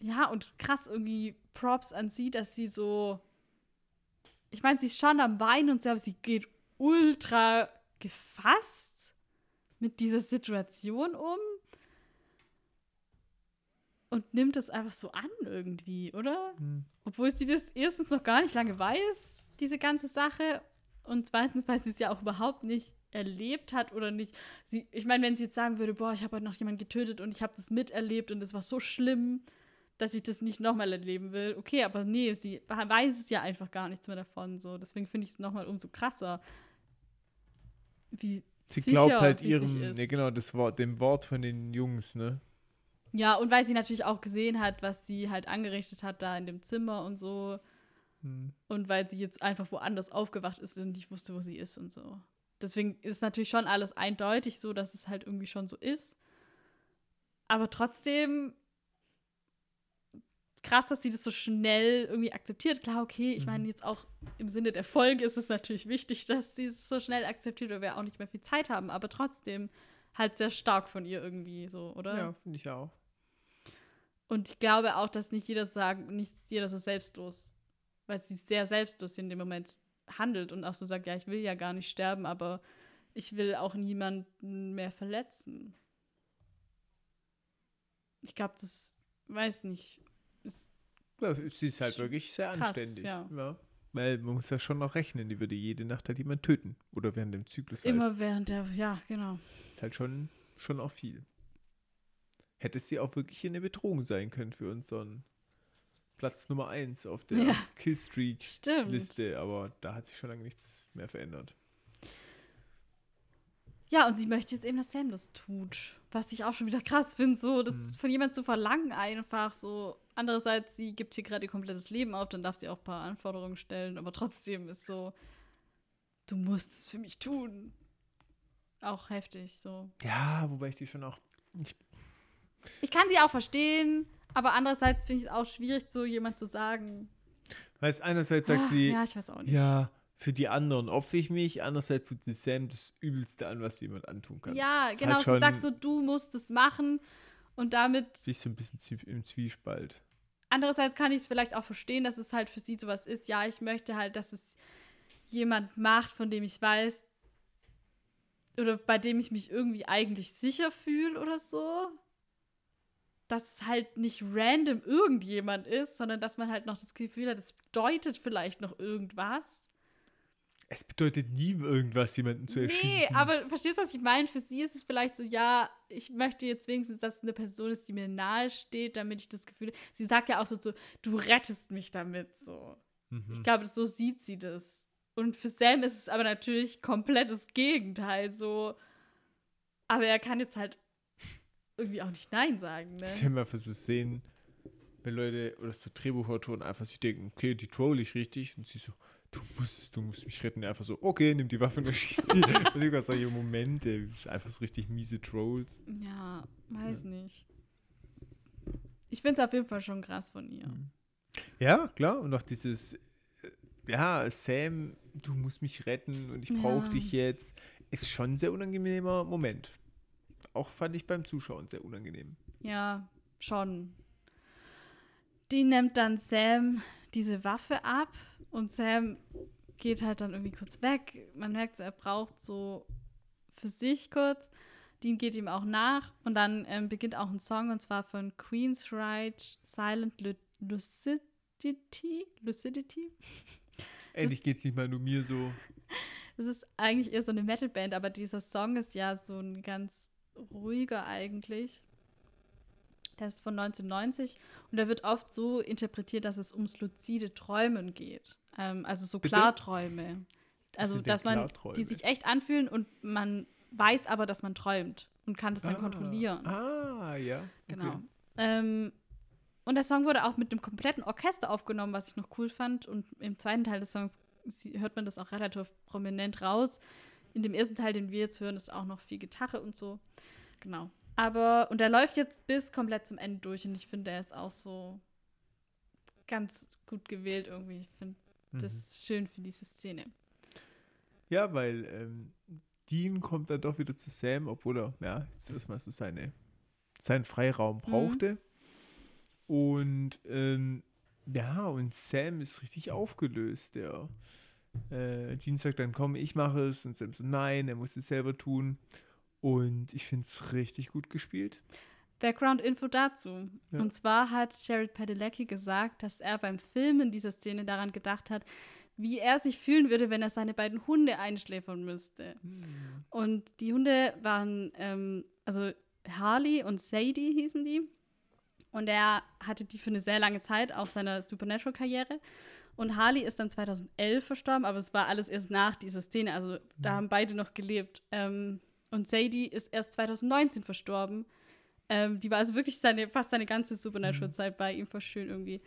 ja, und krass irgendwie Props an sie, dass sie so, ich meine, sie ist schon am Weinen und so, aber sie geht ultra gefasst mit dieser Situation um und nimmt es einfach so an irgendwie, oder? Obwohl sie das erstens noch gar nicht lange weiß, diese ganze Sache. Und zweitens, weil sie es ja auch überhaupt nicht erlebt hat oder nicht. Sie, ich meine, wenn sie jetzt sagen würde, boah, ich habe heute noch jemanden getötet und ich habe das miterlebt und das war so schlimm, dass ich das nicht nochmal erleben will. Okay, aber nee, sie weiß es ja einfach gar nichts mehr davon. So. Deswegen finde ich es nochmal umso krasser. Wie sie glaubt halt ihrem, ne, genau, das Wort, dem Wort von den Jungs, ne? Ja, und weil sie natürlich auch gesehen hat, was sie halt angerichtet hat da in dem Zimmer und so. Hm. Und weil sie jetzt einfach woanders aufgewacht ist und nicht wusste, wo sie ist und so. Deswegen ist natürlich schon alles eindeutig so, dass es halt irgendwie schon so ist. Aber trotzdem krass, dass sie das so schnell irgendwie akzeptiert. Klar, okay, ich Mhm. meine, jetzt auch im Sinne der Folge ist es natürlich wichtig, dass sie es so schnell akzeptiert, weil wir auch nicht mehr viel Zeit haben. Aber trotzdem halt sehr stark von ihr irgendwie so, oder? Ja, finde ich auch. Und ich glaube auch, dass nicht jeder sagen, nicht jeder so selbstlos, weil sie sehr selbstlos in dem Moment handelt und auch so sagt, ja, ich will ja gar nicht sterben, aber ich will auch niemanden mehr verletzen. Ich glaube, das weiß nicht. Ist, Ja, sie ist halt wirklich sehr Krass, anständig. ja. Weil man muss ja schon noch rechnen, die würde jede Nacht halt jemand töten. Oder während dem Zyklus halt. immer während der, ja, genau. ist halt schon, schon auch viel. Hätte sie auch wirklich eine Bedrohung sein können für unseren Platz Nummer 1 auf der Ja. Killstreak-Liste, aber da hat sich schon lange nichts mehr verändert. Ja, und sie möchte jetzt eben, dass Sam das tut. Was ich auch schon wieder krass finde, so, das Mhm. von jemand zu verlangen einfach so. Andererseits, sie gibt hier gerade ihr komplettes Leben auf, dann darf sie auch ein paar Anforderungen stellen, aber trotzdem ist so, du musst es für mich tun. Auch heftig, so. Ja, wobei ich die schon auch. Ich, Ich kann sie auch verstehen, aber andererseits finde ich es auch schwierig, so jemand zu sagen. weiß, einerseits sagt Ah, sie, Ja, ich weiß auch nicht. ja, für die anderen opfer ich mich, andererseits tut sie Sam das Übelste an, was jemand antun kann. Ja, genau, halt sie schon sagt so, du musst es machen und damit Sich so ein bisschen im Zwiespalt. Andererseits kann ich es vielleicht auch verstehen, dass es halt für sie sowas ist. Ja, ich möchte halt, dass es jemand macht, von dem ich weiß oder bei dem ich mich irgendwie eigentlich sicher fühle oder so. Dass es halt nicht random irgendjemand ist, sondern dass man halt noch das Gefühl hat, es bedeutet vielleicht noch irgendwas. Es bedeutet nie irgendwas, jemanden zu erschießen. Nee, aber verstehst du, was ich meine? Für sie ist es vielleicht so, ja, ich möchte jetzt wenigstens, dass es eine Person ist, die mir nahe steht, damit ich das Gefühl. Sie sagt ja auch so, so du rettest mich damit so. Mhm. Ich glaube, so sieht sie das. Und für Sam ist es aber natürlich komplett das Gegenteil. So. Aber er kann jetzt halt irgendwie auch nicht Nein sagen, Ich stell ne? mir einfach so sehen, wenn Leute oder so Drehbuchautoren einfach sich denken, okay, die troll ich richtig und sie so, du musst du musst mich retten. Einfach so, okay, nimm die Waffe und erschießt sie. und solche Momente, einfach so richtig miese Trolls. Ja, weiß nicht. Ich finde es auf jeden Fall schon krass von ihr. Mhm. Ja, klar. Und auch dieses, äh, ja, Sam, du musst mich retten und ich brauche Ja. dich jetzt, ist schon ein sehr unangenehmer Moment. Auch fand ich beim Zuschauen sehr unangenehm. Ja, schon. Die nimmt dann Sam diese Waffe ab und Sam geht halt dann irgendwie kurz weg. Man merkt, er braucht so für sich kurz. Dean geht ihm auch nach und dann ähm, beginnt auch ein Song und zwar von Queen's Ride Silent Lu Lucidity. Lucidity? Endlich geht es nicht mal nur mir so. Das ist eigentlich eher so eine Metalband, aber dieser Song ist ja so ein ganz ruhiger eigentlich. Der ist von 1990 und der wird oft so interpretiert, dass es ums luzide Träumen geht. Ähm, also so Bitte? Klarträume. Also, dass man Klarträume? die sich echt anfühlen und man weiß aber, dass man träumt und kann das dann Ah. kontrollieren. Ah, ja. Genau. Okay. Ähm, und der Song wurde auch mit einem kompletten Orchester aufgenommen, was ich noch cool fand. Und im zweiten Teil des Songs hört man das auch relativ prominent raus. In dem ersten Teil, den wir jetzt hören, ist auch noch viel Gitarre und so. Genau. Aber, und der läuft jetzt bis komplett zum Ende durch. Und ich finde, der ist auch so ganz gut gewählt irgendwie. Ich finde Mhm. das schön für diese Szene. Ja, weil ähm, Dean kommt dann doch wieder zu Sam, obwohl er, ja, jetzt erstmal so seine, seinen Freiraum brauchte. Und ähm, ja, und Sam ist richtig aufgelöst. Der äh, Dean sagt dann, komm, ich mache es. Und Sam so, nein, er muss es selber tun. Und ich finde es richtig gut gespielt. Background-Info dazu. Ja. Und zwar hat Jared Padalecki gesagt, dass er beim Filmen dieser Szene daran gedacht hat, wie er sich fühlen würde, wenn er seine beiden Hunde einschläfern müsste. Und die Hunde waren, ähm, also Harley und Sadie hießen die. Und er hatte die für eine sehr lange Zeit auf seiner Supernatural-Karriere. Und Harley ist dann 2011 verstorben, aber es war alles erst nach dieser Szene. Also da haben beide noch gelebt. Ähm, und Sadie ist erst 2019 verstorben. Ähm, die war also wirklich seine, fast seine ganze Supernatural-Zeit bei ihm. Voll schön irgendwie.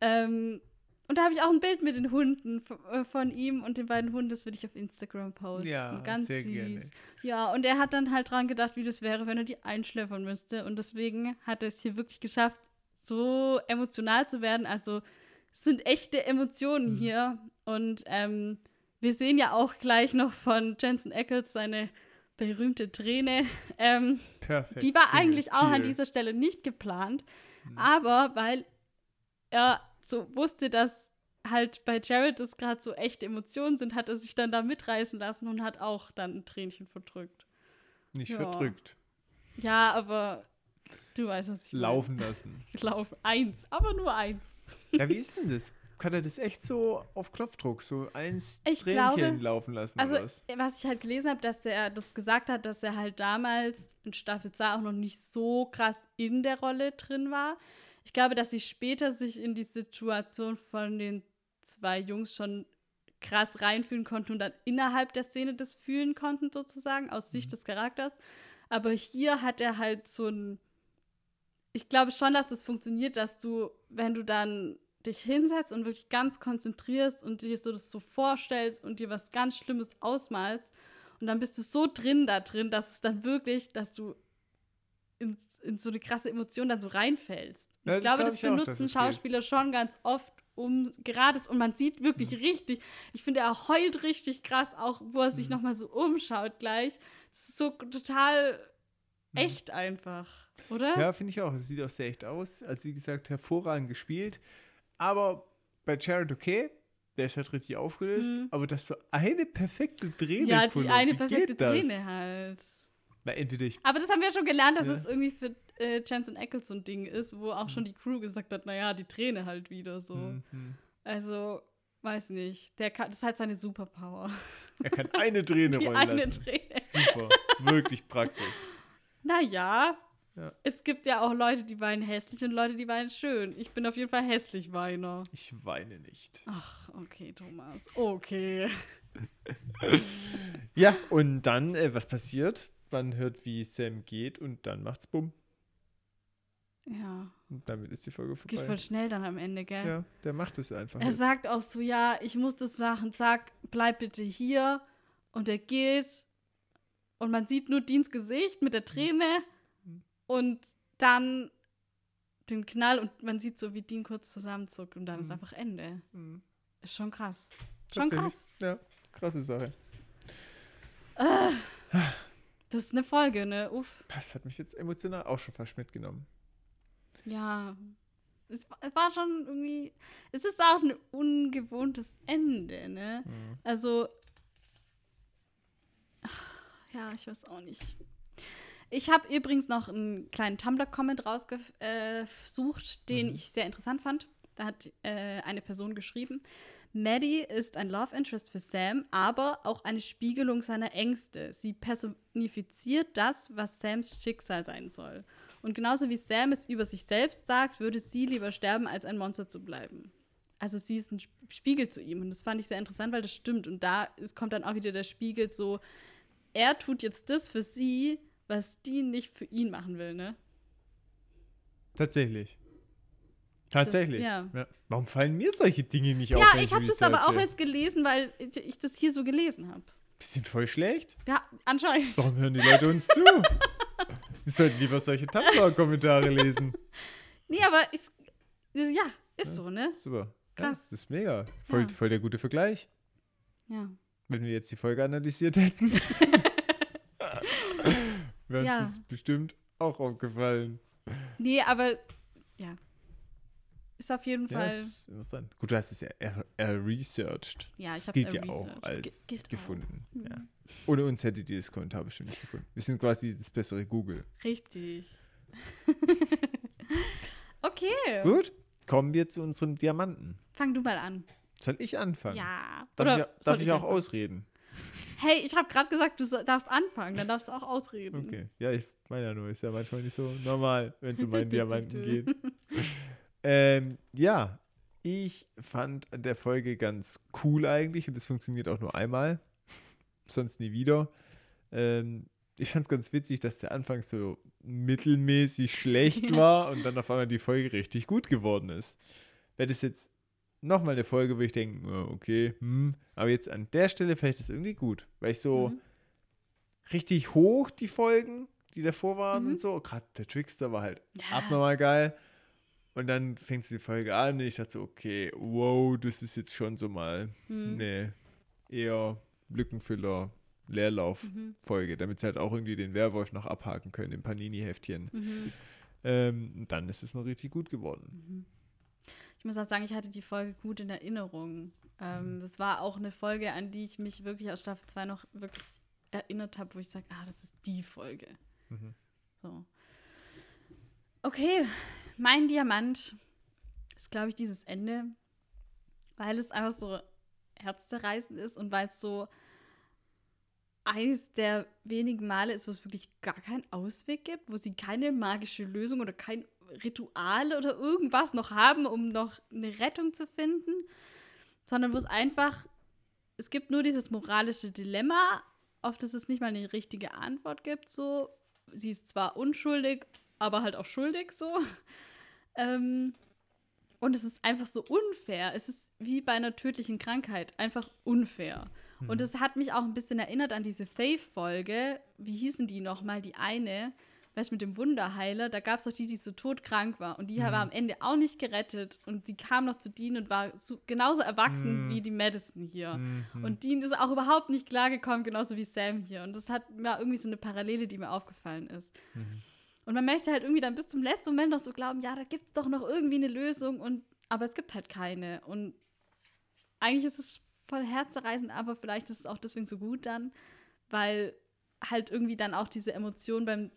Ähm, und da habe ich auch ein Bild mit den Hunden von, von ihm und den beiden Hunden. Das würde ich auf Instagram posten. Ja, ganz sehr süß. gerne. Ja, und er hat dann halt dran gedacht, wie das wäre, wenn er die einschläfern müsste. Und deswegen hat er es hier wirklich geschafft, so emotional zu werden. Also es sind echte Emotionen Mhm. hier. Und ähm, wir sehen ja auch gleich noch von Jensen Ackles seine berühmte Träne. Ähm, Perfekt. die war eigentlich auch an dieser Stelle nicht geplant. Mhm. Aber weil er so wusste, dass halt bei Jared das gerade so echte Emotionen sind, hat er sich dann da mitreißen lassen und hat auch dann ein Tränchen verdrückt. Nicht Ja. verdrückt. Ja, aber du weißt, was ich meine. Laufen lassen. Lauf. Eins, aber nur eins. Ja, wie ist denn das? Kann er das echt so auf Knopfdruck, so eins Ich Tränchen glaube- laufen lassen Also, oder was? was ich halt gelesen habe, dass er das gesagt hat, dass er halt damals in Staffel 2 auch noch nicht so krass in der Rolle drin war. Ich glaube, dass sie später sich in die Situation von den zwei Jungs schon krass reinfühlen konnten und dann innerhalb der Szene das fühlen konnten, sozusagen, aus Sicht des Charakters. Aber hier hat er halt so ein. Ich glaube schon, dass das funktioniert, dass du, wenn du dann dich hinsetzt und wirklich ganz konzentrierst und dir so das so vorstellst und dir was ganz Schlimmes ausmalst und dann bist du so drin da drin, dass es dann wirklich, dass du in, in so eine krasse Emotion dann so reinfällst. Ja, ich das glaube, glaub das ich auch, benutzen geht. Schauspieler schon ganz oft, um gerade und man sieht wirklich Mhm. richtig. Ich finde, er heult richtig krass, auch wo er sich Mhm. nochmal so umschaut gleich. Das ist so total Mhm. echt einfach, oder? Ja, finde ich auch. Es sieht auch sehr echt aus. Also, wie gesagt, hervorragend gespielt. Aber bei Jared okay, der ist halt richtig aufgelöst. Mhm. Aber das so eine perfekte Träne. Ja, die Kuno, eine perfekte? Träne halt. Weil entweder ich. Aber das haben wir ja schon gelernt, dass Ja. es irgendwie für äh, Jensen Ackles so ein Ding ist, wo auch Mhm. schon die Crew gesagt hat, naja, die Träne halt wieder so. Mhm. Also, weiß nicht. Der kann, das ist halt seine Superpower. Er kann eine Träne Die rollen eine lassen. Träne. Super. Wirklich praktisch. Naja, Ja. es gibt ja auch Leute, die weinen hässlich und Leute, die weinen schön. Ich bin auf jeden Fall hässlich Weiner. Ich weine nicht. Ach, okay, Thomas. Okay. Ja, und dann, äh, was passiert? Man hört, wie Sam geht und dann macht's bumm. Ja. Und damit ist die Folge Es geht vorbei. voll schnell dann am Ende, gell? Ja, der macht es einfach. Er jetzt. sagt auch so, ja, ich muss das machen, sag, bleib bitte hier. Und er geht. Und man sieht nur Deans Gesicht mit der Träne. Mhm. Und dann den Knall und man sieht so, wie Dean kurz zusammenzuckt und dann ist Mhm. einfach Ende. Mhm. Ist schon krass. Schon krass. Ja, krasse Sache. Das ist eine Folge, ne? Uff. Das hat mich jetzt emotional auch schon fast mitgenommen. Ja. Es war- es war schon irgendwie. Es ist auch ein ungewohntes Ende, ne? Mhm. Also, ja, ich weiß auch nicht. Ich habe übrigens noch einen kleinen Tumblr-Comment rausgesucht, den Mhm. ich sehr interessant fand. Da hat äh, eine Person geschrieben, Maddie ist ein Love Interest für Sam, aber auch eine Spiegelung seiner Ängste. Sie personifiziert das, was Sams Schicksal sein soll. Und genauso wie Sam es über sich selbst sagt, würde sie lieber sterben, als ein Monster zu bleiben. Also sie ist ein Spiegel zu ihm. Und das fand ich sehr interessant, weil das stimmt. Und da ist, kommt dann auch wieder der Spiegel so, er tut jetzt das für sie, was die nicht für ihn machen will, ne? Tatsächlich. Tatsächlich. ja. Warum fallen mir solche Dinge nicht auf? Ja, ich habe das aber auch jetzt gelesen, weil ich das hier so gelesen habe. Die sind voll schlecht. Ja, anscheinend. Warum hören die Leute uns zu? Die sollten lieber solche Tumblr-Kommentare lesen. Nee, aber ist, ja, ist so, ne? Super. Krass. Ja, das ist mega. Voll, Ja. voll der gute Vergleich. Ja. Wenn wir jetzt die Folge analysiert hätten, wäre uns Ja. das bestimmt auch aufgefallen. Nee, aber ja. Ist auf jeden Ja, Fall. ist interessant. Gut, du hast es ja researched. Ja, ich Das hab's gilt ja auch als Ge- gilt auch. gefunden. Mhm. Ja. Ohne uns hättet ihr das Kommentar bestimmt nicht gefunden. Wir sind quasi das bessere Google. Richtig. okay. Gut, kommen wir zu unserem Diamanten. Fang du mal an. Soll ich anfangen? Ja. Darf, Oder ich, darf soll ich auch anfangen? ausreden? Hey, ich habe gerade gesagt, du so- darfst anfangen, dann darfst du auch ausreden. Okay. Ja, ich meine ja nur, ist ja manchmal nicht so normal, wenn es um meinen Diamanten geht. Ähm, ja, ich fand an der Folge ganz cool eigentlich und das funktioniert auch nur einmal, sonst nie wieder. Ähm, ich fand es ganz witzig, dass der Anfang so mittelmäßig schlecht war und dann auf einmal die Folge richtig gut geworden ist. Wäre das jetzt nochmal eine Folge, wo ich denke, okay, hm, aber jetzt an der Stelle vielleicht ist irgendwie gut, weil ich so Mhm. richtig hoch die Folgen, die davor waren Mhm. und so, gerade der Trickster war halt Ja. abnormal geil. Und dann fängt die Folge an und ich dachte so, okay, wow, das ist jetzt schon so mal Mhm. eine eher Lückenfüller, Leerlauf-Folge, Mhm. damit sie halt auch irgendwie den Werwolf noch abhaken können im Panini-Heftchen. Mhm. Ähm, und dann ist es noch richtig gut geworden. Mhm. Ich muss auch sagen, ich hatte die Folge gut in Erinnerung. Ähm, das war auch eine Folge, an die ich mich wirklich aus Staffel 2 noch wirklich erinnert habe, wo ich sage, ah, das ist die Folge. Mhm. So. Okay, mein Diamant ist, glaube ich, dieses Ende, weil es einfach so herzzerreißend ist und weil es so eines der wenigen Male ist, wo es wirklich gar keinen Ausweg gibt, wo sie keine magische Lösung oder kein Ritual oder irgendwas noch haben, um noch eine Rettung zu finden, sondern wo es einfach, es gibt nur dieses moralische Dilemma, auf das es nicht mal eine richtige Antwort gibt, so. Sie ist zwar unschuldig, aber halt auch schuldig, so. Ähm, und es ist einfach so unfair. Es ist wie bei einer tödlichen Krankheit, einfach unfair. Und es hat mich auch ein bisschen erinnert an diese Faith-Folge. Wie hießen die nochmal? Die eine, weißt du, mit dem Wunderheiler. Da gab es doch die, die so todkrank war. Und die war am Ende auch nicht gerettet. Und die kam noch zu Dean und war so, genauso erwachsen Mhm. wie die Madison hier. Mhm. Und Dean ist auch überhaupt nicht klargekommen, genauso wie Sam hier. Und das hat war irgendwie so eine Parallele, die mir aufgefallen ist. Mhm. Und man möchte halt irgendwie dann bis zum letzten Moment noch so glauben, ja, da gibt es doch noch irgendwie eine Lösung. Und, aber es gibt halt keine. Und eigentlich ist es voll herzzerreißend, aber vielleicht ist es auch deswegen so gut dann, weil halt irgendwie dann auch diese Emotion beim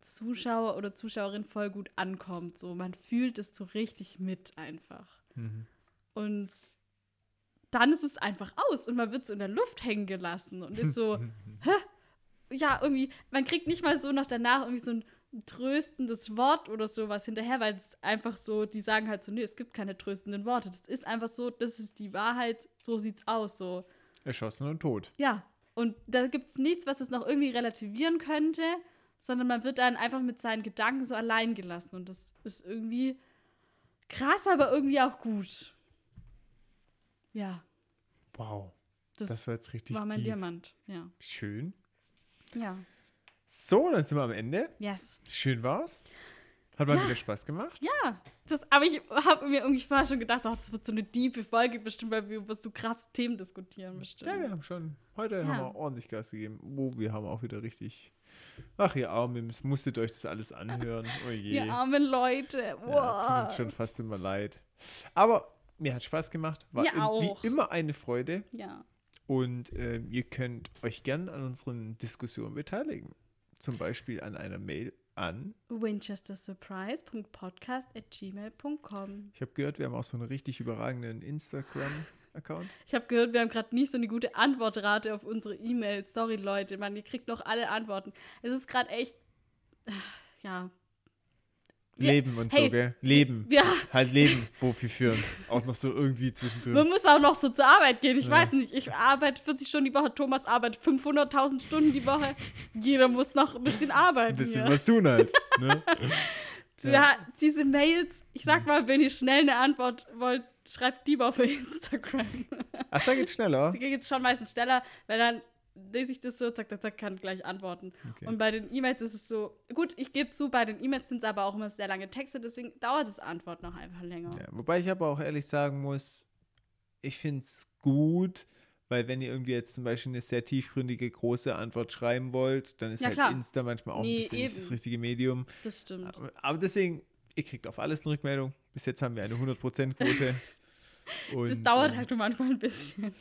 Zuschauer oder Zuschauerin voll gut ankommt. So, man fühlt es so richtig mit einfach. Mhm. Und dann ist es einfach aus und man wird so in der Luft hängen gelassen und ist so, hä? Ja, irgendwie, man kriegt nicht mal so noch danach irgendwie so ein tröstendes Wort oder sowas hinterher, weil es einfach so, die sagen halt so, nee, es gibt keine tröstenden Worte. Das ist einfach so, das ist die Wahrheit, so sieht's aus, so. Erschossen und tot. Ja, und da gibt es nichts, was es noch irgendwie relativieren könnte, sondern man wird dann einfach mit seinen Gedanken so allein gelassen. Und das ist irgendwie krass, aber irgendwie auch gut. Ja, Wow, das, das war jetzt richtig war mein deep. Diamant. Ja. Schön. Ja. So, dann sind wir am Ende. Yes. Schön war's. Hat mal wieder Spaß gemacht. Ja, das, aber ich habe mir irgendwie vorher schon gedacht, ach, das wird so eine tiefe Folge bestimmt, weil wir über so krasse Themen diskutieren bestimmt. Ja, wir haben schon. Heute Ja. haben wir ordentlich Gas gegeben. Oh, wir haben auch wieder richtig. Ach, ihr Armen, musstet euch das alles anhören. Oh je. Ihr armen Leute. Ja, tut Wow. uns schon fast immer leid. Aber mir hat Spaß gemacht. War auch. wie immer eine Freude. ja. Und ähm, ihr könnt euch gern an unseren Diskussionen beteiligen. Zum Beispiel an einer Mail an. winchestersurprise.podcast.gmail.com Ich habe gehört, wir haben auch so einen richtig überragenden Instagram-Account. Ich habe gehört, wir haben gerade nicht so eine gute Antwortrate auf unsere E-Mails. Sorry, Leute, man, ihr kriegt noch alle Antworten. Es ist gerade echt, ja. Wir- Leben und hey, so, gell? Leben. Ja, Halt Leben, Profi führen. Auch noch so irgendwie zwischendrin. man muss auch noch so zur Arbeit gehen. Ich Ja. weiß nicht, ich arbeite 40 Stunden die Woche, Thomas arbeitet 500.000 Stunden die Woche. Jeder muss noch ein bisschen arbeiten. Ein bisschen hier. was tun halt. Ne? Ja. diese Mails, ich sag mal, wenn ihr schnell eine Antwort wollt, schreibt lieber auf Instagram. Ach, da geht's schneller. Die geht schon meistens schneller, weil dann lese ich das so, zack, zack, zack, kann gleich antworten. Okay. Und bei den E-Mails ist es so, gut, ich gebe zu, bei den E-Mails sind es aber auch immer sehr lange Texte, deswegen dauert das Antwort noch einfach länger. Ja, wobei ich aber auch ehrlich sagen muss, ich finde es gut, weil wenn ihr irgendwie jetzt zum Beispiel eine sehr tiefgründige, große Antwort schreiben wollt, dann ist Ja, halt klar. Insta manchmal auch Nee, ein bisschen nicht das richtige Medium. Das stimmt. Aber deswegen, ihr kriegt auf alles eine Rückmeldung. Bis jetzt haben wir eine 100%-Quote. Das Und, dauert ähm, halt nur manchmal ein bisschen.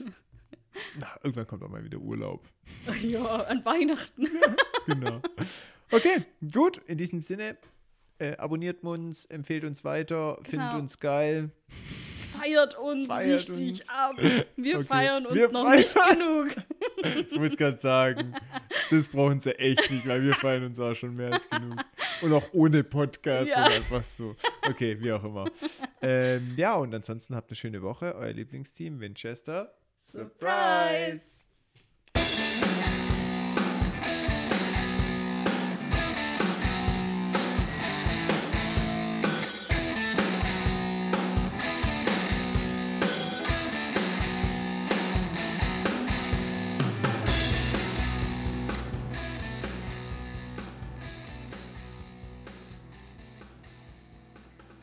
na, irgendwann kommt auch mal wieder Urlaub. ja, an Weihnachten. Genau. Okay, gut. In diesem Sinne, äh, abonniert uns, empfehlt uns weiter, findet Genau. uns geil. Feiert uns Feiert richtig uns. ab. Wir Okay. feiern uns Wir noch feiern- nicht genug. Ich muss gerade sagen, das brauchen sie echt nicht, weil wir feiern uns auch schon mehr als genug. Und auch ohne Podcast Ja. und einfach so. Okay, wie auch immer. Ähm, ja, und ansonsten habt eine schöne Woche. Euer Lieblingsteam Winchester. Surprise!